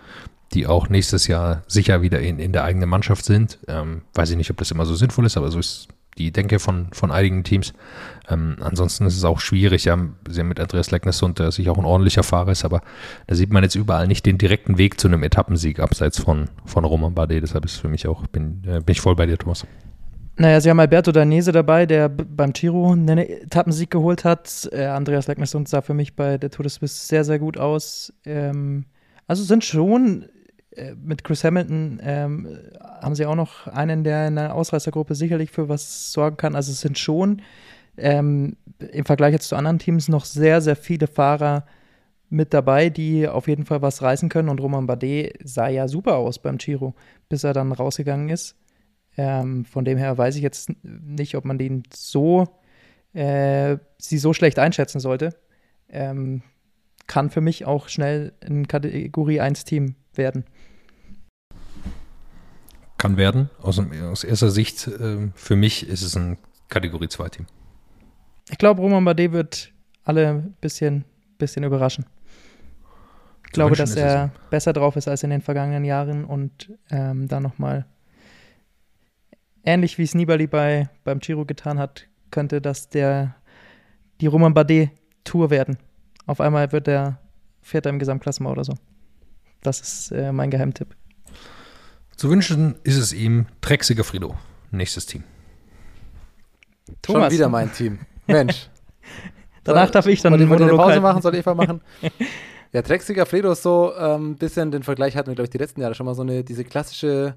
die auch nächstes Jahr sicher wieder in, in der eigenen Mannschaft sind. Ähm, weiß ich nicht, ob das immer so sinnvoll ist, aber so ist die Denke von, von einigen Teams. Ähm, ansonsten ist es auch schwierig. Ja, sie haben mit Andreas Lecknessund, der sich auch ein ordentlicher Fahrer ist, aber da sieht man jetzt überall nicht den direkten Weg zu einem Etappensieg abseits von, von Roman Bardet. Deshalb ist für mich auch, bin, äh, bin ich voll bei dir, Thomas. Naja, sie haben Alberto Danese dabei, der beim Giro einen Etappensieg geholt hat. Äh, Andreas Lecknessund sah für mich bei der Tour de Suisse sehr, sehr gut aus. Ähm, also sind schon äh, mit Chris Hamilton ähm, haben sie auch noch einen, der in der Ausreißergruppe sicherlich für was sorgen kann. Also es sind schon ähm, im Vergleich jetzt zu anderen Teams noch sehr, sehr viele Fahrer mit dabei, die auf jeden Fall was reißen können. Und Roman Bardet sah ja super aus beim Giro, bis er dann rausgegangen ist. Ähm, von dem her weiß ich jetzt nicht, ob man den so, äh, sie so schlecht einschätzen sollte. Ähm, kann für mich auch schnell ein Kategorie 1 Team werden kann werden. Aus, aus erster Sicht, äh, für mich ist es ein Kategorie 2-Team. Ich glaube, Roman Bardet wird alle ein bisschen, bisschen überraschen. Ich glaube, dass er besser drauf ist als in den vergangenen Jahren und ähm, da nochmal ähnlich wie es Nibali bei, beim Giro getan hat, könnte das der die Roman Bardet Tour werden. Auf einmal wird er Vierter im Gesamtklassement oder so. Das ist äh, mein Geheimtipp. Zu wünschen ist es ihm Drexiger Frido. Nächstes Team. Thomas. Schon wieder mein Team. Mensch. *laughs* Danach darf ich dann eine Pause halten. machen, soll Eva machen? *laughs* ja, Drexiger Fredo ist so ein ähm, bisschen den Vergleich hatten wir, glaube ich, die letzten Jahre schon mal so eine, diese klassische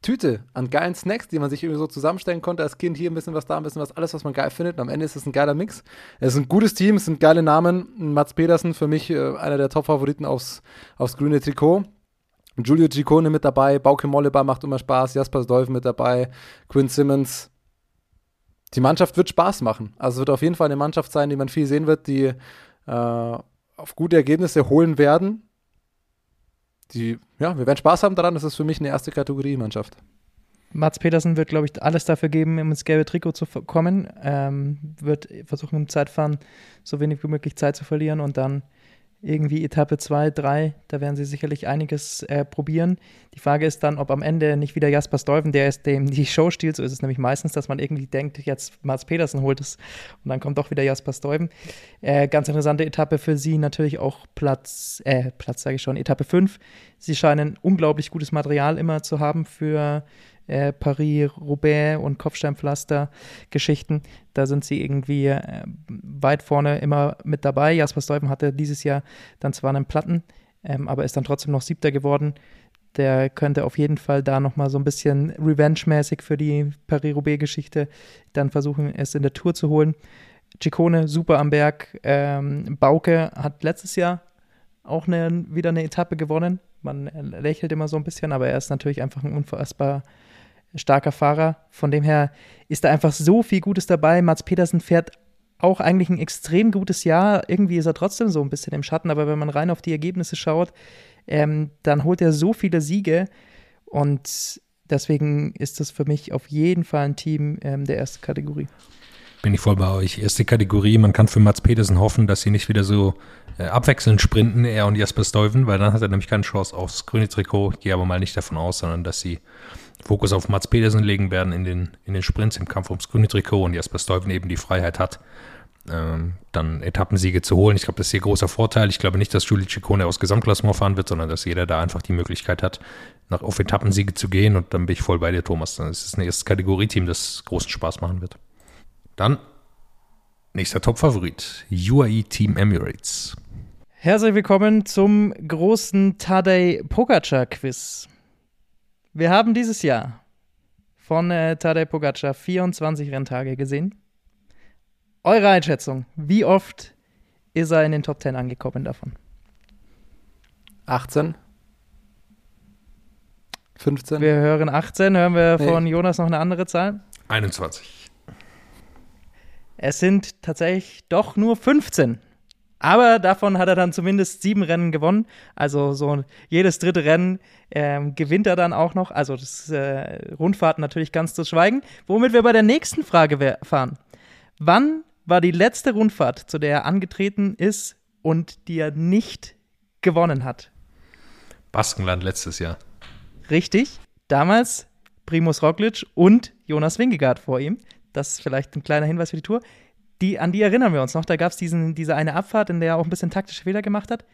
Tüte an geilen Snacks, die man sich irgendwie so zusammenstellen konnte als Kind. Hier ein bisschen was, da ein bisschen was, alles, was man geil findet. Und am Ende ist es ein geiler Mix. Es ist ein gutes Team, es sind geile Namen. Mats Pedersen, für mich äh, einer der Top-Favoriten aufs, aufs grüne Trikot. Giulio Ciccone mit dabei, Bauke Molleba macht immer Spaß, Jasper Dolph mit dabei, Quinn Simmons. Die Mannschaft wird Spaß machen. Also es wird auf jeden Fall eine Mannschaft sein, die man viel sehen wird, die äh, auf gute Ergebnisse holen werden. Die, ja, wir werden Spaß haben daran. Das ist für mich eine erste Kategorie-Mannschaft. Mats Petersen wird, glaube ich, alles dafür geben, um ins gelbe Trikot zu kommen. Ähm, wird versuchen, im Zeitfahren so wenig wie möglich Zeit zu verlieren und dann irgendwie Etappe 2, 3, da werden sie sicherlich einiges äh, probieren. Die Frage ist dann, ob am Ende nicht wieder Jasper Stuyven, der ist dem die Show stiehlt. So ist es nämlich meistens, dass man irgendwie denkt, jetzt Mats Petersen holt es und dann kommt doch wieder Jasper Stuyven. Äh, ganz interessante Etappe für sie, natürlich auch Platz, äh, Platz sage ich schon, Etappe 5. Sie scheinen unglaublich gutes Material immer zu haben für äh, Paris-Roubaix und Kopfsteinpflaster-Geschichten. Da sind sie irgendwie äh, weit vorne immer mit dabei. Jasper Stuyven hatte dieses Jahr dann zwar einen Platten, ähm, aber ist dann trotzdem noch Siebter geworden. Der könnte auf jeden Fall da nochmal so ein bisschen Revenge-mäßig für die Paris-Roubaix-Geschichte dann versuchen, es in der Tour zu holen. Ciccone super am Berg. Ähm, Bauke hat letztes Jahr auch eine, wieder eine Etappe gewonnen. Man lächelt immer so ein bisschen, aber er ist natürlich einfach ein unfassbar starker Fahrer. Von dem her ist da einfach so viel Gutes dabei. Mats Petersen fährt auch eigentlich ein extrem gutes Jahr. Irgendwie ist er trotzdem so ein bisschen im Schatten, aber wenn man rein auf die Ergebnisse schaut, ähm, dann holt er so viele Siege und deswegen ist das für mich auf jeden Fall ein Team ähm, der ersten Kategorie. Bin ich voll bei euch. Erste Kategorie. Man kann für Mats Petersen hoffen, dass sie nicht wieder so äh, abwechselnd sprinten, er und Jasper Stuyven, weil dann hat er nämlich keine Chance aufs grüne Trikot. Ich gehe aber mal nicht davon aus, sondern dass sie Fokus auf Mats Pedersen legen werden in den, in den Sprints im Kampf ums grüne Trikot und Jasper Stuyven eben die Freiheit hat, ähm, dann Etappensiege zu holen. Ich glaube, das ist ihr großer Vorteil. Ich glaube nicht, dass Julie Ciccone aus Gesamtklassement fahren wird, sondern dass jeder da einfach die Möglichkeit hat, nach, auf Etappensiege zu gehen und dann bin ich voll bei dir, Thomas. Dann ist es ein erstes Kategorieteam, das großen Spaß machen wird. Dann nächster Top-Favorit, UAE Team Emirates. Herzlich willkommen zum großen Tadej Pogacar Quiz. Wir haben dieses Jahr von äh, Tadej Pogacar 24 Renntage gesehen. Eure Einschätzung, wie oft ist er in den Top 10 angekommen davon? 18. 15. Wir hören 18. Hören wir nee. von Jonas noch eine andere Zahl? 21. Es sind tatsächlich doch nur 15. Aber davon hat er dann zumindest sieben Rennen gewonnen. Also so jedes dritte Rennen ähm, gewinnt er dann auch noch. Also das äh, Rundfahrt natürlich ganz zu schweigen. Womit wir bei der nächsten Frage fahren. Wann war die letzte Rundfahrt, zu der er angetreten ist und die er nicht gewonnen hat? Baskenland letztes Jahr. Richtig. Damals Primus Roglic und Jonas Wingegaard vor ihm. Das ist vielleicht ein kleiner Hinweis für die Tour. Die, an die erinnern wir uns noch. Da gab es diese eine Abfahrt, in der er auch ein bisschen taktische Fehler gemacht hat.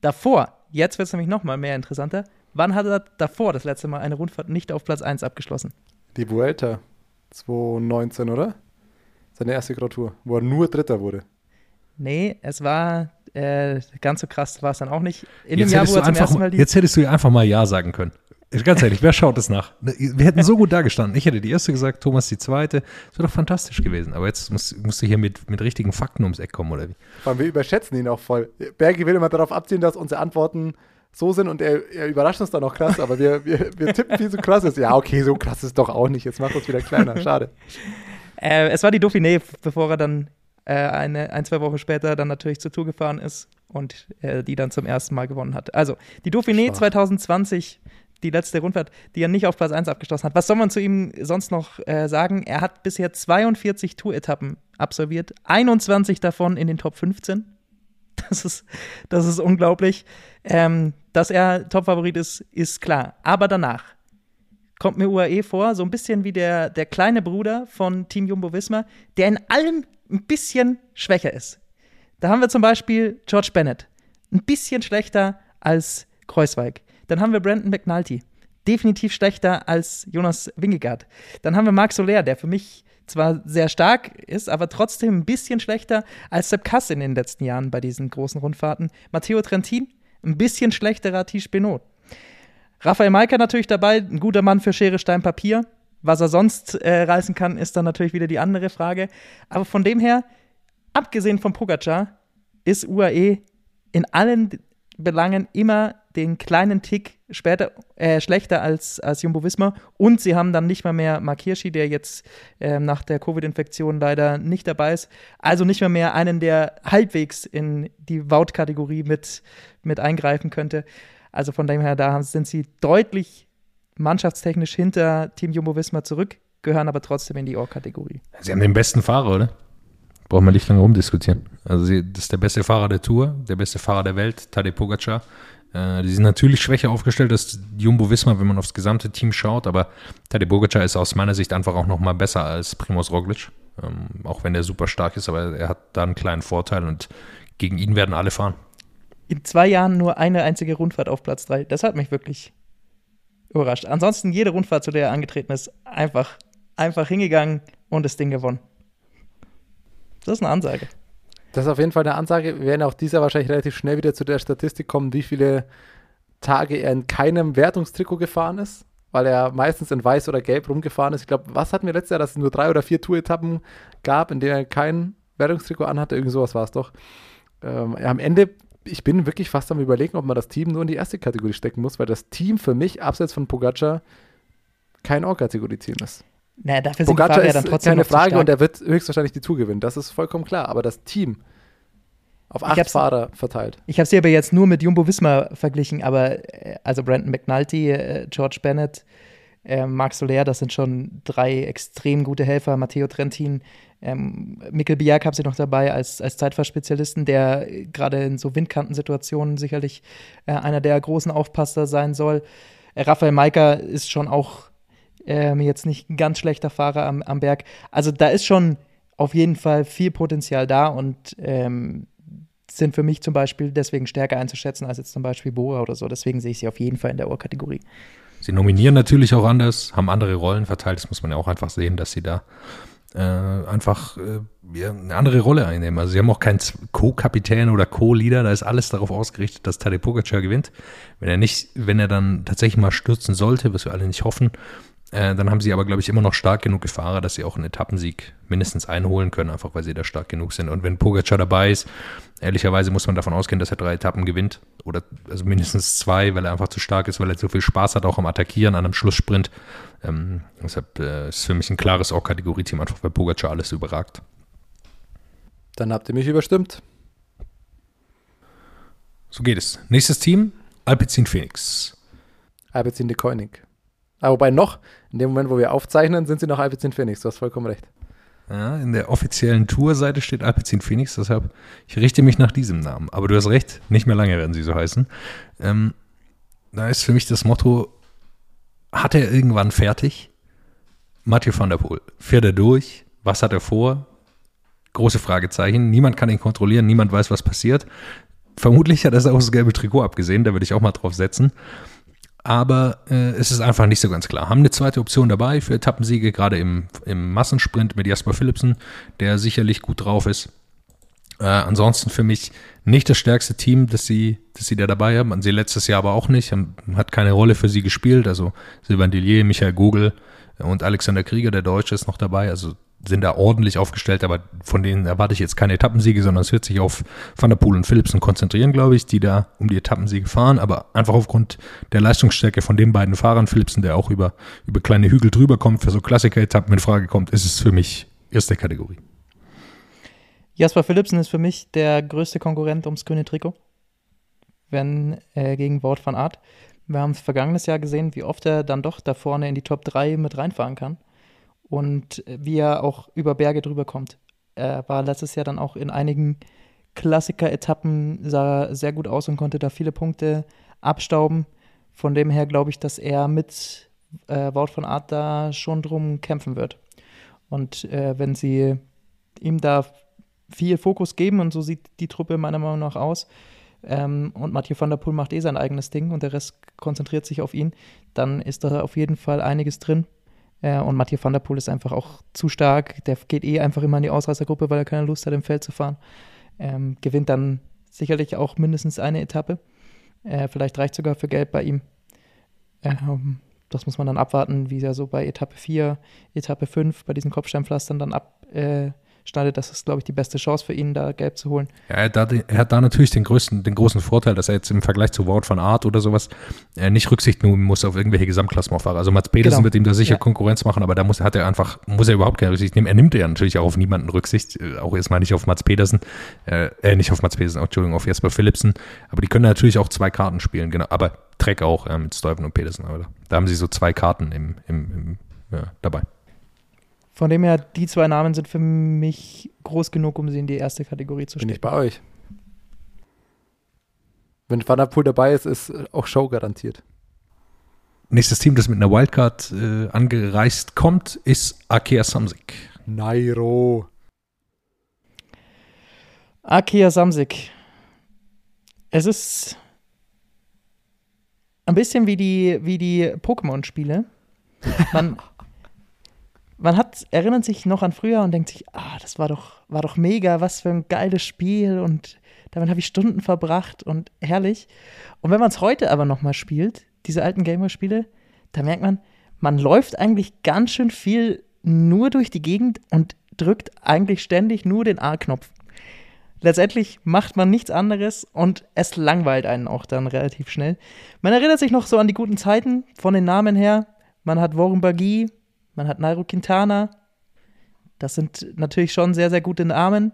Davor, jetzt wird es nämlich noch mal mehr interessanter. Wann hat er davor das letzte Mal eine Rundfahrt nicht auf Platz 1 abgeschlossen? Die Vuelta 2019, oder? Seine erste Grand Tour, wo er nur Dritter wurde. Nee, es war äh, ganz so krass war es dann auch nicht. In jetzt dem Jahr, wo er zum ersten Mal die Jetzt hättest du ja einfach mal Ja sagen können. Ganz ehrlich, wer schaut es nach? Wir hätten so gut dagestanden. Ich hätte die erste gesagt, Thomas die zweite. Das wäre doch fantastisch gewesen. Aber jetzt musst, musst, du hier mit, mit richtigen Fakten ums Eck kommen, oder wie? Weil wir überschätzen ihn auch voll. Bergi will immer darauf abziehen, dass unsere Antworten so sind und er, er überrascht uns dann auch krass, aber wir, wir, wir tippen, wie so krass ist. Ja, okay, so krass ist es doch auch nicht. Jetzt macht uns wieder kleiner. Schade. Äh, es war die Dauphiné, bevor er dann äh, eine, ein, zwei Wochen später dann natürlich zur Tour gefahren ist und äh, die dann zum ersten Mal gewonnen hat. Also, die Dauphiné Schwach. 2020 die letzte Rundfahrt, die er nicht auf Platz 1 abgeschlossen hat. Was soll man zu ihm sonst noch äh, sagen? Er hat bisher 42 Tour-Etappen absolviert, 21 davon in den Top 15. *laughs* Das ist, das ist unglaublich. Ähm, dass er Topfavorit ist, ist klar. Aber danach kommt mir UAE vor, so ein bisschen wie der, der kleine Bruder von Team Jumbo Visma, der in allem ein bisschen schwächer ist. Da haben wir zum Beispiel George Bennett, ein bisschen schlechter als Kreuzweig. Dann haben wir Brandon McNulty, definitiv schlechter als Jonas Wingegaard. Dann haben wir Marc Soler, der für mich zwar sehr stark ist, aber trotzdem ein bisschen schlechter als Sepp Kass in den letzten Jahren bei diesen großen Rundfahrten. Matteo Trentin, ein bisschen schlechterer Tisch Benot. Raphael Maika natürlich dabei, ein guter Mann für Schere, Stein, Papier. Was er sonst äh, reißen kann, ist dann natürlich wieder die andere Frage. Aber von dem her, abgesehen von Pogacar, ist UAE in allen Belangen immer den kleinen Tick später, äh, schlechter als, als Jumbo Visma. Und sie haben dann nicht mal mehr Mark Hirschi, der jetzt äh, nach der Covid-Infektion leider nicht dabei ist. Also nicht mal mehr einen, der halbwegs in die Wout-Kategorie mit, mit eingreifen könnte. Also von dem her, da sind sie deutlich mannschaftstechnisch hinter Team Jumbo Visma zurück, gehören aber trotzdem in die Or-Kategorie. Sie haben den besten Fahrer, oder? Brauchen wir nicht lange rumdiskutieren. Also sie, das ist der beste Fahrer der Tour, der beste Fahrer der Welt, Tadej Pogacar. Äh, die sind natürlich schwächer aufgestellt als Jumbo Visma, wenn man aufs gesamte Team schaut, aber Tadej Pogacar ist aus meiner Sicht einfach auch noch mal besser als Primoz Roglic. Ähm, auch wenn er super stark ist, aber er hat da einen kleinen Vorteil und gegen ihn werden alle fahren. In zwei Jahren nur eine einzige Rundfahrt auf Platz drei. Das hat mich wirklich überrascht. Ansonsten jede Rundfahrt, zu der er angetreten ist, einfach, einfach hingegangen und das Ding gewonnen. Das ist eine Ansage. Das ist auf jeden Fall eine Ansage. Wir werden auch dieser wahrscheinlich relativ schnell wieder zu der Statistik kommen, wie viele Tage er in keinem Wertungstrikot gefahren ist, weil er meistens in weiß oder gelb rumgefahren ist. Ich glaube, was hatten wir letztes Jahr, dass es nur drei oder vier Tour-Etappen gab, in denen er kein Wertungstrikot anhatte? Irgend sowas war es doch. Ähm, am Ende, ich bin wirklich fast am überlegen, ob man das Team nur in die erste Kategorie stecken muss, weil das Team für mich, abseits von Pogacar, kein Or-Kategorie-Team ist. Naja, dafür sind Pogacar die ist dann trotzdem keine Frage und er wird höchstwahrscheinlich die Tour gewinnen. Das ist vollkommen klar. Aber das Team auf acht Fahrer verteilt. Ich habe sie aber jetzt nur mit Jumbo Visma verglichen, aber äh, also Brandon McNulty, äh, George Bennett, äh, Marc Soler, das sind schon drei extrem gute Helfer. Matteo Trentin, ähm, Mikkel Biak habe sie noch dabei als, als Zeitfahrspezialisten, der gerade in so Windkantensituationen sicherlich äh, einer der großen Aufpasser sein soll. Äh, Raphael Maika ist schon auch ähm, jetzt nicht ein ganz schlechter Fahrer am, am Berg. Also da ist schon auf jeden Fall viel Potenzial da und ähm, sind für mich zum Beispiel deswegen stärker einzuschätzen als jetzt zum Beispiel Bora oder so. Deswegen sehe ich sie auf jeden Fall in der Ohrkategorie. Sie nominieren natürlich auch anders, haben andere Rollen verteilt. Das muss man ja auch einfach sehen, dass sie da äh, einfach äh, ja, eine andere Rolle einnehmen. Also sie haben auch keinen Co-Kapitän oder Co-Leader. Da ist alles darauf ausgerichtet, dass Tadej Pogacar gewinnt. Wenn er nicht, wenn er dann tatsächlich mal stürzen sollte, was wir alle nicht hoffen, äh, dann haben sie aber, glaube ich, immer noch stark genug Fahrer, dass sie auch einen Etappensieg mindestens einholen können, einfach weil sie da stark genug sind. Und wenn Pogacar dabei ist, ehrlicherweise muss man davon ausgehen, dass er drei Etappen gewinnt. Oder also mindestens zwei, weil er einfach zu stark ist, weil er zu viel Spaß hat, auch am Attackieren, an einem Schlusssprint. Ähm, deshalb äh, ist für mich ein klares Auch-Kategorie-Team, einfach weil Pogacar alles überragt. Dann habt ihr mich überstimmt. So geht es. Nächstes Team, Alpecin Phoenix. Alpecin de Koenig. Aber wobei noch, in dem Moment, wo wir aufzeichnen, sind sie noch Alpecin Phoenix. Du hast vollkommen recht. Ja, in der offiziellen Tourseite steht Alpecin Phoenix, deshalb ich richte mich nach diesem Namen. Aber du hast recht, nicht mehr lange werden sie so heißen. Ähm, da ist für mich das Motto, hat er irgendwann fertig? Mathieu van der Poel, fährt er durch? Was hat er vor? Große Fragezeichen. Niemand kann ihn kontrollieren, niemand weiß, was passiert. Vermutlich hat er auch das gelbe Trikot abgesehen, da würde ich auch mal drauf setzen. Aber äh, es ist einfach nicht so ganz klar. Haben eine zweite Option dabei für Etappensiege, gerade im, im Massensprint mit Jasper Philipsen, der sicherlich gut drauf ist. Äh, ansonsten für mich nicht das stärkste Team, das sie, das sie da dabei haben. Sie letztes Jahr aber auch nicht, haben, hat keine Rolle für sie gespielt. Also Sylvain Dillier, Michael Gogel und Alexander Krieger, der Deutsche, ist noch dabei. Also sind da ordentlich aufgestellt, aber von denen erwarte ich jetzt keine Etappensiege, sondern es wird sich auf Van der Poel und Philipsen konzentrieren, glaube ich, die da um die Etappensiege fahren, aber einfach aufgrund der Leistungsstärke von den beiden Fahrern, Philipsen, der auch über, über kleine Hügel drüber kommt, für so Klassiker-Etappen in Frage kommt, ist es für mich erste Kategorie. Jasper Philipsen ist für mich der größte Konkurrent ums grüne Trikot, wenn äh, gegen Wort van Art. Wir haben vergangenes Jahr gesehen, wie oft er dann doch da vorne in die Top 3 mit reinfahren kann und wie er auch über Berge drüber kommt. Er war letztes Jahr dann auch in einigen Klassiker-Etappen, sah sehr gut aus und konnte da viele Punkte abstauben. Von dem her glaube ich, dass er mit äh, Wout von Art da schon drum kämpfen wird. Und äh, wenn sie ihm da viel Fokus geben, und so sieht die Truppe meiner Meinung nach aus, ähm, und Mathieu van der Poel macht eh sein eigenes Ding und der Rest konzentriert sich auf ihn, dann ist da auf jeden Fall einiges drin. Äh, und Mathieu van der Poel ist einfach auch zu stark. Der geht eh einfach immer in die Ausreißergruppe, weil er keine Lust hat, im Feld zu fahren. Ähm, gewinnt dann sicherlich auch mindestens eine Etappe. Äh, vielleicht reicht sogar für Gelb bei ihm. Ähm, das muss man dann abwarten, wie er so bei Etappe 4, Etappe 5 bei diesen Kopfsteinpflastern dann ab, äh, schneidet, das ist, glaube ich, die beste Chance für ihn, da gelb zu holen. Ja, er, hat da, er hat da natürlich den, größten, den großen Vorteil, dass er jetzt im Vergleich zu Wort von Art oder sowas äh, nicht Rücksicht nehmen muss auf irgendwelche Gesamtklassementfahrer. Also Mats Pedersen genau. wird ihm da sicher ja. Konkurrenz machen, aber da muss, hat er einfach, muss er überhaupt keine Rücksicht nehmen. Er nimmt ja natürlich auch auf niemanden Rücksicht, äh, auch erstmal nicht auf Mats Pedersen, äh, äh nicht auf Mats Pedersen, Entschuldigung, auf Jesper Philipsen, aber die können natürlich auch zwei Karten spielen, genau, aber Trek auch äh, mit Stuyven und Pedersen, aber da, da, haben sie so zwei Karten im, im, im ja, dabei. Von dem her, die zwei Namen sind für mich groß genug, um sie in die erste Kategorie zu stellen. Bin ich bei euch. Wenn Van der Poel dabei ist, ist auch Show garantiert. Nächstes Team, das mit einer Wildcard äh, angereist kommt, ist Akea Samsik. Nairo. Akea Samsik. Es ist ein bisschen wie die, wie die Pokémon-Spiele. Man, *laughs* man hat, erinnert sich noch an früher und denkt sich, ah, das war doch, war doch mega, was für ein geiles Spiel und damit habe ich Stunden verbracht und herrlich. Und wenn man es heute aber nochmal spielt, diese alten Gamer-Spiele, da merkt man, man läuft eigentlich ganz schön viel nur durch die Gegend und drückt eigentlich ständig nur den A-Knopf. Letztendlich macht man nichts anderes und es langweilt einen auch dann relativ schnell. Man erinnert sich noch so an die guten Zeiten von den Namen her. Man hat Warren Bagui, man hat Nairo Quintana. Das sind natürlich schon sehr, sehr gute Namen.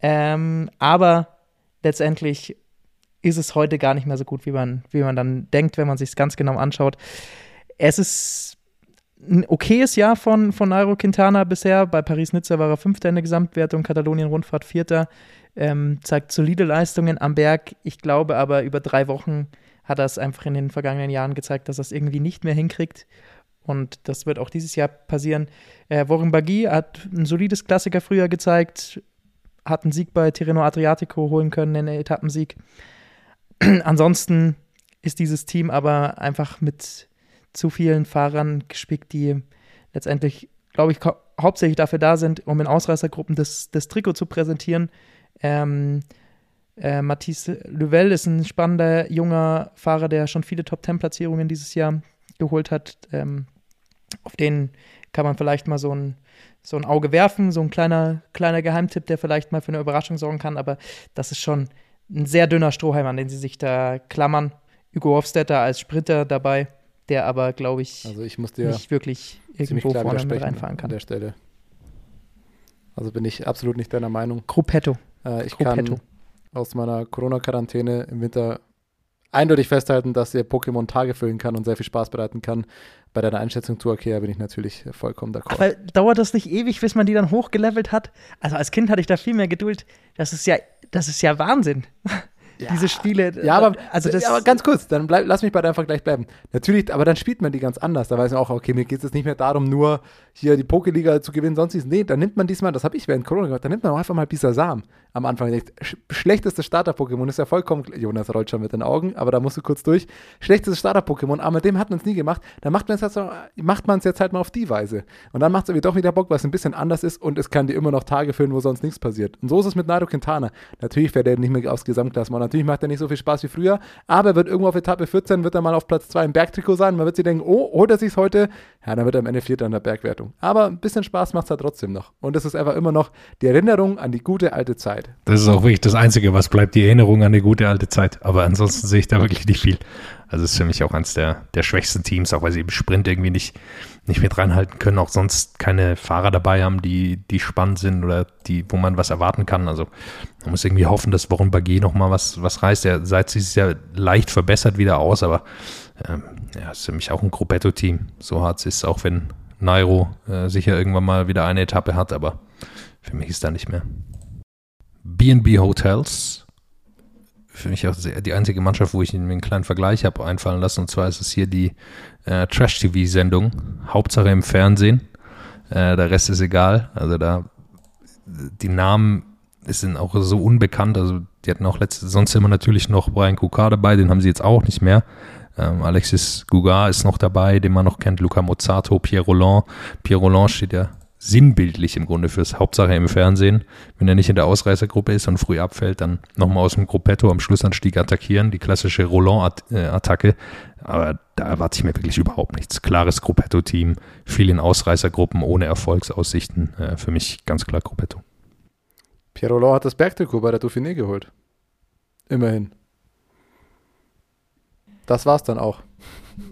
Ähm, aber letztendlich ist es heute gar nicht mehr so gut, wie man, wie man dann denkt, wenn man sich es ganz genau anschaut. Es ist ein okayes Jahr von, von Nairo Quintana bisher. Bei Paris-Nizza war er Fünfter in der Gesamtwertung, Katalonien-Rundfahrt Vierter. Ähm, zeigt solide Leistungen am Berg. Ich glaube aber, über drei Wochen hat er es einfach in den vergangenen Jahren gezeigt, dass er es irgendwie nicht mehr hinkriegt. Und das wird auch dieses Jahr passieren. Äh, Warren Bagui hat ein solides Klassiker früher gezeigt, hat einen Sieg bei Tirreno Adriatico holen können, einen Etappensieg. *clears throat* Ansonsten ist dieses Team aber einfach mit zu vielen Fahrern gespickt, die letztendlich, glaube ich, hauptsächlich dafür da sind, um in Ausreißergruppen das, das Trikot zu präsentieren. Ähm, äh, Matisse Levelle ist ein spannender junger Fahrer, der schon viele Top-10-Platzierungen dieses Jahr geholt hat. Ähm, auf den kann man vielleicht mal so ein, so ein Auge werfen, so ein kleiner, kleiner Geheimtipp, der vielleicht mal für eine Überraschung sorgen kann, aber das ist schon ein sehr dünner Strohhalm, an den sie sich da klammern. Hugo Hofstetter als Sprinter dabei, der aber, glaube ich, also ich nicht wirklich irgendwo vorne mit reinfahren kann. An der Stelle. Also bin ich absolut nicht deiner Meinung. Gruppetto. Äh, ich Gruppetto. kann aus meiner Corona-Quarantäne im Winter eindeutig festhalten, dass ihr Pokémon Tage füllen kann und sehr viel Spaß bereiten kann. Bei deiner Einschätzung zu Akea bin ich natürlich vollkommen d'accord. Aber dauert das nicht ewig, bis man die dann hochgelevelt hat? Also als Kind hatte ich da viel mehr Geduld. Das ist ja, das ist ja Wahnsinn. Ja. Diese Spiele. Ja, aber, also das, ja, aber ganz kurz, dann bleib, lass mich bei einfach gleich bleiben. Natürlich, aber dann spielt man die ganz anders. Da weiß man auch, okay, mir geht es jetzt nicht mehr darum, nur hier die Pokeliga zu gewinnen, sonst Nee, dann nimmt man diesmal, das habe ich während Corona gemacht, dann nimmt man auch einfach mal Bisasam am Anfang. Sch schlechtestes Starter-Pokémon ist ja vollkommen, Jonas rollt schon mit den Augen, aber da musst du kurz durch. Schlechtestes Starter-Pokémon, aber mit dem hat man es nie gemacht. Dann macht man es jetzt, es jetzt halt mal auf die Weise. Und dann macht es irgendwie doch wieder Bock, es ein bisschen anders ist und es kann dir immer noch Tage füllen, wo sonst nichts passiert. Und so ist es mit Nairo Quintana. Natürlich fährt er nicht mehr aufs Gesamtklassement, natürlich macht er nicht so viel Spaß wie früher, aber er wird irgendwo auf Etappe 14, wird er mal auf Platz 2 im Bergtrikot sein. Man wird sich denken, oh, holt er sich heute? Ja, dann wird er am Ende Vierter in der Bergwertung. Aber ein bisschen Spaß macht es halt trotzdem noch. Und es ist einfach immer noch die Erinnerung an die gute alte Zeit. Das ist auch wirklich das Einzige, was bleibt, die Erinnerung an die gute alte Zeit. Aber ansonsten sehe ich da wirklich nicht viel. Also es ist für mich auch eines der, der schwächsten Teams, auch weil sie im Sprint irgendwie nicht, nicht mit reinhalten können, auch sonst keine Fahrer dabei haben, die, die spannend sind oder die, wo man was erwarten kann. Also man muss irgendwie hoffen, dass Woron Bagé nochmal was, was reißt. Er seit sich ja leicht verbessert wieder aus, aber ähm, ja, ist für mich auch ein Gruppetto-Team. So hart es ist, auch wenn Nairo äh, sicher irgendwann mal wieder eine Etappe hat, aber für mich ist da nicht mehr. BNB Hotels, für mich auch die einzige Mannschaft, wo ich mir einen kleinen Vergleich habe einfallen lassen. Und zwar ist es hier die äh, Trash-TV-Sendung, Hauptsache im Fernsehen. Äh, der Rest ist egal. Also da, die Namen sind auch so unbekannt. Also die hatten auch letzte, sonst immer natürlich noch Brian Kukar dabei, den haben sie jetzt auch nicht mehr. Ähm, Alexis Gugar ist noch dabei, den man noch kennt, Luca Mozzato, Pierre Roland. Pierre Roland steht ja sinnbildlich im Grunde fürs Hauptsache im Fernsehen. Wenn er nicht in der Ausreißergruppe ist und früh abfällt, dann nochmal aus dem Gruppetto am Schlussanstieg attackieren, die klassische Roland-Attacke. Aber da erwarte ich mir wirklich überhaupt nichts. Klares Gruppetto-Team, viel in Ausreißergruppen, ohne Erfolgsaussichten. Äh, für mich ganz klar Gruppetto. Pierre Roland hat das Bergtrikot bei der Dauphiné geholt. Immerhin. Das war's dann auch.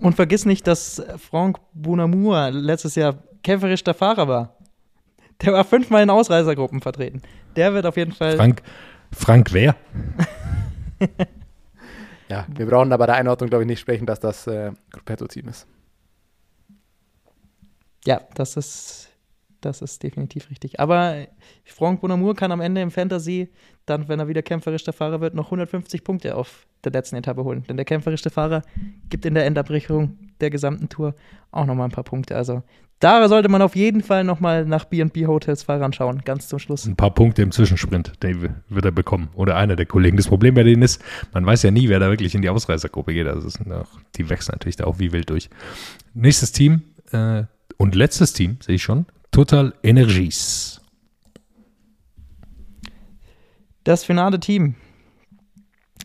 Und vergiss nicht, dass Franck Bonamour letztes Jahr kämpferisch der Fahrer war. Der war fünfmal in Ausreißergruppen vertreten. Der wird auf jeden Fall. Frank, Frank wer? *laughs* ja, wir brauchen aber der Einordnung, glaube ich, nicht sprechen, dass das äh, Gruppetto-Team ist. Ja, das ist, das ist definitiv richtig. Aber Franck Bonamour kann am Ende im Fantasy dann, wenn er wieder kämpferischer Fahrer wird, noch 150 Punkte auf der letzten Etappe holen. Denn der kämpferische Fahrer gibt in der Endabrechnung der gesamten Tour auch nochmal ein paar Punkte. Also da sollte man auf jeden Fall nochmal nach B&B Hotels Fahrern schauen, ganz zum Schluss. Ein paar Punkte im Zwischensprint, den wird er bekommen. Oder einer der Kollegen. Das Problem bei denen ist, man weiß ja nie, wer da wirklich in die Ausreißergruppe geht. Also auch, die wechseln natürlich da auch wie wild durch. Nächstes Team äh, und letztes Team, sehe ich schon, Total Energies. Das finale Team.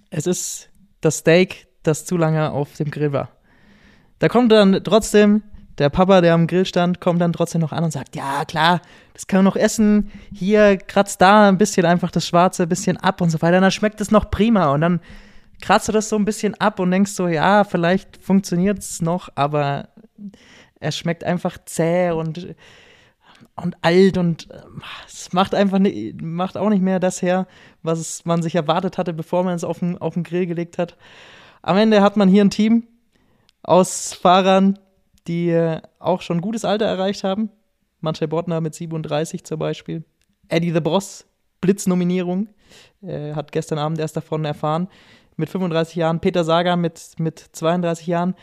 Es ist das Steak, das zu lange auf dem Grill war. Da kommt dann trotzdem der Papa, der am Grill stand, kommt dann trotzdem noch an und sagt, ja klar, das kann man noch essen. Hier kratzt da ein bisschen einfach das Schwarze ein bisschen ab und so weiter. dann schmeckt es noch prima. Und dann kratzt du das so ein bisschen ab und denkst so, ja, vielleicht funktioniert es noch, aber es schmeckt einfach zäh und, und alt und es macht einfach nicht, macht auch nicht mehr das her, was man sich erwartet hatte, bevor man es auf den, auf den Grill gelegt hat. Am Ende hat man hier ein Team aus Fahrern, die äh, auch schon gutes Alter erreicht haben. Manche Bortner mit 37 zum Beispiel. Eddie the Boss, Blitznominierung, äh, hat gestern Abend erst davon erfahren. Mit 35 Jahren. Peter Sagan mit, mit 32 Jahren.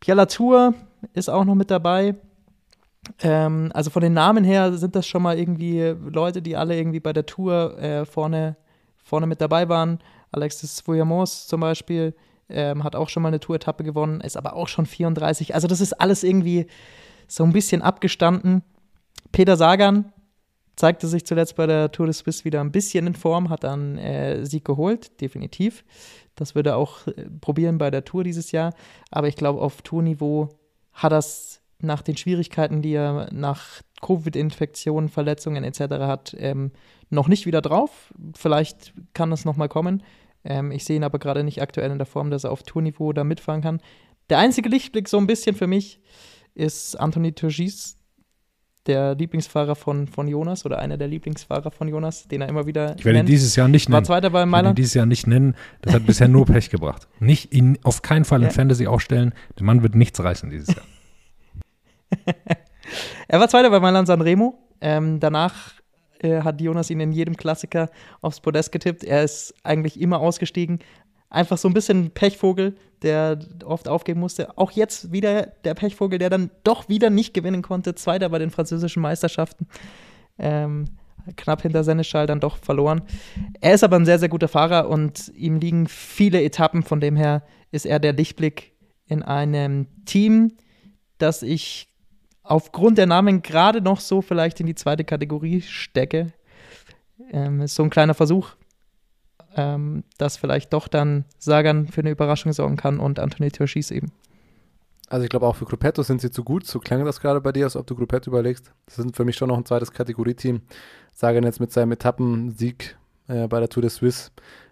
Pierre Latour ist auch noch mit dabei. Ähm, also von den Namen her sind das schon mal irgendwie Leute, die alle irgendwie bei der Tour äh, vorne, vorne mit dabei waren. Alexis Fouillamos zum Beispiel ähm, hat auch schon mal eine Tour-Etappe gewonnen, ist aber auch schon 34. Also das ist alles irgendwie so ein bisschen abgestanden. Peter Sagan zeigte sich zuletzt bei der Tour de Suisse wieder ein bisschen in Form, hat dann äh, Sieg geholt, definitiv. Das würde er auch äh, probieren bei der Tour dieses Jahr. Aber ich glaube, auf Tourniveau hat das nach den Schwierigkeiten, die er nach Covid-Infektionen, Verletzungen etc. hat, ähm, noch nicht wieder drauf. Vielleicht kann das noch mal kommen. Ähm, ich sehe ihn aber gerade nicht aktuell in der Form, dass er auf Tourniveau da mitfahren kann. Der einzige Lichtblick so ein bisschen für mich ist Anthony Turgis. der Lieblingsfahrer von, von Jonas oder einer der Lieblingsfahrer von Jonas, den er immer wieder Ich werde ihn dieses Jahr nicht War nennen. Zweiter bei Ich werde ihn Mailand. dieses Jahr nicht nennen. Das hat bisher nur *laughs* Pech gebracht. Nicht ihn auf keinen Fall in Ja. Fantasy aufstellen. Der Mann wird nichts reißen dieses Jahr. *laughs* Er war Zweiter bei Mailand Sanremo. Ähm, danach äh, hat Jonas ihn in jedem Klassiker aufs Podest getippt. Er ist eigentlich immer ausgestiegen. Einfach so ein bisschen Pechvogel, der oft aufgeben musste. Auch jetzt wieder der Pechvogel, der dann doch wieder nicht gewinnen konnte. Zweiter bei den französischen Meisterschaften. Ähm, knapp hinter Seneschal dann doch verloren. Er ist aber ein sehr, sehr guter Fahrer und ihm liegen viele Etappen. Von dem her ist er der Lichtblick in einem Team, das ich aufgrund der Namen gerade noch so vielleicht in die zweite Kategorie stecke. Ähm, ist so ein kleiner Versuch, ähm, dass vielleicht doch dann Sagan für eine Überraschung sorgen kann und Anthony Turchis eben. Also ich glaube auch für Gruppetto sind sie zu gut. So klang das gerade bei dir, als ob du Gruppetto überlegst. Das sind für mich schon noch ein zweites Kategorieteam. Sagan jetzt mit seinem Etappensieg äh, bei der Tour de Suisse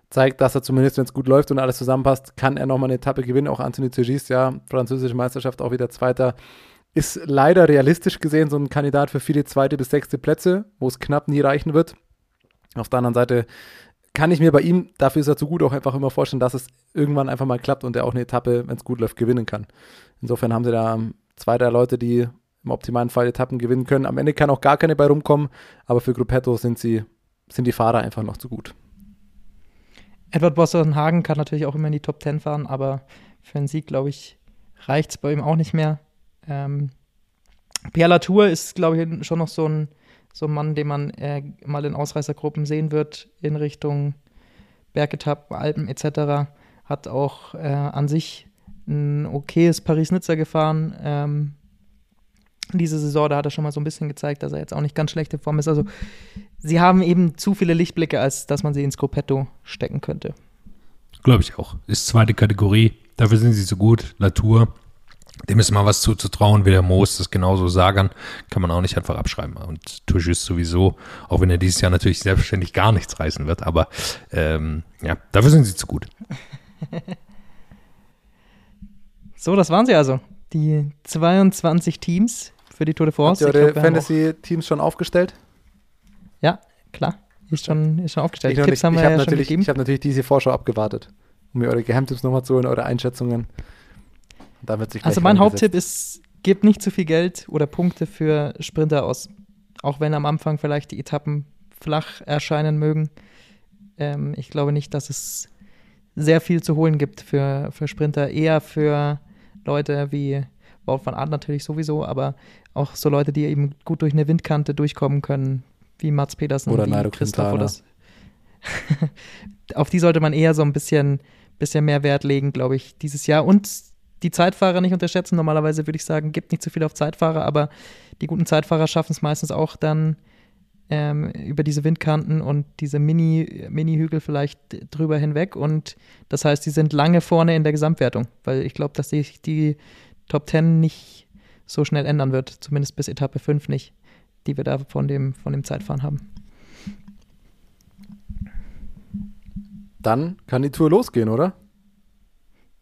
zeigt, dass er zumindest, wenn es gut läuft und alles zusammenpasst, kann er nochmal eine Etappe gewinnen. Auch Anthony Turgis, ja, französische Meisterschaft auch wieder Zweiter. Ist leider realistisch gesehen so ein Kandidat für viele zweite bis sechste Plätze, wo es knapp nie reichen wird. Auf der anderen Seite kann ich mir bei ihm, dafür ist er zu gut, auch einfach immer vorstellen, dass es irgendwann einfach mal klappt und er auch eine Etappe, wenn es gut läuft, gewinnen kann. Insofern haben sie da ähm, zwei, drei Leute, die im optimalen Fall Etappen gewinnen können. Am Ende kann auch gar keine bei rumkommen, aber für Gruppetto sind sie, sind die Fahrer einfach noch zu gut. Edward Bosson-Hagen kann natürlich auch immer in die Top 10 fahren, aber für einen Sieg, glaube ich, reicht es bei ihm auch nicht mehr. Ähm, Pierre Latour ist, glaube ich, schon noch so ein, so ein Mann, den man äh, mal in Ausreißergruppen sehen wird in Richtung Bergetappen, Alpen etc. Hat auch äh, an sich ein okayes Paris-Nizza gefahren. Ähm, diese Saison, da hat er schon mal so ein bisschen gezeigt, dass er jetzt auch nicht ganz schlechte Form ist. Also sie haben eben zu viele Lichtblicke, als dass man sie ins Gruppetto stecken könnte. Glaube ich auch. Ist zweite Kategorie. Dafür sind sie so gut. Latour. Dem ist mal was zuzutrauen, wie der Moos, das genauso Sagan, kann man auch nicht einfach abschreiben. Und Tuschis sowieso, auch wenn er dieses Jahr natürlich selbstständig gar nichts reißen wird, aber ähm, ja, dafür sind sie zu gut. *laughs* So, das waren sie also. Die 22 Teams für die Tour de Habt France. ihr Ich eure Fantasy-Teams schon aufgestellt? Ja, klar. Ist schon, ist schon aufgestellt. Ich, Tipps nicht. haben ich wir habe ja schon natürlich, gegeben. ich hab natürlich diese Vorschau abgewartet, um mir eure Geheimtipps nochmal zu holen, eure Einschätzungen. Da wird sich Also mein. Haupttipp ist, gebt nicht zu viel Geld oder Punkte für Sprinter aus. Auch wenn am Anfang vielleicht die Etappen flach erscheinen mögen. Ähm, ich glaube nicht, dass es sehr viel zu holen gibt für, für Sprinter. Eher für Leute wie Wout van Aert natürlich sowieso, aber auch so Leute, die eben gut durch eine Windkante durchkommen können, wie Mats Petersen, Oder wie Christoph oder *laughs* Auf die sollte man eher so ein bisschen, bisschen mehr Wert legen, glaube ich, dieses Jahr. Und die Zeitfahrer nicht unterschätzen. Normalerweise würde ich sagen, gibt nicht zu viel auf Zeitfahrer, aber die guten Zeitfahrer schaffen es meistens auch dann ähm, über diese Windkanten und diese Mini, Mini-Hügel vielleicht drüber hinweg. Und das heißt, die sind lange vorne in der Gesamtwertung, weil ich glaube, dass sich die Top 10 nicht so schnell ändern wird, zumindest bis Etappe 5 nicht, die wir da von dem, von dem Zeitfahren haben. Dann kann die Tour losgehen, oder?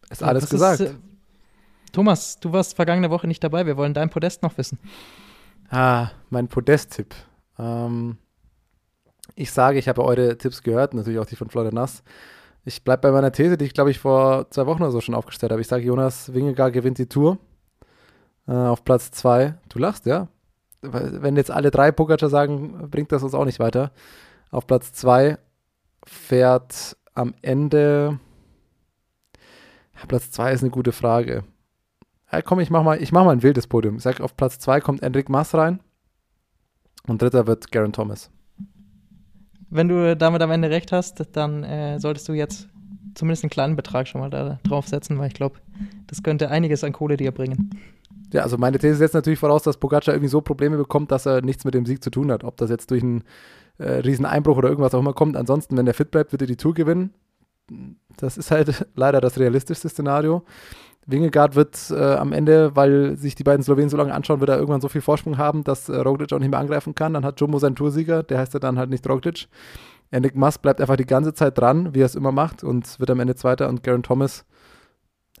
Ist alles Das gesagt. äh, Thomas, du warst vergangene Woche nicht dabei. Wir wollen dein Podest noch wissen. Ah, mein Podest-Tipp. Ähm, ich sage, ich habe eure Tipps gehört, natürlich auch die von Florian Nass. Ich bleibe bei meiner These, die ich, glaube ich, vor zwei Wochen oder so schon aufgestellt habe. Ich sage, Jonas Wingegaard gewinnt die Tour äh, auf Platz zwei. Du lachst, ja? Wenn jetzt alle drei Pogacar sagen, bringt das uns auch nicht weiter. Auf Platz zwei fährt am Ende. Platz zwei ist eine gute Frage. Ja, komm, ich mach mal, ich mach mal ein wildes Podium. Ich sag, auf Platz zwei kommt Enric Mas rein. Und dritter wird Garen Thomas. Wenn du damit am Ende recht hast, dann äh, solltest du jetzt zumindest einen kleinen Betrag schon mal da draufsetzen, weil ich glaube, das könnte einiges an Kohle dir bringen. Ja, also meine These setzt natürlich voraus, dass Pogacar irgendwie so Probleme bekommt, dass er nichts mit dem Sieg zu tun hat. Ob das jetzt durch einen äh, riesen Einbruch oder irgendwas auch immer kommt. Ansonsten, wenn er fit bleibt, wird er die Tour gewinnen. Das ist halt *laughs* leider das realistischste Szenario. Wingegaard wird äh, am Ende, weil sich die beiden Slowenen so lange anschauen, wird er irgendwann so viel Vorsprung haben, dass äh, Roglic auch nicht mehr angreifen kann. Dann hat Jumbo seinen Toursieger, der heißt ja dann halt nicht Roglic. Enric Mas bleibt einfach die ganze Zeit dran, wie er es immer macht und wird am Ende Zweiter und Garen Thomas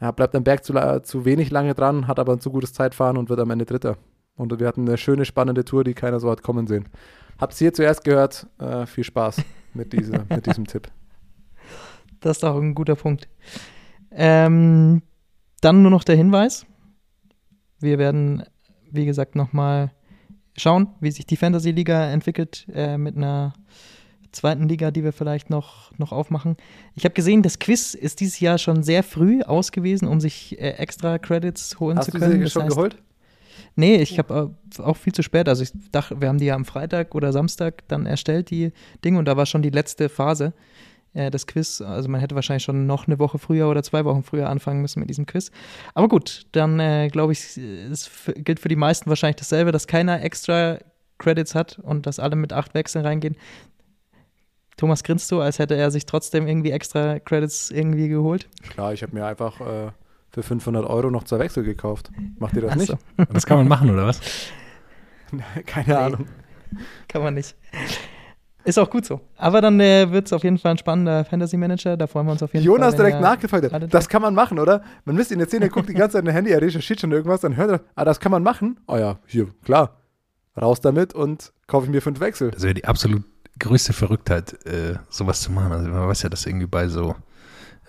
ja, bleibt am Berg zu, zu wenig lange dran, hat aber ein zu gutes Zeitfahren und wird am Ende Dritter. Und wir hatten eine schöne, spannende Tour, die keiner so hat kommen sehen. Hab's hier zuerst gehört. Äh, viel Spaß mit, diese, mit diesem Tipp. *laughs* Das ist auch ein guter Punkt. Ähm, dann nur noch der Hinweis. Wir werden, wie gesagt, nochmal schauen, wie sich die Fantasy-Liga entwickelt äh, mit einer zweiten Liga, die wir vielleicht noch, noch aufmachen. Ich habe gesehen, das Quiz ist dieses Jahr schon sehr früh ausgewiesen, um sich äh, extra Credits holen Hast zu du können. sie Das schon heißt- geholt? Nee, ich habe äh, auch viel zu spät. Also ich dachte, wir haben die ja am Freitag oder Samstag dann erstellt, die Dinge, und da war schon die letzte Phase äh, des Quiz. Also man hätte wahrscheinlich schon noch eine Woche früher oder zwei Wochen früher anfangen müssen mit diesem Quiz. Aber gut, dann äh, glaube ich, es gilt für die meisten wahrscheinlich dasselbe, dass keiner extra Credits hat und dass alle mit acht Wechseln reingehen. Thomas grinst so, als hätte er sich trotzdem irgendwie extra Credits irgendwie geholt. Klar, ich habe mir einfach äh, für 500 Euro noch zwei Wechsel gekauft. Macht ihr das Ach nicht? so, Das kann man machen, oder was? *laughs* Keine Nee. Ahnung. kann man nicht. Ist auch gut so. Aber dann äh, wird es auf jeden Fall ein spannender Fantasy Manager. Da freuen wir uns auf jeden Jonas Fall. wenn direkt nachgefragt hat. Das kann man machen, oder? Man müsste ihn jetzt sehen, er guckt die ganze Zeit in Handy, er recherchiert schon irgendwas, dann hört er, ah, das kann man machen. Oh ja, hier, klar. Raus damit und kaufe ich mir fünf Wechsel. Das wäre die absolut größte Verrücktheit, äh, sowas zu machen. Also man weiß ja, dass irgendwie bei so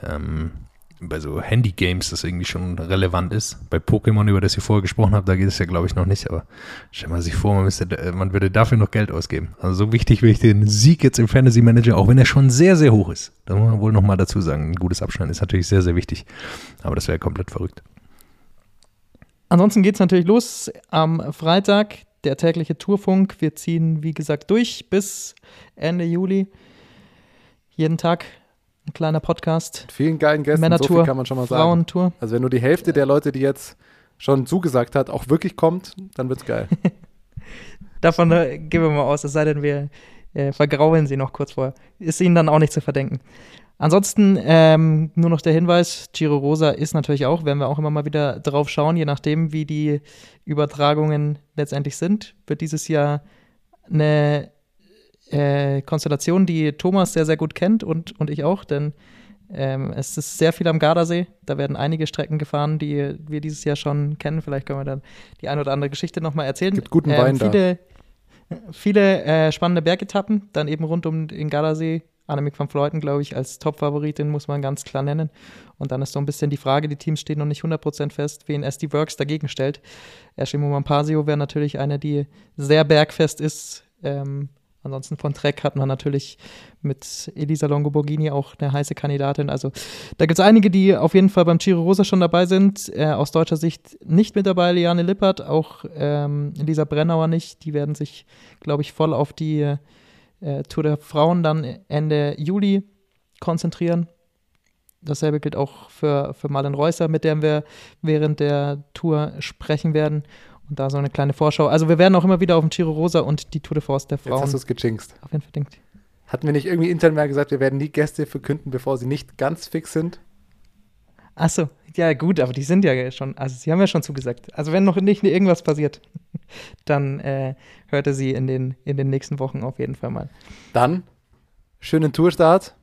ähm, bei so Handy-Games das irgendwie schon relevant ist. Bei Pokémon, über das ich vorher gesprochen habe, da geht es ja, glaube ich, noch nicht. Aber stell mal sich vor, man, müsste, äh, man würde dafür noch Geld ausgeben. Also so wichtig will ich den Sieg jetzt im Fantasy Manager, auch wenn er schon sehr, sehr hoch ist. Da muss man wohl noch mal dazu sagen, ein gutes Abschneiden ist natürlich sehr, sehr wichtig. Aber das wäre komplett verrückt. Ansonsten geht es natürlich los am Freitag, der tägliche Tourfunk. Wir ziehen, wie gesagt, durch bis Ende Juli. Jeden Tag ein kleiner Podcast. Mit vielen geilen Gästen, so Männertour, viel kann man schon mal sagen. Frauentour. Also wenn nur die Hälfte der Leute, die jetzt schon zugesagt hat, auch wirklich kommt, dann wird's geil. *laughs* Davon äh, gehen wir mal aus, es sei denn, wir äh, vergraulen sie noch kurz vorher. Ist ihnen dann auch nicht zu verdenken. Ansonsten ähm, nur noch der Hinweis, Giro Rosa ist natürlich auch, werden wir auch immer mal wieder drauf schauen, je nachdem, wie die Übertragungen letztendlich sind, wird dieses Jahr eine äh, Konstellation, die Thomas sehr, sehr gut kennt und, und ich auch, denn ähm, es ist sehr viel am Gardasee. Da werden einige Strecken gefahren, die wir dieses Jahr schon kennen. Vielleicht können wir dann die eine oder andere Geschichte nochmal erzählen. Gibt guten ähm, Wein da. viele, Viele äh, spannende Bergetappen, dann eben rund um den Gardasee. Annemiek van Vleuten, glaube ich, als Top-Favoritin muss man ganz klar nennen. Und dann ist so ein bisschen die Frage, die Teams stehen noch nicht 100% fest, wen SD Works dagegen stellt. Erschimo Mampasio wäre natürlich eine, die sehr bergfest ist. Ähm, ansonsten von Trek hat man natürlich mit Elisa Longo-Borghini auch eine heiße Kandidatin. Also da gibt es einige, die auf jeden Fall beim Giro Rosa schon dabei sind. Äh, aus deutscher Sicht nicht mit dabei, Liane Lippert, auch ähm, Lisa Brennauer nicht. Die werden sich, glaube ich, voll auf die äh, Tour der Frauen dann Ende Juli konzentrieren. Dasselbe gilt auch für, für Marlen Reusser, mit der wir während der Tour sprechen werden. Und da so eine kleine Vorschau. Also wir werden auch immer wieder auf dem Giro Rosa und die Tour de Force der Jetzt Frauen hast du es gejinxt. auf jeden Fall denkt. Hatten wir nicht irgendwie intern mal gesagt, wir werden nie Gäste verkünden, bevor sie nicht ganz fix sind? Achso, ja gut, aber die sind ja schon, also sie haben ja schon zugesagt. Also wenn noch nicht irgendwas passiert, *laughs* dann äh, hört ihr sie in den, in den nächsten Wochen auf jeden Fall mal. Dann, schönen Tourstart.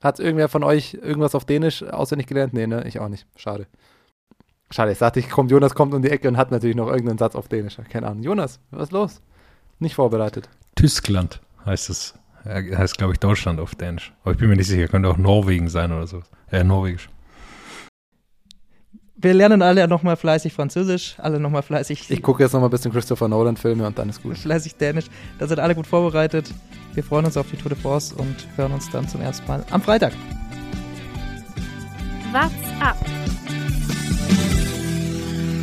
Hat irgendwer von euch irgendwas auf Dänisch auswendig gelernt? Nee, ne? Ich auch nicht. Schade. Schade, ich sagte, ich kommt, Jonas kommt um die Ecke und hat natürlich noch irgendeinen Satz auf Dänisch. Keine Ahnung. Jonas, was ist los? Nicht vorbereitet. Tyskland heißt es. Heißt, glaube ich, Deutschland auf Dänisch. Aber ich bin mir nicht sicher. Könnte auch Norwegen sein oder so. Äh, Norwegisch. Wir lernen alle nochmal fleißig Französisch, alle nochmal fleißig, Ich gucke jetzt noch mal ein bisschen Christopher Nolan-Filme und dann ist gut. fleißig Dänisch. Da sind alle gut vorbereitet. Wir freuen uns auf die Tour de Force und hören uns dann zum ersten Mal am Freitag. What's up?